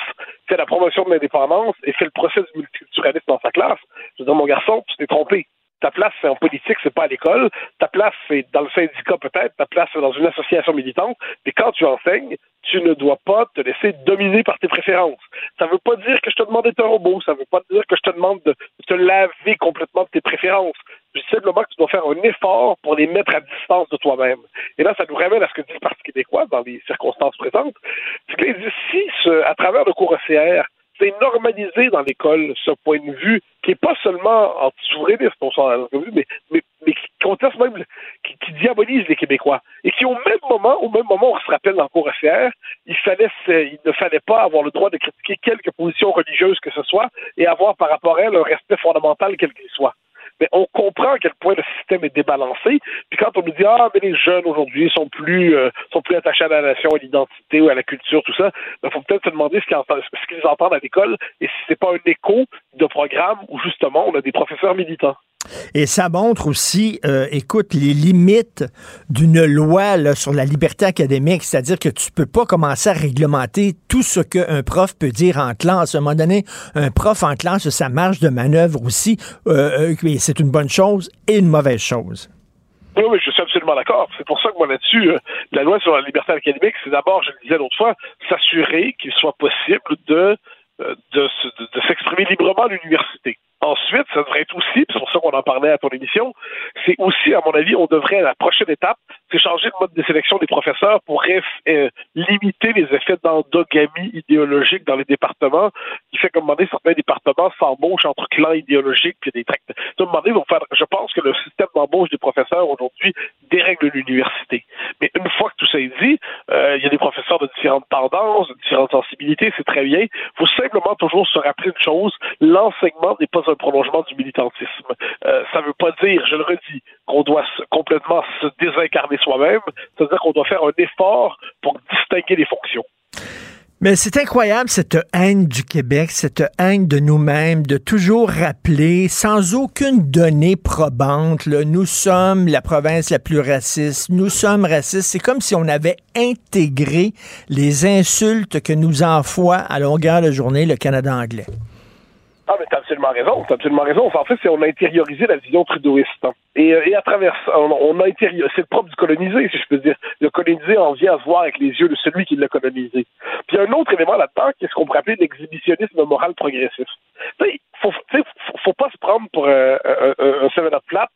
fait la promotion de l'indépendance et fait le procès du multiculturalisme dans sa classe, je dire, mon garçon, tu t'es trompé ta place, c'est en politique, c'est pas à l'école. Ta place, c'est dans le syndicat peut-être. Ta place, c'est dans une association militante. Mais quand tu enseignes, tu ne dois pas te laisser dominer par tes préférences. Ça veut pas dire que je te demande d'être un robot. Ça veut pas dire que je te demande de te laver complètement de tes préférences. Dis simplement que tu dois faire un effort pour les mettre à distance de toi-même. Et là, ça nous ramène à ce que dit le Parti québécois dans les circonstances présentes. C'est que si, à travers le cours OCR, c'est normalisé dans l'école ce point de vue qui est pas seulement anti-souverainiste, on s'en mais, mais, mais qui conteste même, qui, diabolise les Québécois. Et qui, au même moment, au même moment, on se rappelle dans cours FR, il, fallait, il ne fallait pas avoir le droit de critiquer quelque position religieuse que ce soit et avoir par rapport à elle un respect fondamental quel qu'il soit mais on comprend à quel point le système est débalancé. Puis quand on nous dit ah mais les jeunes aujourd'hui sont plus euh, sont plus attachés à la nation, à l'identité ou à la culture, tout ça, il ben, faut peut-être se demander ce qu'ils entendent, à l'école et si c'est pas un écho de programme où justement on a des professeurs militants. Et ça montre aussi, euh, écoute, les limites d'une loi sur la liberté académique, c'est-à-dire que tu peux pas commencer à réglementer tout ce qu'un prof peut dire en classe. À un moment donné, un prof en classe, ça marge de manœuvre aussi, euh, euh c'est une bonne chose et une mauvaise chose. Oui, oui, je suis absolument d'accord. C'est pour ça que moi là-dessus, euh, la loi sur la liberté académique, c'est d'abord, je le disais l'autre fois, s'assurer qu'il soit possible de s'exprimer librement à l'université. Ensuite, ça devrait être aussi, c'est pour ça qu'on en parlait à ton émission, c'est aussi, à mon avis, on devrait, la prochaine étape, c'est changer le mode de sélection des professeurs pour euh, limiter les effets d'endogamie idéologique dans les départements, qui fait moment donné, certains départements s'embauchent entre clans idéologiques puis des tracts. À moment donné, faire, je pense que le système d'embauche des professeurs aujourd'hui dérègle l'université. Mais une fois que tout ça est dit, euh, il y a des professeurs de différentes tendances, de différentes sensibilités, c'est très bien. Il faut simplement toujours se rappeler une chose, l'enseignement n'est pas un prolongement du militantisme. Euh, ça ne veut pas dire, je le redis, qu'on doit complètement se désincarner soi-même. C'est-à-dire qu'on doit faire un effort pour distinguer les fonctions. Mais c'est incroyable cette haine du Québec, cette haine de nous-mêmes, de toujours rappeler, sans aucune donnée probante, nous sommes la province la plus raciste, nous sommes racistes. C'est comme si on avait intégré les insultes que nous envoie à longueur de journée le Canada anglais. Ah, mais t'as absolument raison, t'as absolument raison. En fait, c'est on a intériorisé la vision trudeauiste. Hein. Et, euh, et à travers ça, on, a intériorisé, c'est le propre du colonisé, si je peux dire. Le colonisé en vient à voir avec les yeux de celui qui l'a colonisé. Puis un autre élément là-dedans, qui est ce qu'on pourrait appeler l'exhibitionnisme moral progressif. Tu faut, faut, pas se prendre pour euh, un, un, un plat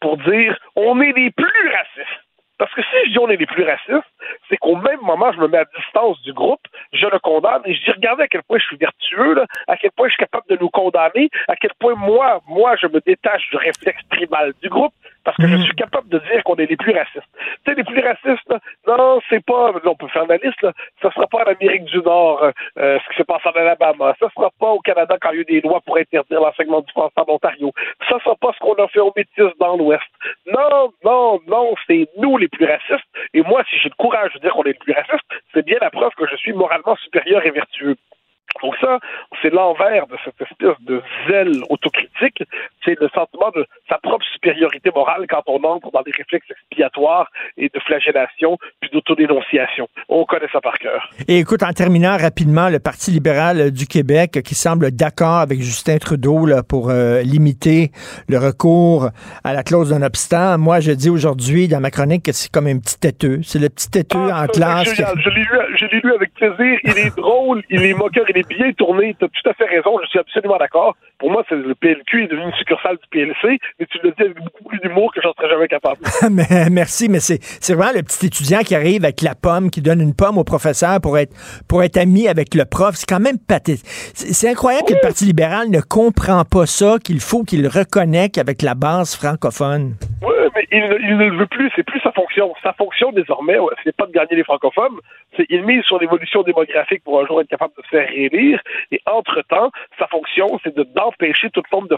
pour dire on est les plus racistes. Parce que si je dis on est les plus racistes, c'est qu'au même moment, je me mets à distance du groupe, je le condamne et je dis regardez à quel point je suis vertueux, là, à quel point je suis capable de nous condamner, à quel point moi, moi, je me détache du réflexe tribal du groupe parce que je mhm. suis capable de dire qu'on est les plus racistes. Tu sais, les plus racistes, là, non, c'est pas, on peut faire la liste, là, ça sera pas en Amérique du Nord, euh, euh, ce qui se passe en Alabama, ça sera pas au Canada quand il y a eu des lois pour interdire l'enseignement du français en Ontario, ça sera pas ce qu'on a fait aux Métis dans l'Ouest. Non, non, non, c'est nous les plus racistes, et moi, si j'ai le courage de dire qu'on est les plus racistes, c'est bien la preuve que je suis moralement supérieur et vertueux. Donc ça, c'est l'envers de cette espèce de zèle autocritique, c'est le sentiment de sa propre supériorité morale quand on entre dans des réflexes expiatoires et de flagellation, puis d'autodénonciation. On connaît ça par cœur. Et écoute, en terminant rapidement, le Parti libéral du Québec qui semble d'accord avec Justin Trudeau là, pour euh, limiter le recours à la clause d'un obstant. Moi, je dis aujourd'hui dans ma chronique que c'est comme un petit têteux. C'est le petit têteux ah, en classe. Je l'ai lu, lu avec plaisir. Il est drôle, il est moqueur, il est bien tourné. Tu as tout à fait raison. Je suis absolument d'accord. Pour moi, c'est le PLQ est devenu une succursale du PLC, mais tu le dis avec beaucoup plus d'humour que j'en serais jamais capable. merci, mais c'est vraiment le petit étudiant qui arrive avec la pomme, qui donne une pomme au professeur pour être, pour être ami avec le prof. C'est quand même pathétique. C'est incroyable que le Parti libéral ne comprend pas ça, qu'il faut qu'il reconnecte avec la base francophone. Oui, mais il, ne le veut plus. C'est plus sa fonction. Sa fonction, désormais, c'est pas de gagner les francophones. C'est il mise sur l'évolution démographique pour un jour être capable de se faire réélire. Et entre-temps, sa fonction, c'est d'empêcher toute forme de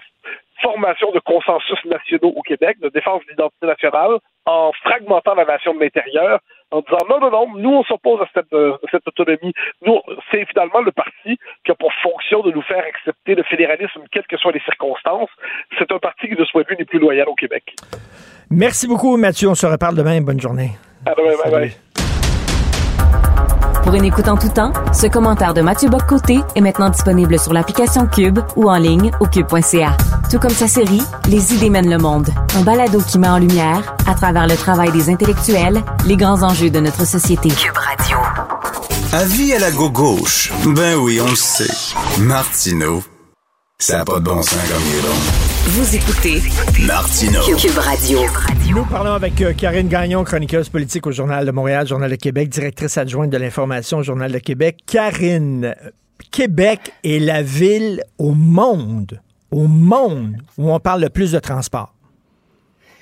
formation de consensus nationaux au Québec, de défense de l'identité nationale, en fragmentant la nation de l'intérieur, en disant non, non, non, nous on s'oppose à cette, euh, cette autonomie. Nous, c'est finalement le parti qui a pour fonction de nous faire accepter le fédéralisme, quelles que soient les circonstances. C'est un parti qui, de ce point de vue, n'est plus loyal au Québec. Merci beaucoup, Mathieu. On se reparle demain. Bonne journée. À demain. Bye bye. Pour une écoute en tout temps, ce commentaire de Mathieu Boccoté est maintenant disponible sur l'application Cube ou en ligne au cube.ca. Tout comme sa série Les idées mènent le monde, un balado qui met en lumière, à travers le travail des intellectuels, les grands enjeux de notre société. Cube Radio. Avis à la gauche. Ben oui, on le sait. Martineau, ça n'a pas de bon sens comme il est bon. Vous écoutez Martino. Cube Radio. Nous parlons avec euh, Karine Gagnon, chroniqueuse politique au Journal de Montréal, Journal de Québec, directrice adjointe de l'information au Journal de Québec. Karine, Québec est la ville au monde, au monde, où on parle le plus de transport.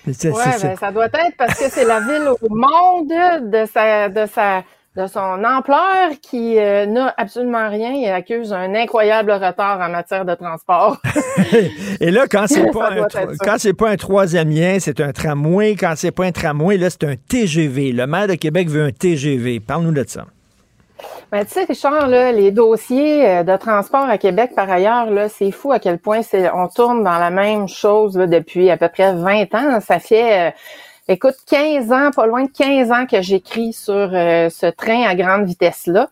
Oui, ben, ça doit être parce que c'est la ville au monde de sa, de sa, de son ampleur qui euh, n'a absolument rien et accuse un incroyable retard en matière de transport. et là, quand c'est pas, un, quand c'est pas un troisième lien, c'est un tramway. Quand c'est pas un tramway, là, c'est un TGV. Le maire de Québec veut un TGV. Parle-nous de ça. Ben, tu sais, Richard, là, les dossiers euh, de transport à Québec, par ailleurs, là, c'est fou à quel point c'est, on tourne dans la même chose là, depuis à peu près 20 ans. Ça fait, euh, écoute, 15 ans, pas loin de 15 ans que j'écris sur euh, ce train à grande vitesse-là.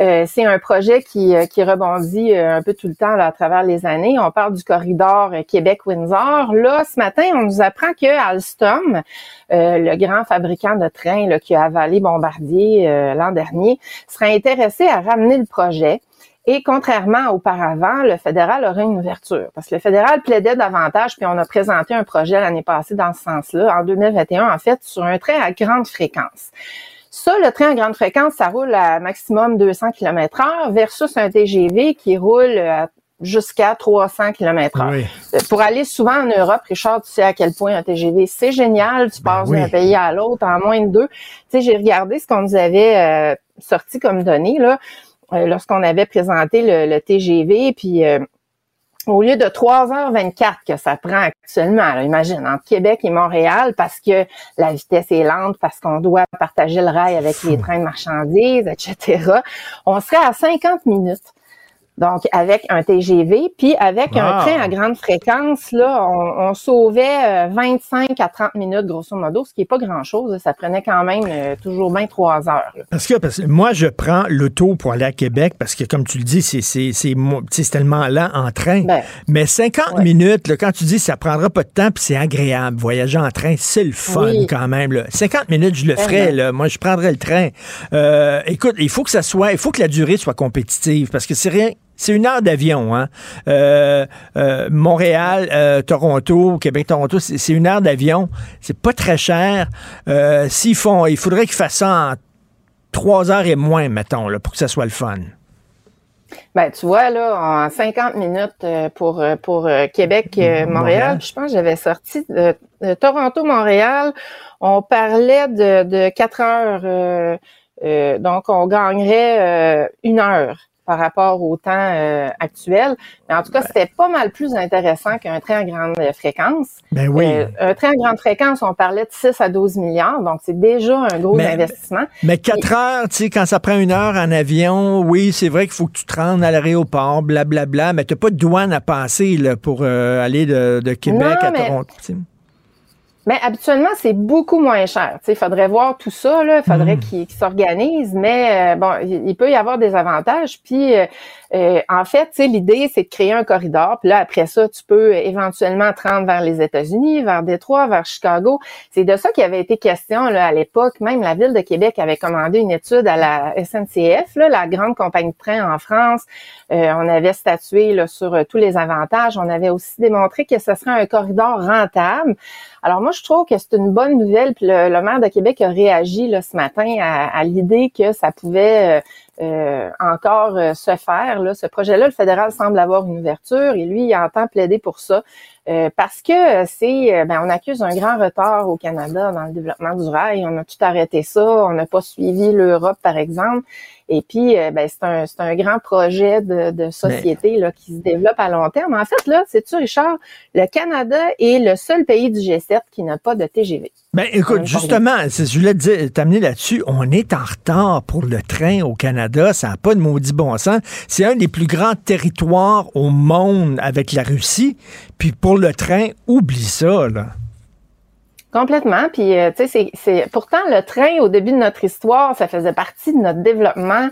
Euh, c'est un projet qui, euh, qui rebondit un peu tout le temps là, à travers les années. On parle du corridor Québec-Windsor. Là, ce matin, on nous apprend que Alstom, le grand fabricant de trains qui a avalé Bombardier l'an dernier, serait intéressé à ramener le projet. Et contrairement auparavant, le fédéral aurait une ouverture. Parce que le fédéral plaidait davantage, puis on a présenté un projet l'année passée dans ce sens-là, en 2021, en fait, sur un train à grande fréquence. Ça, le train à grande fréquence, ça roule à maximum 200 km heure versus un TGV qui roule jusqu'à 300 km heure. Pour aller souvent en Europe, Richard, tu sais à quel point un TGV, c'est génial. Tu ben passes d'un pays à l'autre en moins de deux. Tu sais, j'ai regardé ce qu'on nous avait euh, sorti comme données, là. Euh, lorsqu'on avait présenté le, TGV, puis euh, au lieu de 3h24 que ça prend actuellement, imagine, entre Québec et Montréal, parce que la vitesse est lente, parce qu'on doit partager le rail avec les trains de marchandises, etc., on serait à 50 minutes. Donc, avec un TGV, puis avec un train à grande fréquence, là, on, sauvait 25 euh, à 30 minutes, grosso modo, ce qui est pas grand-chose. Ça prenait quand même euh, toujours bien trois heures. Parce que, parce que moi, je prends l'auto pour aller à Québec, parce que, comme tu le dis, c'est, c'est, c'est, tellement lent en train. Ben, Mais 50 minutes, là, quand tu dis ça prendra pas de temps, puis c'est agréable, voyager en train, c'est le fun quand même. Là. 50 minutes, je le ferais. Là. Moi, je prendrais le train. Euh, écoute, il faut que ça soit, il faut que la durée soit compétitive, parce que c'est rien c'est une heure d'avion, hein. Euh, euh, Montréal, euh, Toronto, Québec, Toronto, c'est une heure d'avion. C'est pas très cher. S'ils font, il faudrait qu'ils fassent ça en trois heures et moins, mettons, là, pour que ça soit le fun. Ben, tu vois, là, en 50 minutes pour, pour Québec, Montréal, je pense que j'avais sorti de, Toronto-Montréal, on parlait de, de 4 heures, donc on gagnerait une heure par rapport au temps euh, actuel. Mais en tout cas, c'était pas mal plus intéressant qu'un train à grande fréquence. Ben oui. Euh, un train à grande fréquence, on parlait de 6 à 12 milliards, donc c'est déjà un gros investissement. Mais 4 heures, tu sais, quand ça prend une heure en avion, oui, c'est vrai qu'il faut que tu te rendes à l'aéroport, blablabla, mais tu n'as pas de douane à passer là, pour euh, aller de, Québec à Toronto. Mais habituellement, c'est beaucoup moins cher. Il faudrait voir tout ça, il faudrait hmm. qu'ils s'organisent, mais bon, il, peut y avoir des avantages. Puis euh, en fait, l'idée, c'est de créer un corridor. Puis là, après ça, tu peux éventuellement te vers les États-Unis, vers Détroit, vers Chicago. C'est de ça qui avait été question à l'époque. Même la Ville de Québec avait commandé une étude à la SNCF, la grande compagnie de train en France. Euh, on avait statué sur euh, tous les avantages. On avait aussi démontré que ce serait un corridor rentable. Alors moi, je trouve que c'est une bonne nouvelle. Puis le, maire de Québec a réagi ce matin à, à l'idée que ça pouvait euh, encore euh, se faire. Ce projet-là, le fédéral semble avoir une ouverture et lui, il entend plaider pour ça. Euh, parce que c'est, ben, on accuse un grand retard au Canada dans le développement du rail. On a tout arrêté ça. On n'a pas suivi l'Europe, par exemple. Et puis, euh, ben, c'est un, un, grand projet de, de société là, qui se développe à long terme. En fait, là, c'est tu Richard, le Canada est le seul pays du G7 qui n'a pas de TGV. Ben, écoute, justement, je voulais t'amener là-dessus. On est en retard pour le train au Canada. Ça n'a pas de maudit bon sens. C'est un des plus grands territoires au monde avec la Russie. Puis pour le train, oublie ça, là. Complètement. Puis, euh, tu sais, c'est pourtant le train au début de notre histoire, ça faisait partie de notre développement.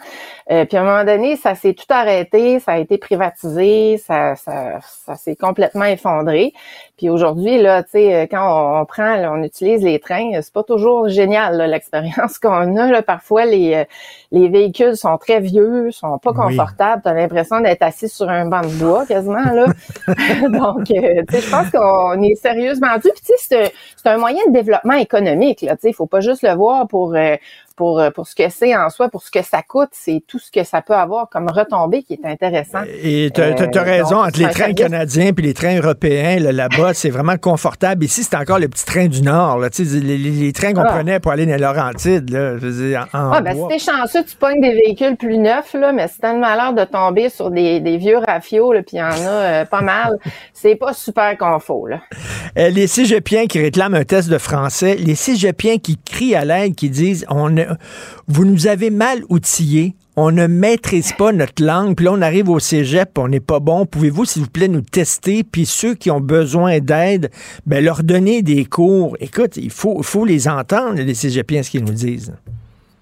Euh, puis à un moment donné, ça s'est tout arrêté, ça a été privatisé, ça, ça, ça s'est complètement effondré. Puis aujourd'hui, là, tu sais, quand on, prend, on utilise les trains, c'est pas toujours génial l'expérience qu'on a. Là. Parfois, les, euh, les véhicules sont très vieux, sont pas confortables. Tu as l'impression d'être assis sur un banc de bois quasiment. Là. Donc, euh, tu sais, je pense qu'on est sérieusement dû. Puis tu sais, c'est un moyen de développement économique. Là, tu sais, faut pas juste le voir pour pour, euh, pour ce que c'est en soi, pour ce que ça coûte, c'est tout ce que ça peut avoir comme retombée qui est intéressant. Et tu as, Euh, raison, donc, entre les c'est trains service- canadiens puis les trains européens, là, là-bas, c'est vraiment confortable. Ici, c'est encore le petit train du Nord. Là, les, les- les trains qu'on Ah. prenait pour aller dans les Laurentides. Là, je veux dire, en, en Ah, ben, si t'es chanceux, tu pognes des véhicules plus neufs, là, mais si t'as le malheur de tomber sur des, des vieux rafios, puis il y en a euh, pas mal, c'est pas super confort, là. Euh, les cégepiens qui réclament un test de français, les cégepiens qui crient à l'aide, qui disent on a- vous nous avez mal outillés, on ne maîtrise pas notre langue, puis là on arrive au cégep, on n'est pas bon. Pouvez-vous s'il vous plaît nous tester, puis ceux qui ont besoin d'aide, ben leur donner des cours. Écoute, il faut, faut les entendre les cégepiens ce qu'ils nous disent.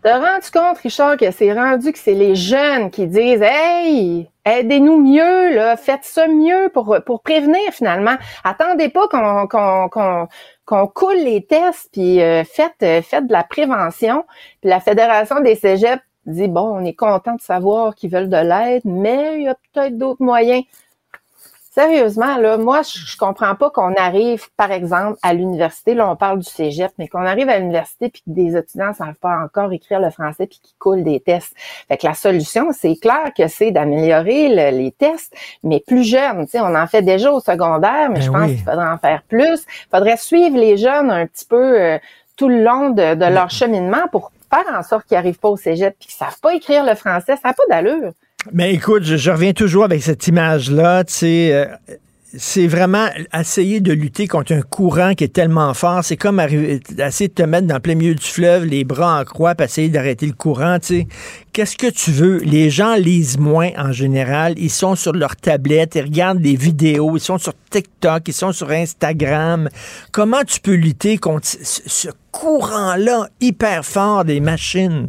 T'as rendu compte, Richard, que c'est rendu que c'est les jeunes qui disent Hey, aidez-nous mieux, faites ça mieux pour, pour prévenir finalement. Attendez pas qu'on qu'on coule les tests, puis euh, faites, euh, faites de la prévention. Puis la Fédération des Cégeps dit Bon, on est content de savoir qu'ils veulent de l'aide, mais il y a peut-être d'autres moyens. Sérieusement, là, moi, je, je comprends pas qu'on arrive, par exemple, à l'université, là, on parle du cégep, mais qu'on arrive à l'université puis que des étudiants savent pas encore écrire le français puis qu'ils coulent des tests. Fait que la solution, c'est clair que c'est d'améliorer le- les tests, mais plus jeunes. Tu sais, on en fait déjà au secondaire, mais Ben je pense oui. qu'il faudrait en faire plus. Il faudrait suivre les jeunes un petit peu euh, tout le long de, de leur cheminement pour faire en sorte qu'ils arrivent pas au cégep puis qu'ils savent pas écrire le français. Ça n'a pas d'allure. Mais écoute, je, reviens toujours avec cette image-là, euh, c'est vraiment essayer de lutter contre un courant qui est tellement fort. C'est comme arriver, essayer de te mettre dans le plein milieu du fleuve, les bras en croix, puis essayer d'arrêter le courant. Qu'est-ce que tu veux? Les gens lisent moins en général. Ils sont sur leur tablette, ils regardent des vidéos, ils sont sur TikTok, ils sont sur Instagram. Comment tu peux lutter contre ce, courant-là hyper fort des machines?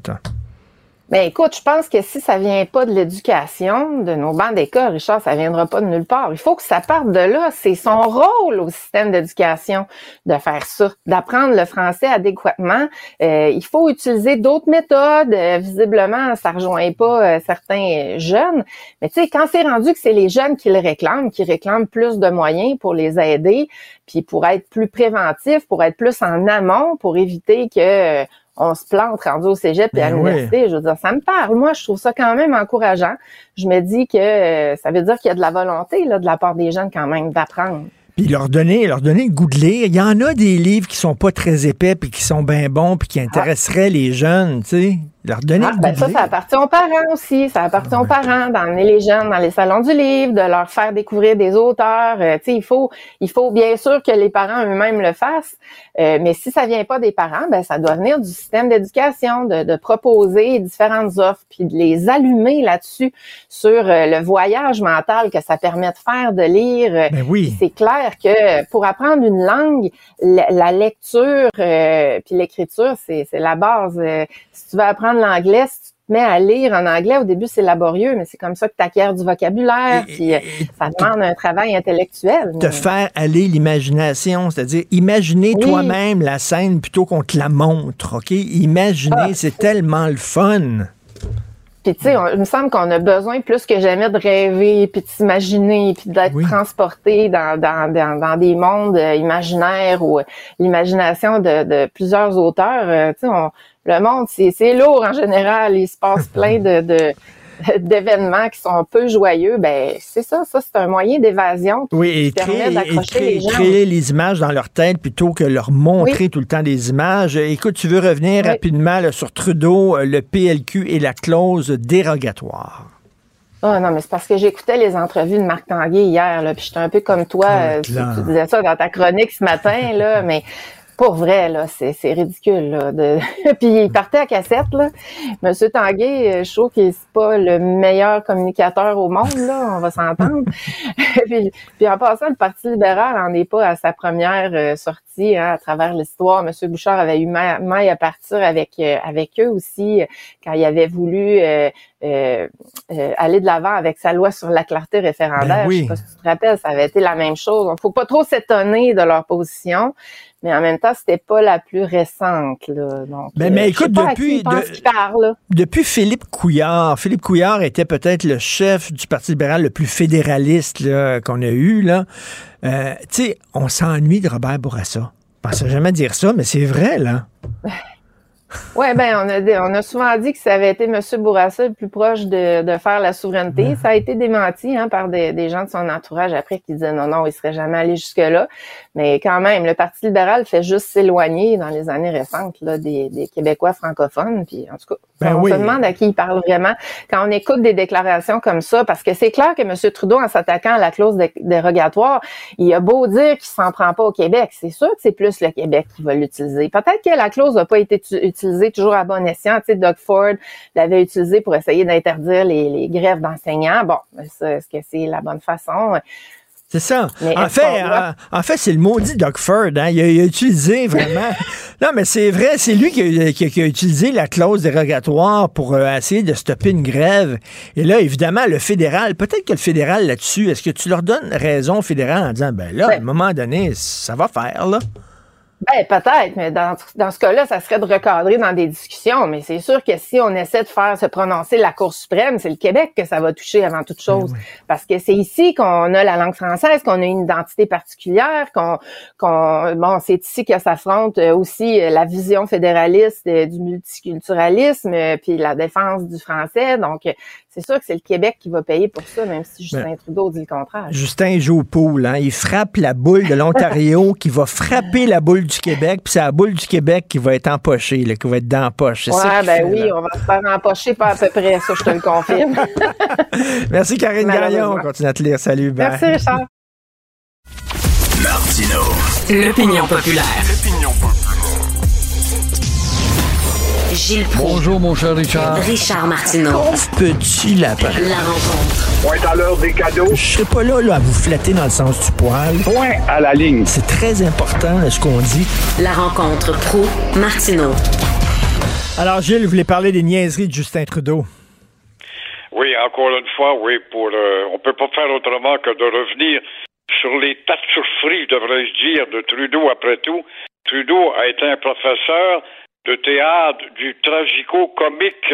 Ben écoute, je pense que si ça vient pas de l'éducation, de nos bancs d'école, Richard, ça viendra pas de nulle part. Il faut que ça parte de là. C'est son rôle au système d'éducation de faire ça, d'apprendre le français adéquatement. Euh, il faut utiliser d'autres méthodes. Euh, visiblement, ça rejoint pas euh, certains jeunes. Mais tu sais, quand c'est rendu que c'est les jeunes qui le réclament, qui réclament plus de moyens pour les aider, puis pour être plus préventifs, pour être plus en amont, pour éviter que euh, on se plante rendu au cégep et à Ben l'université. Je veux dire, ça me parle. Moi, je trouve ça quand même encourageant. Je me dis que euh, ça veut dire qu'il y a de la volonté là, de la part des jeunes quand même d'apprendre. Puis leur donner, leur donner le goût de lire. Il y en a des livres qui sont pas très épais puis qui sont bien bons puis qui intéresseraient les jeunes, tu sais. Leur donner Ah, ben ça, ça appartient aux parents aussi. Ça appartient aux parents d'emmener les jeunes dans les salons du livre, de leur faire découvrir des auteurs. Euh, tu sais, il faut, il faut bien sûr que les parents eux-mêmes le fassent. Euh, mais si ça vient pas des parents, ben ça doit venir du système d'éducation, de, de proposer différentes offres, puis de les allumer là-dessus sur euh, le voyage mental que ça permet de faire, de lire. Euh, Ben oui. C'est clair que pour apprendre une langue, la, la lecture euh, puis l'écriture, c'est c'est la base. Si tu veux apprendre l'anglais, si tu te mets à lire en anglais, au début, c'est laborieux, mais c'est comme ça que tu acquiers du vocabulaire, puis euh, ça demande un travail intellectuel. te mais- faire aller l'imagination, c'est-à-dire imaginer Oui. toi-même la scène plutôt qu'on te la montre, OK? Imaginer, Ah. c'est tellement le fun. Puis tu sais, il me semble qu'on a besoin plus que jamais de rêver, puis de s'imaginer, puis d'être transporté dans, dans, dans, dans des mondes euh, imaginaires ou euh, l'imagination de, de plusieurs auteurs. Tu sais, on- le monde, c'est lourd en général. Il se passe plein de, de d'événements qui sont peu joyeux. Ben c'est ça, ça c'est un moyen d'évasion qui Oui, et permet créer, et d'accrocher créer- les gens. créer les images dans leur tête plutôt que leur montrer tout le temps des images. Euh, Écoute, tu veux revenir rapidement là, sur Trudeau, euh, le PLQ et la clause dérogatoire. Ah non, mais c'est parce que j'écoutais les entrevues de Marc Tanguay hier, là, puis j'étais un peu comme toi, euh, tu, clair. tu disais ça dans ta chronique ce matin, là, mais pour vrai, là, c'est, c'est ridicule, là. De... puis il partait à cassette, là. Monsieur Tanguay, euh, je trouve qu'il c'est pas le meilleur communicateur au monde, là, on va s'entendre. puis, puis en passant, le Parti libéral en est pas à sa première euh, sortie hein, à travers l'histoire. Monsieur Bouchard avait eu ma- maille à partir avec euh, avec eux aussi quand il avait voulu euh, euh, euh, aller de l'avant avec sa loi sur la clarté référendaire. Ben oui. Je sais pas si tu te rappelles, ça avait été la même chose. Donc, faut pas trop s'étonner de leur position, mais en même temps, c'était pas la plus récente. Là. Donc, Ben, euh, mais écoute, depuis- de- parle. Depuis Philippe Couillard, Philippe Couillard était peut-être le chef du Parti libéral le plus fédéraliste qu'on a eu. Là. Euh, tu sais, on s'ennuie de Robert Bourassa. Je pensais jamais dire ça, mais c'est vrai, là. Oui, ben on a, on a souvent dit que ça avait été M. Bourassa le plus proche de, de faire la souveraineté. Ça a été démenti hein, par des, des gens de son entourage après qui disaient non, non, il serait jamais allé jusque-là. Mais quand même, le Parti libéral fait juste s'éloigner dans les années récentes là, des, des Québécois francophones. Puis en tout cas, Ben on oui. se demande à qui il parle vraiment quand on écoute des déclarations comme ça, parce que c'est clair que M. Trudeau, en s'attaquant à la clause dé- dérogatoire, il a beau dire qu'il s'en prend pas au Québec. C'est sûr que c'est plus le Québec qui va l'utiliser. Peut-être que la clause n'a pas été tu- toujours à bon escient. Tu sais, Doug Ford l'avait utilisée pour essayer d'interdire les, les grèves d'enseignants. Bon, est-ce que c'est la bonne façon? C'est ça. Mais en fait, en, en fait, c'est le maudit Doug Ford. Hein. Il, a, il a utilisé vraiment. non, mais c'est vrai, c'est lui qui a, qui a- qui a utilisé la clause dérogatoire pour euh, essayer de stopper une grève. Et là, évidemment, le fédéral, peut-être que le fédéral là-dessus, est-ce que tu leur donnes raison au fédéral en disant, ben là, à un moment donné, ça va faire, là? Ben, peut-être, mais dans, dans ce cas-là, ça serait de recadrer dans des discussions. Mais c'est sûr que si on essaie de faire se prononcer la Cour suprême, c'est le Québec que ça va toucher avant toute chose. Parce que c'est ici qu'on a la langue française, qu'on a une identité particulière, qu'on, qu'on bon, c'est ici que s'affronte euh, aussi euh, la vision fédéraliste euh, du multiculturalisme, puis la défense du français. Donc, c'est sûr que c'est le Québec qui va payer pour ça, même si Justin Ben, Trudeau dit le contraire. Justin il joue au pool, hein. Il frappe la boule de l'Ontario qui va frapper la boule du Québec, puis c'est la boule du Québec qui va être empochée, là, qui va être dans la poche. Ça Ouais, ben fait, oui, là. on va se faire empocher pas à peu près, ça, je te le confirme. Merci, Karine Gagnon. On continue à te lire. Salut. bye. Merci, Richard. Martino. L'opinion populaire. Gilles Proulx. Bonjour, mon cher Richard. Richard Martineau. Pauvre petit lapin. La rencontre. Point à l'heure des cadeaux. Je serai pas là, là, à vous flatter dans le sens du poil. Point à la ligne. C'est très important là, ce qu'on dit. La rencontre pro martineau Alors, Gilles, vous voulez parler des niaiseries de Justin Trudeau? Oui, encore une fois, oui, pour euh, on peut pas faire autrement que de revenir sur les tas de devrais-je dire, de Trudeau après tout. Trudeau a été un professeur de théâtre du tragico-comique.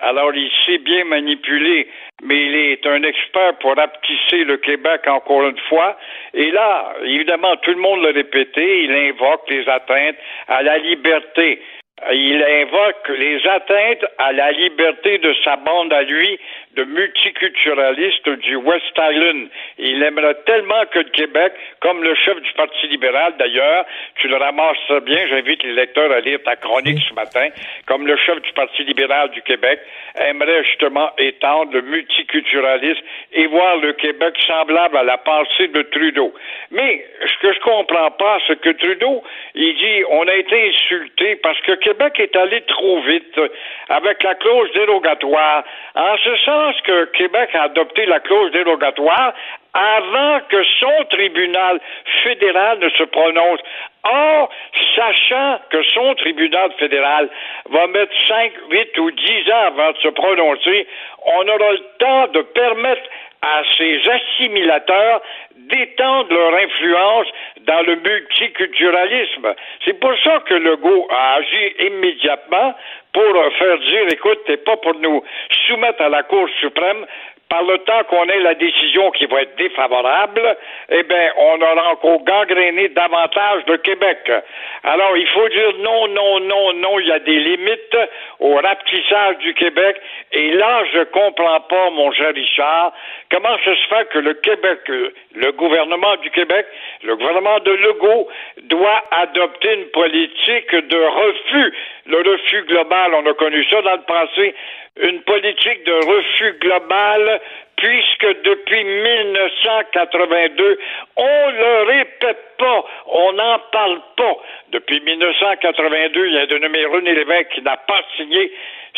Alors, il sait bien manipuler, mais il est un expert pour rapetisser le Québec encore une fois. Et là, évidemment, tout le monde l'a répété, il invoque les atteintes à la liberté. Il invoque les atteintes à la liberté de sa bande à lui de multiculturalistes du West Island. Il aimerait tellement que le Québec, comme le chef du Parti libéral d'ailleurs, tu le ramasses bien, j'invite les lecteurs à lire ta chronique ce matin, comme le chef du Parti libéral du Québec aimerait justement étendre le multiculturalisme et voir le Québec semblable à la pensée de Trudeau. Mais ce que je comprends pas, c'est que Trudeau, il dit on a été insulté parce que Québec est allé trop vite avec la clause dérogatoire. En ce sens que Québec a adopté la clause dérogatoire avant que son tribunal fédéral ne se prononce. Or, sachant que son tribunal fédéral va mettre 5, 8 ou 10 ans avant de se prononcer, on aura le temps de permettre à ces assimilateurs d'étendre leur influence dans le multiculturalisme. C'est pour ça que Legault a agi immédiatement pour faire dire, écoute, t'es pas pour nous soumettre à la Cour suprême, par le temps qu'on ait la décision qui va être défavorable, eh bien, on aura encore gangréné davantage le Québec. Alors, il faut dire non, non, non, non, il y a des limites au rapetissage du Québec. Et là, je comprends pas, mon cher Richard, comment ça se fait que le Québec, le gouvernement du Québec, le gouvernement de Legault, doit adopter une politique de refus. Le refus global, on a connu ça dans le passé, une politique de refus global puisque depuis 1982, on le répète pas, on n'en parle pas. Depuis 1982, il y a de nommé René Lévesque qui n'a pas signé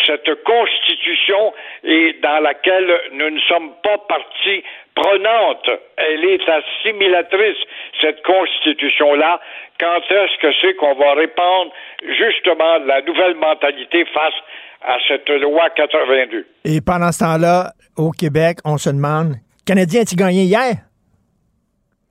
cette constitution et dans laquelle nous ne sommes pas partie prenante. Elle est assimilatrice, cette constitution-là. Quand est-ce que c'est qu'on va répandre justement la nouvelle mentalité face à cette loi 82? Et pendant ce temps-là, au Québec, on se demande, Canadien, as-tu gagné hier?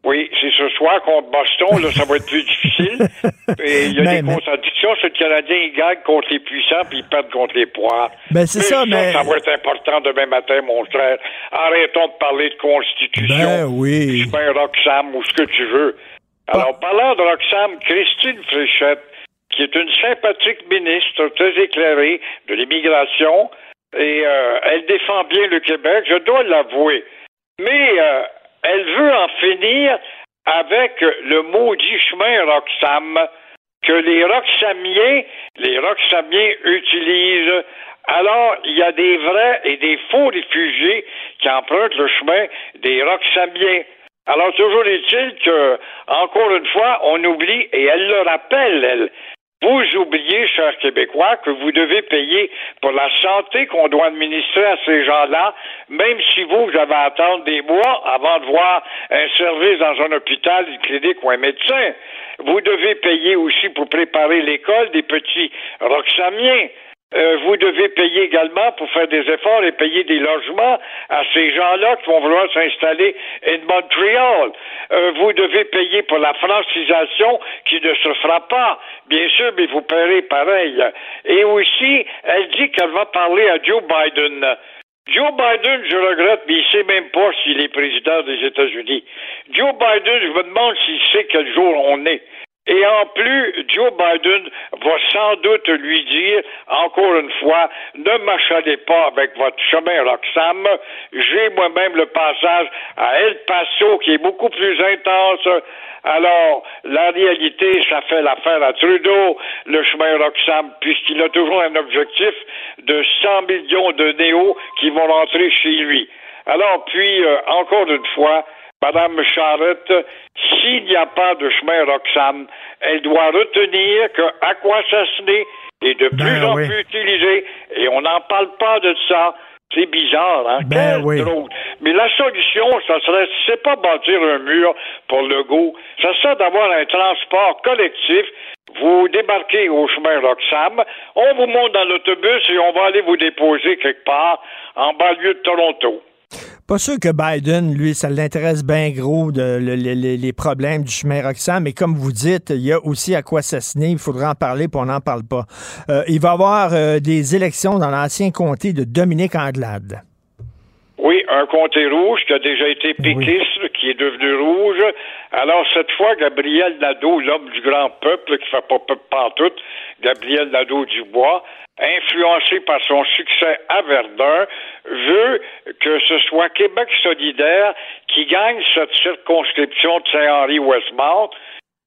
Oui, c'est ce soir contre Boston, là, ça va être plus difficile. Et il y a Mais- des mais- contradictions. C'est le Canadien, il gagne contre les puissants, puis il perd contre les poires. Ben, c'est ça, mais- Ça va être important demain matin, mon frère. Arrêtons de parler de constitution. Ben oui. Je fais un Roxham ou ce que tu veux. Alors, parlant de Roxham, Christine Fréchette, qui est une sympathique ministre très éclairée de l'immigration, et euh, elle défend bien le Québec, je dois l'avouer. Mais euh, elle veut en finir avec le maudit chemin Roxham que les Roxhamiens, les Roxhamiens utilisent. Alors, il y a des vrais et des faux réfugiés qui empruntent le chemin des Roxhamiens. Alors, toujours est-il que, encore une fois, on oublie, et elle le rappelle, elle, vous oubliez, chers Québécois, que vous devez payer pour la santé qu'on doit administrer à ces gens-là, même si vous, vous avez à attendre des mois avant de voir un service dans un hôpital, une clinique ou un médecin. Vous devez payer aussi pour préparer l'école des petits Roxamiens. Euh, vous devez payer également pour faire des efforts et payer des logements à ces gens-là qui vont vouloir s'installer in Montréal. Euh, vous devez payer pour la francisation qui ne se fera pas, bien sûr, mais vous paierez pareil. Et aussi, elle dit qu'elle va parler à Joe Biden. Joe Biden, je regrette, mais il sait même pas s'il est président des États-Unis. Joe Biden, je me demande s'il sait quel jour on est. Et en plus, Joe Biden va sans doute lui dire, encore une fois, ne m'achalez pas avec votre chemin Roxham. J'ai moi-même le passage à El Paso qui est beaucoup plus intense. Alors, la réalité, ça fait l'affaire à Trudeau, le chemin Roxham, puisqu'il a toujours un objectif de 100 millions de néos qui vont rentrer chez lui. Alors, puis, euh, encore une fois, Madame Charlotte, s'il n'y a pas de chemin Roxham, elle doit retenir que Aquasasné est de Ben plus en oui. plus utilisé et on n'en parle pas de ça. C'est bizarre, hein? Ben Quelle oui. drôle. Mais la solution, ça serait, c'est pas bâtir un mur pour le go, ça serait d'avoir un transport collectif. Vous débarquez au chemin Roxham, on vous monte dans l'autobus et on va aller vous déposer quelque part en banlieue de Toronto. Pas sûr que Biden, lui, ça l'intéresse bien gros de, le- le- le- les problèmes du chemin Roxham, mais comme vous dites, il y a aussi à quoi s'assassiner, il faudra en parler, puis on n'en parle pas. Euh, il va y avoir euh, des élections dans l'ancien comté de Dominique Anglade. Oui, un comté rouge qui a déjà été péquiste, qui est devenu rouge. Alors, cette fois, Gabriel Nadeau, l'homme du grand peuple, qui fait pas peuple pantoute, Gabriel Nadeau-Dubois, influencé par son succès à Verdun, veut que ce soit Québec solidaire qui gagne cette circonscription de Saint-Henri-Westmount.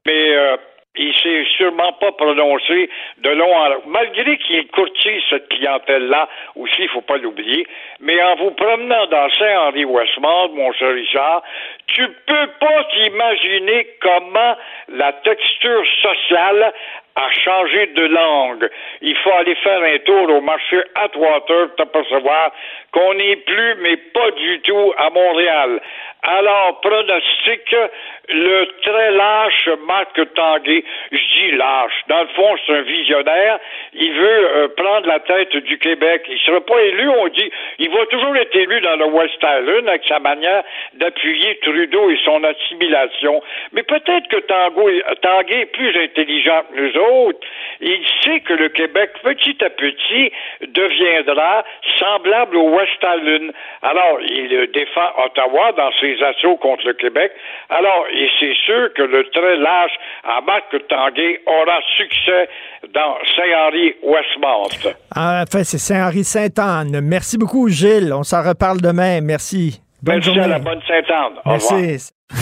Mais euh, il s'est sûrement pas prononcé de long en long. Malgré qu'il courtise cette clientèle-là, aussi, il faut pas l'oublier, mais en vous promenant dans Saint-Henri-Westmount, mon cher Richard, tu peux pas t'imaginer comment la texture sociale a changé de langue. Il faut aller faire un tour au marché Atwater pour t'apercevoir qu'on n'est plus, mais pas du tout, à Montréal. Alors, pronostic, le très lâche Marc Tanguay, je dis lâche, dans le fond, c'est un visionnaire, il veut euh, prendre la tête du Québec. Il sera pas élu, on dit, il va toujours être élu dans le West Island avec sa manière d'appuyer Trudeau et son assimilation. Mais peut-être que Tanguay, Tanguay est plus intelligent que nous autres. Il sait que le Québec, petit à petit, deviendra semblable au West Island. Alors, il défend Ottawa dans ses assauts contre le Québec. Alors, et c'est sûr que le très lâche à Marc Tanguay aura succès dans Saint-Henri-Westmount. Ah, Enfin, c'est Saint-Henri-Sainte-Anne. Merci beaucoup, Gilles. On s'en reparle demain. Merci. Bonne Merci journée. à la bonne Sainte-Anne. Au revoir.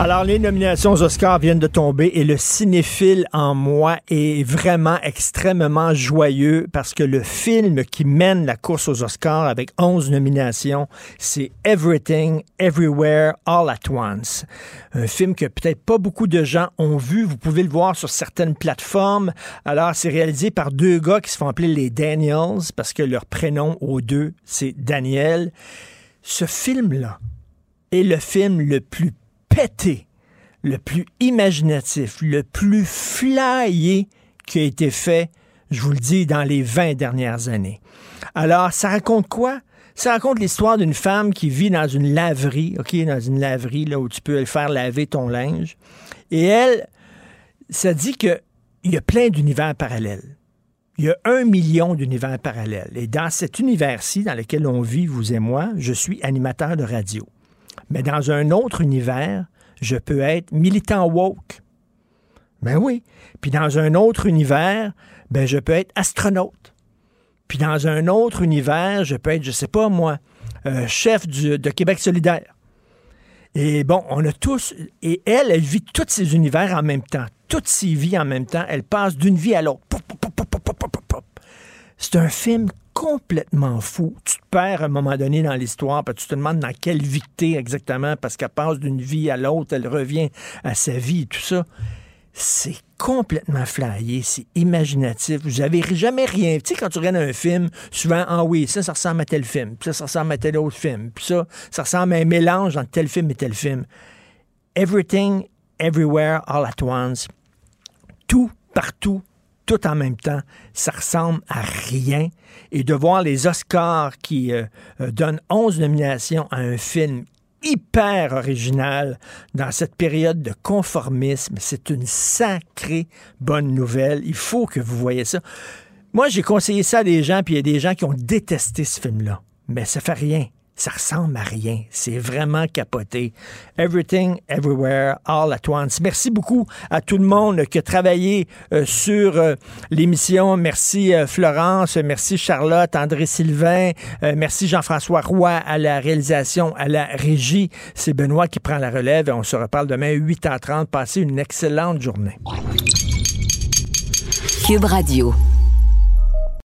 Alors, les nominations aux Oscars viennent de tomber et le cinéphile en moi est vraiment extrêmement joyeux parce que le film qui mène la course aux Oscars avec 11 nominations, c'est Everything, Everywhere, All at Once. Un film que peut-être pas beaucoup de gens ont vu. Vous pouvez le voir sur certaines plateformes. Alors, c'est réalisé par deux gars qui se font appeler les Daniels parce que leur prénom aux deux, c'est Daniel. Ce film-là est le film le plus le plus imaginatif, le plus flyé qui a été fait, je vous le dis, dans les 20 dernières années. Alors, ça raconte quoi? Ça raconte l'histoire d'une femme qui vit dans une laverie, OK, dans une laverie là où tu peux faire laver ton linge. Et elle, ça dit qu'il y a plein d'univers parallèles. Il y a un million d'univers parallèles. Et dans cet univers-ci, dans lequel on vit, vous et moi, je suis animateur de radio. Mais dans un autre univers, je peux être militant woke. Ben oui. Puis dans un autre univers, ben je peux être astronaute. Puis dans un autre univers, je peux être, je sais pas moi, euh, chef de Québec solidaire. Et bon, on a tous, et elle, elle vit tous ces univers en même temps, toutes ses vies en même temps, elle passe d'une vie à l'autre. C'est un film complètement fou. Tu te perds à un moment donné dans l'histoire, puis tu te demandes dans quelle t'es exactement, parce qu'elle passe d'une vie à l'autre, elle revient à sa vie, tout ça. C'est complètement flyé, c'est imaginatif. Vous n'avez jamais rien. Tu sais, quand tu regardes un film, souvent, ah oui, ça, ça ressemble à tel film, puis ça, ça ressemble à tel autre film, puis ça, ça ressemble à un mélange entre tel film et tel film. Everything, everywhere, all at once. Tout, partout, tout en même temps, ça ressemble à rien. Et de voir les Oscars qui euh, euh, donnent 11 nominations à un film hyper original dans cette période de conformisme. C'est une sacrée bonne nouvelle. Il faut que vous voyez ça. Moi, j'ai conseillé ça à des gens, puis il y a des gens qui ont détesté ce film-là. Mais ça fait rien ça ressemble à rien. C'est vraiment capoté. Everything, everywhere, all at once. Merci beaucoup à tout le monde qui a travaillé euh, sur euh, l'émission. Merci euh, Florence, merci Charlotte, André Sylvain, merci Jean-François Roy à la réalisation, à la régie. C'est Benoît qui prend la relève et on se reparle demain 8h30. Passez une excellente journée. Cube Radio.